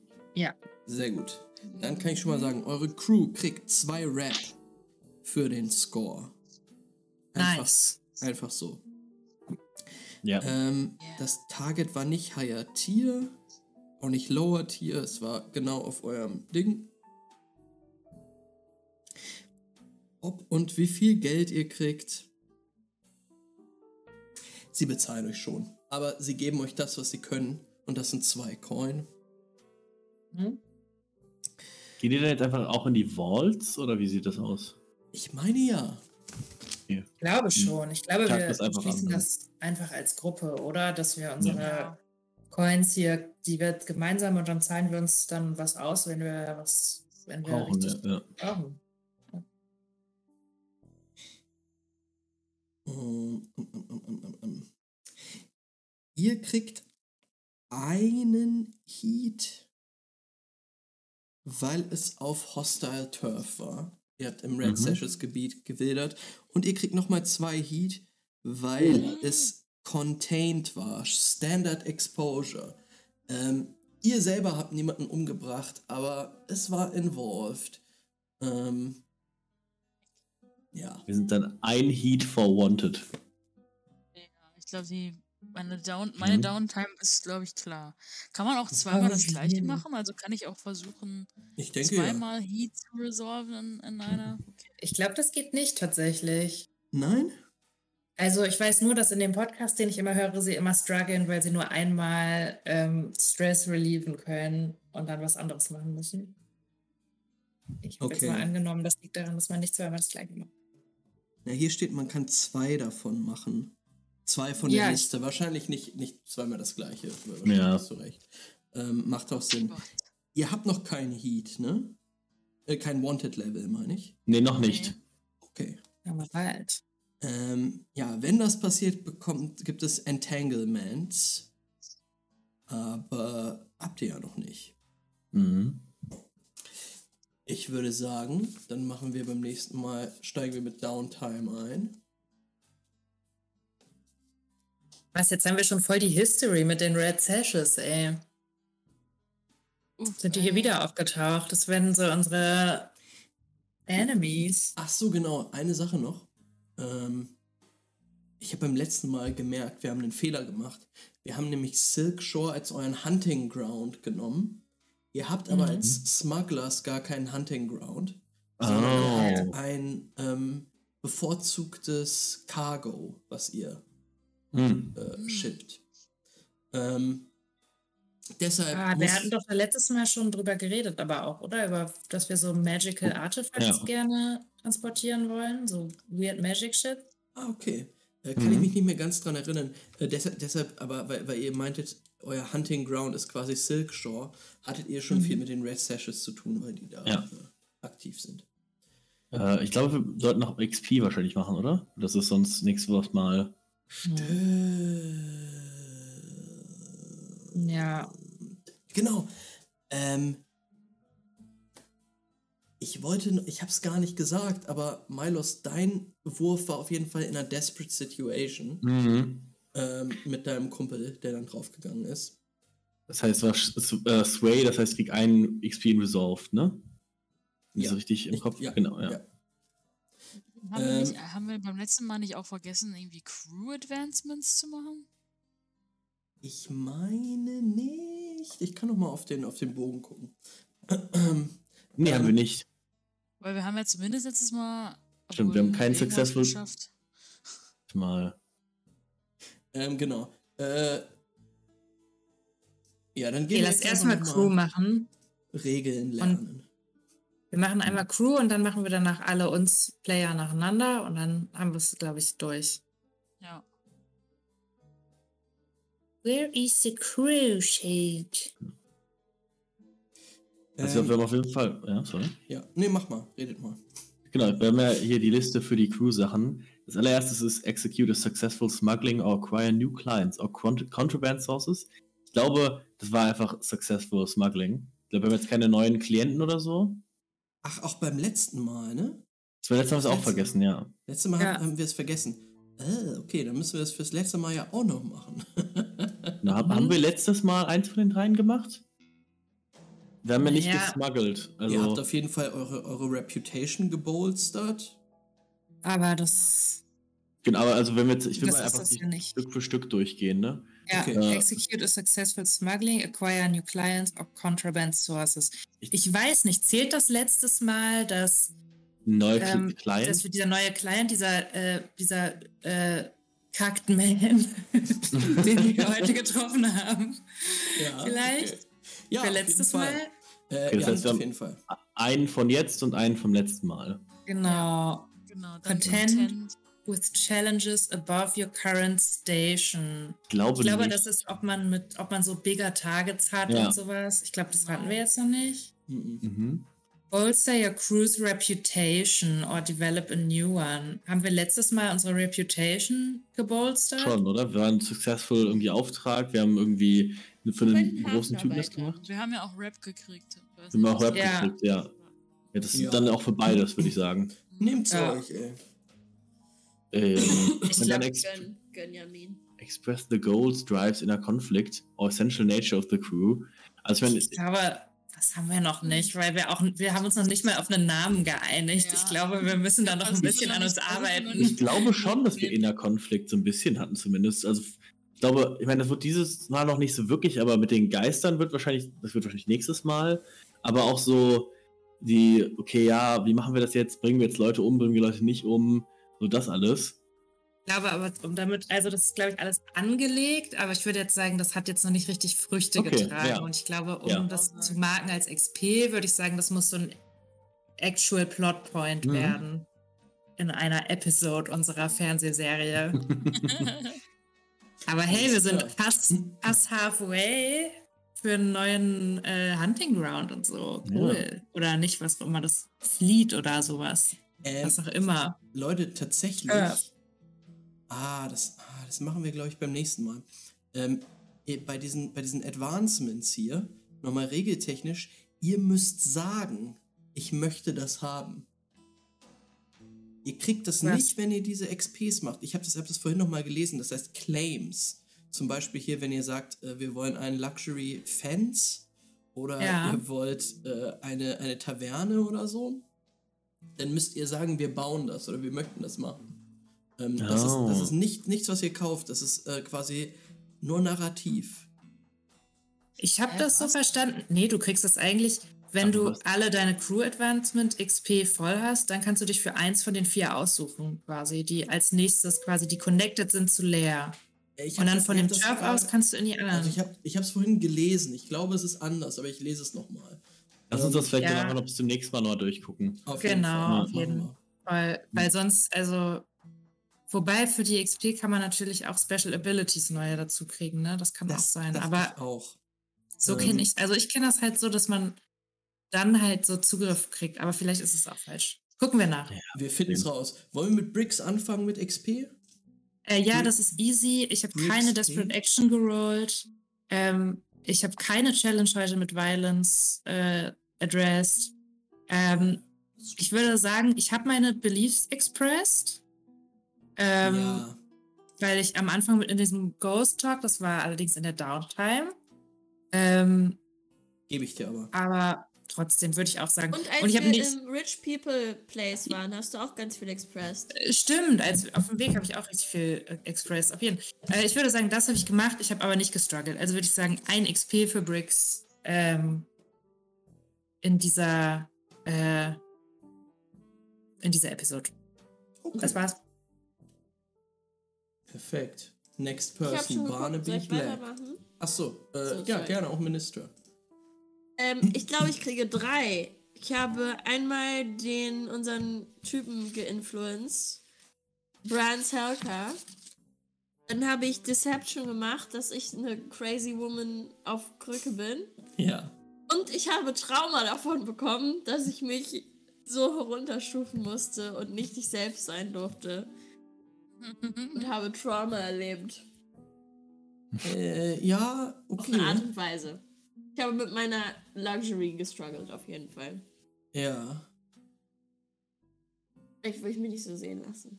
Sehr gut. Dann kann ich schon mal sagen, eure Crew kriegt zwei Rap für den Score. Einfach, Nice. einfach so. Ja. Ähm, Ja. Das Target war nicht Higher Tier, auch nicht Lower Tier, es war genau auf eurem Ding. Ob und wie viel Geld ihr kriegt, sie bezahlen euch schon. Aber sie geben euch das, was sie können. Und das sind zwei Coin. Hm? Geht ihr da jetzt einfach auch in die Vaults oder wie sieht das aus? Ich meine ja. Ich glaube schon. Ich glaube, Tag wir schließen an, ne? das einfach als Gruppe, oder? Dass wir unsere Ja. Coins hier, die wird gemeinsam und dann zahlen wir uns dann was aus, wenn wir was, wenn wir Brauchen richtig. Ja. brauchen. Ähm, ähm, ähm, ähm. Ihr kriegt einen Heat, weil es auf Hostile Turf war. Ihr habt im Red Mhm. Sashes Gebiet gewildert. Und ihr kriegt nochmal zwei Heat, weil es contained war. Standard Exposure. Ähm, ihr selber habt niemanden umgebracht, aber es war involved. Ähm, ja. Wir sind dann ein Heat for Wanted. Ja, ich glaube, die meine, Down, meine Mhm. Downtime ist, glaube ich, klar. Kann man auch zweimal das gleiche machen? Also kann ich auch versuchen, Ich denke ja. zweimal Heat zu resolven in, in einer? Okay. Ich glaube, das geht nicht tatsächlich. Nein? Also ich weiß nur, dass in dem Podcast, den ich immer höre, sie immer strugglen, weil sie nur einmal ähm, Stress relieven können und dann was anderes machen müssen. Ich habe Okay. jetzt mal angenommen, das liegt daran, dass man nicht zweimal das gleiche macht. Ja, hier steht, man kann zwei davon machen. Zwei von Ja, der Liste. Wahrscheinlich nicht, nicht zweimal das gleiche. aber Ja. wahrscheinlich Hast du recht. Ähm, macht auch Sinn. Gott. Ihr habt noch keinen Heat, ne? Äh, kein Wanted-Level, meine ich. Nee, noch nicht. Okay. Aber bald. Ähm, ja, wenn das passiert, bekommt, gibt es Entanglements. Aber habt ihr ja noch nicht. Mhm. Ich würde sagen, dann machen wir beim nächsten Mal, steigen wir mit Downtime ein. Was, jetzt haben wir schon voll die History mit den Red Sashes, ey. Uff, Sind die hier wieder aufgetaucht? Das werden so unsere Enemies. Ach so, genau. Eine Sache noch. Ähm, ich habe beim letzten Mal gemerkt, wir haben einen Fehler gemacht. Wir haben nämlich Silk Shore als euren Hunting Ground genommen. Ihr habt aber Mhm. als Smugglers gar keinen Hunting Ground, Oh. sondern ihr habt ein ähm, bevorzugtes Cargo, was ihr Hm. äh, shippt. Ähm, deshalb Ah, wir hatten doch letztes Mal schon drüber geredet, aber auch, oder? Über, dass wir so Magical Artifacts Ja. gerne transportieren wollen. So weird Magic Shit. Ah, okay. Äh, kann ich Mhm. mich nicht mehr ganz dran erinnern. Äh, deshalb, deshalb, aber weil, weil ihr meintet, euer Hunting Ground ist quasi Silk Shore, hattet ihr schon Mhm. viel mit den Red Sashes zu tun, weil die da Ja. äh, aktiv sind. Äh, ich glaube, wir sollten noch XP wahrscheinlich machen, oder? Das ist sonst nichts, was mal. Ja. Genau. Ähm, ich wollte, ich hab's gar nicht gesagt, aber Milos, dein Wurf war auf jeden Fall in einer desperate situation Mhm. ähm, mit deinem Kumpel, der dann draufgegangen ist. Das heißt, war Sh- S- äh, Sway, das heißt, krieg einen XP in Resolved, ne? Ist Ja. das richtig im Ich- Kopf? ja, Genau, ja. ja. Haben, wir nicht, Ähm, haben wir beim letzten Mal nicht auch vergessen, irgendwie Crew-Advancements zu machen? Ich meine nicht. Ich kann noch mal auf den, auf den Bogen gucken. <clears throat> Nee, haben Ähm, wir nicht. Weil wir haben ja zumindest letztes Mal. Stimmt, wir haben keinen successful- geschafft. Mal. Ähm, genau. Äh, ja, dann gehen Okay, wir lass erstmal Crew mal machen. Regeln lernen. Wir machen einmal Crew und dann machen wir danach alle uns Player nacheinander und dann haben wir es, glaube ich, durch. Ja. Where is the crew sheet? Also Ähm, wir haben auf jeden Fall. Ja, sorry. ja, nee, mach mal, redet mal. Genau, wir haben ja hier die Liste für die Crew-Sachen. Das allererste ist Execute a successful smuggling or acquire new clients or cont- contraband sources. Ich glaube, das war einfach successful smuggling. Ich glaube, wir haben jetzt keine neuen Klienten oder so. Ach, auch beim letzten Mal, ne? Das war letztes Mal haben wir es auch Letzte- vergessen, ja. Letztes Mal Ja. haben, wir es vergessen. Äh, okay, dann müssen wir das fürs letzte Mal ja auch noch machen. <laughs> Na, hab- Mhm. Haben wir letztes Mal eins von den dreien gemacht? Wir haben ja nicht Ja. gesmuggelt. Also, Ihr habt auf jeden Fall eure, eure Reputation gebolstert. Aber das, genau, aber also wenn wir jetzt, ich will mal einfach ja nicht. Stück für Stück durchgehen, ne? Ja, Okay. Äh, execute a successful smuggling, acquire new clients or contraband sources. Ich- Ich weiß nicht, zählt das letztes Mal, dass, Neue ähm, Client. dass wir dieser neue Client, dieser, äh, dieser äh, Kacked Man, <laughs> den wir heute getroffen haben, Ja, Vielleicht okay. Ja, für letztes Mal? Äh, Okay, das ja, heißt, wir auf jeden Fall. einen von jetzt und einen vom letzten Mal. Genau. Genau. Content. With challenges above your current station. Ich glaube, Ich glaube, nicht. das ist, ob man mit, ob man so bigger Targets hat Ja. und sowas. Ich glaube, das hatten wir jetzt noch nicht. Mhm. Bolster your crew's reputation or develop a new one. Haben wir letztes Mal unsere Reputation gebolstert? Schon, oder? Wir waren successful irgendwie Auftrag, wir haben irgendwie für einen großen Typen das gemacht. Wir haben ja auch Rap gekriegt. Wir haben auch Rap Ja. gekriegt, ja. ja das Ja. ist dann auch für beides, würde ich sagen. Nehmt's Ja. euch, ey. Ähm, Ich und dann glaub, ex Gönn, gönn Jamin. express the goals, drives, inner conflict or essential nature of the crew. Also ich meine, Ich glaube, das haben wir noch nicht, weil wir auch, wir haben uns noch nicht mal auf einen Namen geeinigt. Ja. Ich glaube, wir müssen da noch ein bisschen an uns arbeiten. ich glaube schon, dass wir inner Konflikt so ein bisschen hatten zumindest. Also ich glaube, ich meine, das wird dieses Mal noch nicht so wirklich, aber mit den Geistern wird wahrscheinlich, das wird wahrscheinlich nächstes Mal, aber auch so die, okay, ja, wie machen wir das jetzt? Bringen wir jetzt Leute um, bringen wir Leute nicht um? So das alles. Ich glaube aber, um damit, also das ist, glaube ich, alles angelegt, aber ich würde jetzt sagen, das hat jetzt noch nicht richtig Früchte Okay, getragen. ja. Und ich glaube, um Ja. das zu marken als XP, würde ich sagen, das muss so ein Actual Plot Point Mhm. werden. In einer Episode unserer Fernsehserie. <laughs> aber hey, wir sind Ja. fast, fast halfway für einen neuen äh, Hunting Ground und so. Cool. Oder nicht, was auch immer das Fleet oder sowas. Ähm, Was auch immer. Leute, tatsächlich. Äh. Ah, das, ah, das machen wir, glaube ich, beim nächsten Mal. Ähm, bei, diesen, bei diesen Advancements hier, nochmal regeltechnisch, ihr müsst sagen, ich möchte das haben. Ihr kriegt das Was? nicht, wenn ihr diese XPs macht. Ich habe das, hab das vorhin nochmal gelesen, das heißt Claims. Zum Beispiel hier, wenn ihr sagt, äh, wir wollen einen Luxury Fence oder Ja. ihr wollt äh, eine, eine Taverne oder so, dann müsst ihr sagen, wir bauen das oder wir möchten das machen. Ähm, das, ist, das Oh. ist nicht, nichts, was ihr kauft, das ist äh, quasi nur narrativ. Ich habe Hä, das so verstanden. Nee, du kriegst das eigentlich, wenn du alle deine Crew Advancement XP voll hast, dann kannst du dich für eins von den vier aussuchen, quasi, die als nächstes quasi die connected sind zu Leer. Äh, Ich Und dann das- von dem Turf aus kannst du in die anderen. Also ich habe es vorhin gelesen. Ich glaube, es ist anders, aber ich lese es nochmal. Lass uns das vielleicht Ja. dann einfach noch bis zum nächsten Mal noch durchgucken. Auf Genau, jeden Fall. auf jeden wir. weil, weil sonst, also, wobei für die XP kann man natürlich auch Special Abilities neue dazu kriegen, ne? Das kann auch Das sein. dachte Aber ich auch. so ähm, kenne ich, also ich kenne das halt so, dass man dann halt so Zugriff kriegt, aber vielleicht ist es auch falsch. Gucken wir nach. Wir finden es raus. Wollen wir mit Bricks anfangen mit XP? Äh, ja, das ist easy. Ich habe keine? Desperate Action gerollt. Ähm, ich habe keine Challenge heute mit Violence äh, addressed. Ähm, Ich würde sagen, ich habe meine Beliefs expressed. Ähm, ja. Weil ich am Anfang mit in diesem Ghost Talk, das war allerdings in der Downtime. Ähm, Gebe ich dir aber. aber trotzdem würde ich auch sagen. Und als und ich habe wir nicht. im Rich People Place waren, hast du auch ganz viel expressed. Äh, Stimmt, als, auf dem Weg habe ich auch richtig viel äh, expressed. Auf jeden Fall. Äh, ich würde sagen, das habe ich gemacht, ich habe aber nicht gestruggelt. Also würde ich sagen, ein XP für Bricks ähm, in dieser äh, in dieser Episode. Okay. Das war's. Perfekt. Next person, Barnaby ich Black. weitermachen? Achso, äh, So, ja, sorry. gerne, auch Minister. Ähm, ich glaube, ich kriege drei. Ich habe einmal den unseren Typen geinfluenced. Brands Helker. Dann habe ich Deception gemacht, dass ich eine crazy woman auf Krücke bin. Ja. Und ich habe Trauma davon bekommen, dass ich mich so herunterstufen musste und nicht ich selbst sein durfte. Und habe Trauma erlebt. Äh, ja, Auf eine Art okay. und Weise. Ich habe mit meiner Luxury gestruggelt, auf jeden Fall. Ja. Ich will mich nicht so sehen lassen.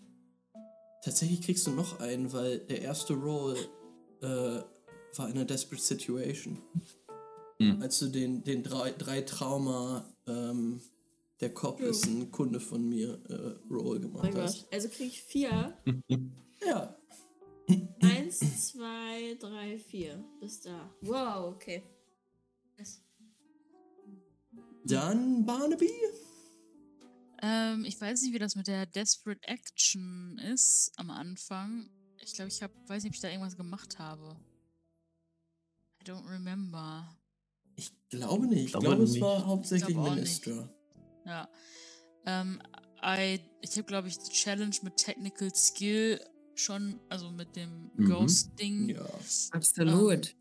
Tatsächlich kriegst du noch einen, weil der erste Roll äh, war in einer Desperate Situation. Hm. Als du den, den drei, drei Trauma, ähm, der Cop True. ist ein Kunde von mir, äh, Roll Oh gemacht mein hast. Gott. Also kriege ich vier. Ja. Eins, zwei, drei, vier. Bis da. Wow, okay. Yes. Dann Barnaby. Ähm, ich weiß nicht, wie das mit der Desperate Action ist am Anfang. Ich glaube, ich hab, weiß nicht, ob ich da irgendwas gemacht habe. I don't remember. Ich glaube nicht. Ich Glaube glaube, es nicht. war hauptsächlich Ich. Minister. Ja. Ähm, I, ich habe, glaube ich, die Challenge mit Technical Skill schon, also mit dem Mhm. Ghost-Ding. Ja. Absolut.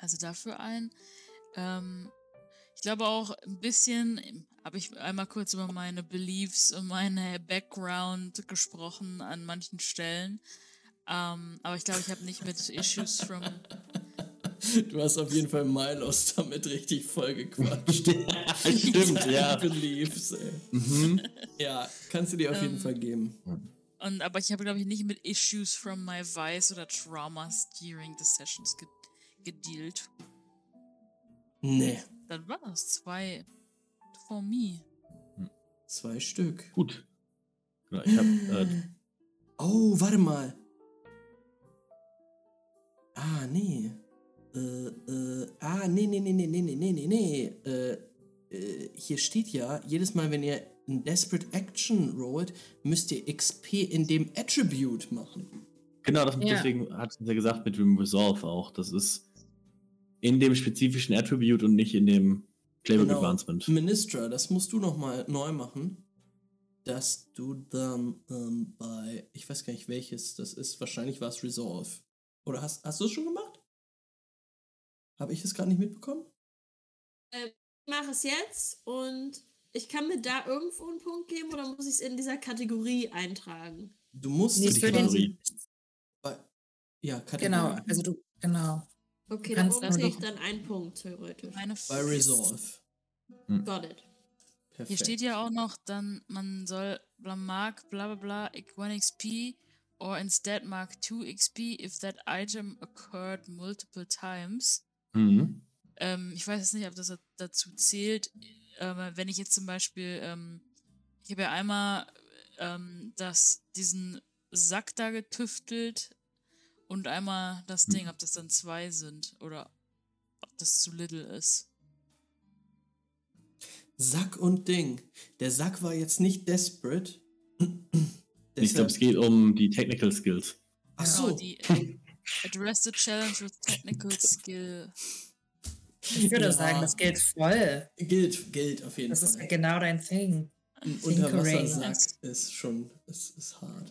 Also dafür ein. Ähm, ich glaube auch ein bisschen, habe ich einmal kurz über meine Beliefs und meine Background gesprochen an manchen Stellen. Ähm, aber ich glaube, ich habe nicht mit Issues from. <laughs> Du hast auf jeden Fall Milos damit richtig voll gequatscht. <laughs> Stimmt, ja. Beliefs, ey. Mhm. Ja, kannst du dir auf jeden Ähm, Fall geben. Und, aber ich habe, glaube ich, nicht mit Issues from my Vice oder Traumas during the sessions ge gedealt. Nee, Dann war das zwei for me. zwei Stück. Gut. Genau, ich hab, äh, Oh, warte mal. Ah, nee. Äh, äh, ah, nee, nee, nee, nee, nee, nee, nee, nee, nee. Äh, äh, hier steht ja, jedes Mal, wenn ihr ein Desperate Action rollt, müsst ihr XP in dem Attribute machen. genau, das, Ja. deswegen hat sie ja gesagt mit dem Resolve auch. Das ist in dem spezifischen Attribute und nicht in dem Playbook Genau. Advancement. Ministra, das musst du nochmal neu machen. Dass du dann ähm, bei, ich weiß gar nicht welches das ist, wahrscheinlich war es Resolve. Oder hast, hast du es schon gemacht? Habe ich es gerade nicht mitbekommen? Ich mache es jetzt und ich kann mir da irgendwo einen Punkt geben oder muss ich es in dieser Kategorie eintragen? Du musst Nee, die für den, Kategorie. bei, ja, Kategorie. genau, also du, genau. Okay, dann kriege ich noch- dann einen Punkt theoretisch. Meine Bei Resolve. Got it. Perfekt. Hier steht ja auch noch, dann man soll bla mark bla bla bla 1 XP or instead mark 2 XP if that item occurred multiple times. Mhm. Ähm, ich weiß jetzt nicht, ob das da- dazu zählt. Ähm, wenn ich jetzt zum Beispiel, ähm, ich habe ja einmal ähm, das, diesen Sack da getüftelt und einmal das Ding, ob das dann zwei sind oder ob das zu little ist. Sack und Ding. Der Sack war jetzt nicht desperate. <clears throat> Ich glaube, es geht um die Technical Skills. Ach Genau, so. die <laughs> Address the challenge with technical skill. Ich würde Ja. sagen, das gilt voll. Gilt, gilt auf jeden Das ist Fall. genau dein Thing. Ein. Unterwassersack ist schon, ist, ist hart.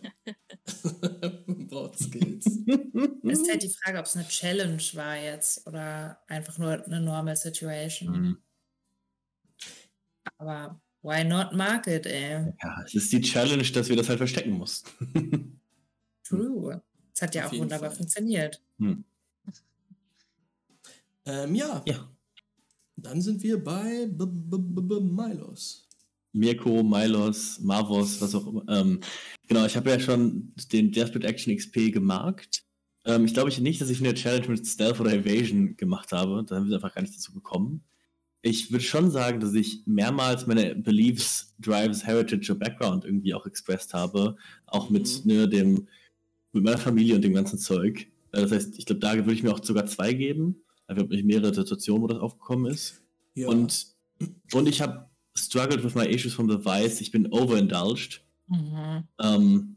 Man <laughs> braucht Skills. Es ist halt die Frage, ob es eine Challenge war jetzt oder einfach nur eine normal Situation. Mhm. Aber why not market, ey? Ja, es ist die Challenge, dass wir das halt verstecken mussten. True. Es hat ja Auf auch wunderbar Fall. funktioniert. ähm, ja, ja. dann sind wir bei B -B -B -B Milos. Mirko, Milos, Marvos, was auch immer. Ähm, genau, ich habe ja schon den Desperate Action XP gemarkt. Ähm, ich glaube ich nicht, dass ich eine Challenge mit Stealth oder Evasion gemacht habe. Da haben wir einfach gar nicht dazu gekommen. Ich würde schon sagen, dass ich mehrmals meine Beliefs, Drives, Heritage oder Background irgendwie auch expressed habe. Auch mit Mhm. ne, dem, mit meiner Familie und dem ganzen Zeug. Äh, Das heißt, ich glaube, da würde ich mir auch sogar zwei geben. Einfach nicht mehrere Situationen, wo das aufgekommen ist. Ja. Und, und ich habe struggled with my issues from the Vice. Ich bin overindulged. Mhm. Ähm,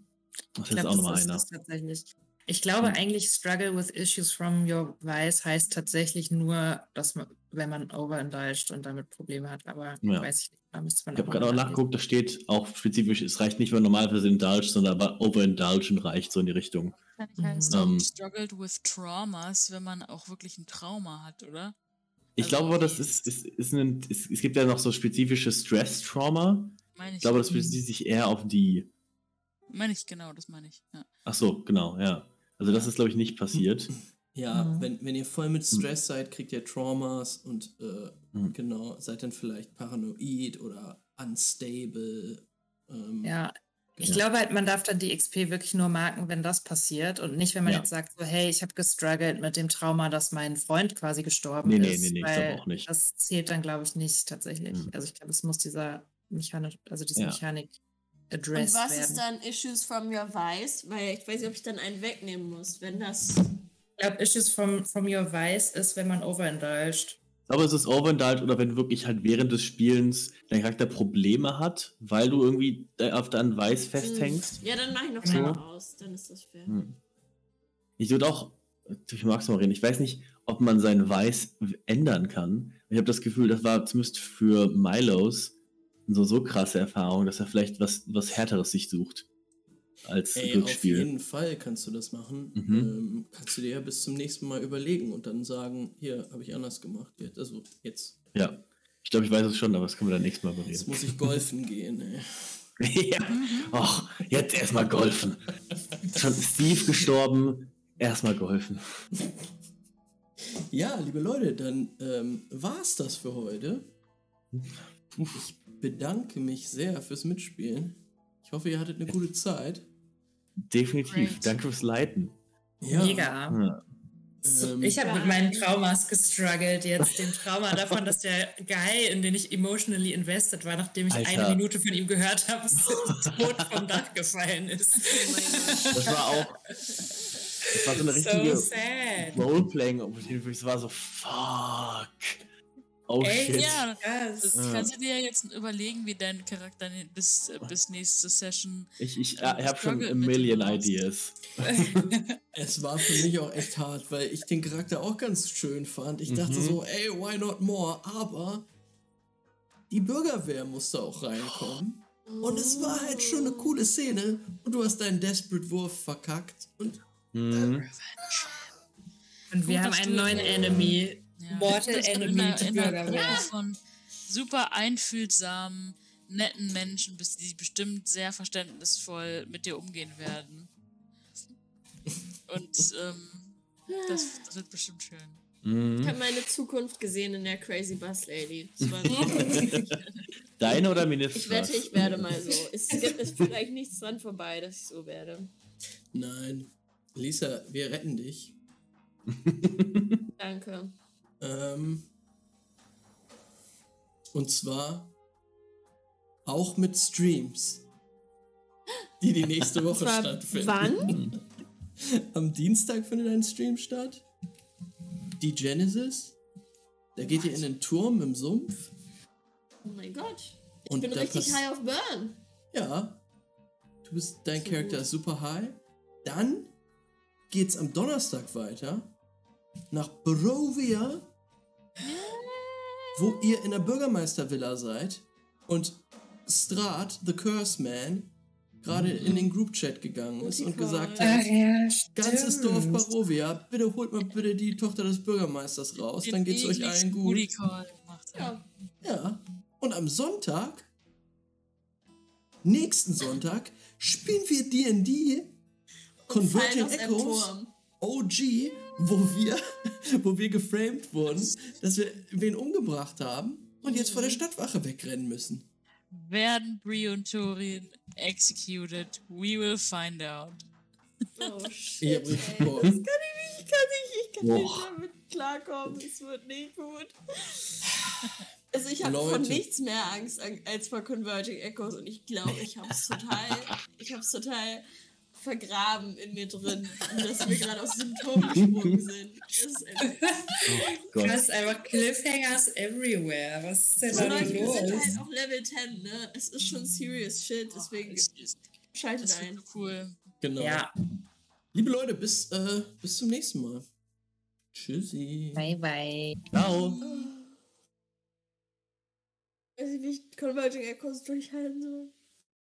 das Ich ist glaube, auch nochmal einer. Ich glaube Hm. eigentlich, struggle with issues from your vice heißt tatsächlich nur, dass man, wenn man overindulged und damit Probleme hat, aber Ja. weiß ich nicht, da Ich habe gerade auch nachgeguckt, da steht auch spezifisch, es reicht nicht, wenn man normalerweise indulged, sondern aber overindulgent reicht so in die Richtung. Wahrscheinlich heißt Ähm. struggled with traumas, wenn man auch wirklich ein Trauma hat, oder? Ich Also glaube aber, das ist, ist, ist ein, es, es gibt ja noch so spezifische Stress-Trauma. Ich. Ich glaube, das bezieht sich eher auf die. meine ich, genau, das meine ich. Ja. Ach so, genau, ja. Also das ist, glaube ich, nicht passiert. <laughs> Ja, Mhm. wenn, wenn ihr voll mit Stress seid, kriegt ihr Traumas und äh, Mhm. genau, seid dann vielleicht paranoid oder unstable. Ähm, Ja, ich Ja. glaube halt, man darf dann die XP wirklich nur marken, wenn das passiert und nicht, wenn man Ja. jetzt sagt, so, hey, ich habe gestruggelt mit dem Trauma, dass mein Freund quasi gestorben Nee, nee, ist. nee, nee, ich weil glaub auch nicht. Das zählt dann, glaube ich, nicht tatsächlich. Mhm. Also ich glaube, es muss dieser Mechanik, also diese Ja. Mechanik Und addressed was werden. ist dann Issues from your Vice? Weil ich weiß nicht, ob ich dann einen wegnehmen muss, wenn das. Ich glaube, Issues from, from your vice ist, wenn man overindulged. Ich glaube, es ist overindulged oder wenn wirklich halt während des Spielens dein Charakter Probleme hat, weil du irgendwie auf deinen Weiß festhängst. Ja, dann mache ich noch So. einmal aus, dann ist das fair. Hm. Ich würde auch, ich mag es mal reden, ich weiß nicht, ob man sein Weiß ändern kann. Ich habe das Gefühl, das war zumindest für Milos so, so krasse Erfahrung, dass er vielleicht was, was Härteres sich sucht als Ey, auf Glücksspiel. jeden Fall kannst du das machen. Mhm. Ähm, kannst du dir ja bis zum nächsten Mal überlegen und dann sagen, hier, habe ich anders gemacht. Jetzt, also jetzt, Ja, ich glaube, ich weiß es schon, aber das können wir dann nächstes Mal jetzt bereden. muss ich golfen gehen. Ey. <laughs> ja, och, jetzt erstmal golfen. Schon Steve gestorben, erstmal golfen. Ja, liebe Leute, dann ähm, war's das für heute. Ich bedanke mich sehr fürs Mitspielen. Ich hoffe, ihr hattet eine gute Zeit. Definitiv. Great. Danke fürs Leiten. Ja, Mega. Ja. Ähm, Ich habe mit meinen Traumas gestruggelt jetzt. Dem Trauma davon, dass der Guy, in den ich emotionally invested war, nachdem ich Alter. eine Minute von ihm gehört habe, <laughs> so tot vom Dach gefallen ist. Oh. Das war auch. Das war so eine So richtige sad. Roleplaying-Opportunity, so war so, fuck. Oh Echt? shit. Ja, Yes. das kannst du dir jetzt überlegen, wie dein Charakter bis, äh, bis nächste Session. Ich, ich, Ja, ich habe schon a million ideas. <laughs> Es war für mich auch echt hart, weil ich den Charakter auch ganz schön fand. Ich dachte Mhm. so, ey, why not more? Aber die Bürgerwehr musste auch reinkommen. Und es war halt schon eine coole Szene. Und du hast deinen Desperate-Wurf verkackt. Und Mhm. Und wir Gut, haben einen neuen Enemy. Ja, Mortal Enemy, einer- die in einer Bürgerwehr. Gruppe von super einfühlsamen, netten Menschen die bestimmt sehr verständnisvoll mit dir umgehen werden. Und ähm, das, das wird bestimmt schön. Ich Mhm. habe meine Zukunft gesehen in der Crazy Bus Lady. <laughs> Deine oder Minister? ich wette, ich werde mal so. Es gibt es vielleicht nichts dran vorbei, dass ich so werde. nein, Lisa, wir retten dich. Danke. Ähm, und zwar auch mit Streams, die die nächste <laughs> Woche stattfinden. wann? <laughs> Am Dienstag findet ein Stream statt. Die Genesis. Da geht ihr in den Turm im Sumpf. Oh mein Gott. Ich Und bin richtig high auf Burn. Ja. Du bist, dein So Charakter ist super high. Dann geht's am Donnerstag weiter nach Barovia, wo ihr in der Bürgermeistervilla seid und Strat, the Curse Man, gerade in den Groupchat gegangen ist und gesagt hat, Ach ja, ganzes Dorf. Barovia, bitte holt mal bitte die Tochter des Bürgermeisters raus, dann geht's euch allen gut. Ja. Ja. Und am Sonntag, nächsten Sonntag, spielen wir D&D Converting Echoes. OG, wo wir, <laughs> wo wir geframed wurden, dass wir wen umgebracht haben und jetzt vor der Stadtwache wegrennen müssen. Werden Brie und Torin executed? We will find out. Oh <laughs> Ich shit. hab richtig ey. Bock. Das kann ich nicht, ich kann nicht, ich kann Boah. nicht damit klarkommen. Es wird nicht gut. Also ich habe vor Leute. nichts mehr Angst an- als vor Converging Echoes und ich glaube, ich habe es total, ich habe es total vergraben in mir drin, dass wir gerade aus Symptomen gesprungen sind. Es ist einfach, Oh Du hast einfach Cliffhangers everywhere. Was ist denn so da Leute, wir sind los? halt auf Level 10, ne? Es ist schon serious shit, deswegen Das ist, schaltet das ein. cool. Genau. Ja, Liebe Leute, bis, äh, bis zum nächsten Mal. Tschüssi. bye bye. Ciao. Weiß ich, wie ich Converging Echoes durchhalten soll.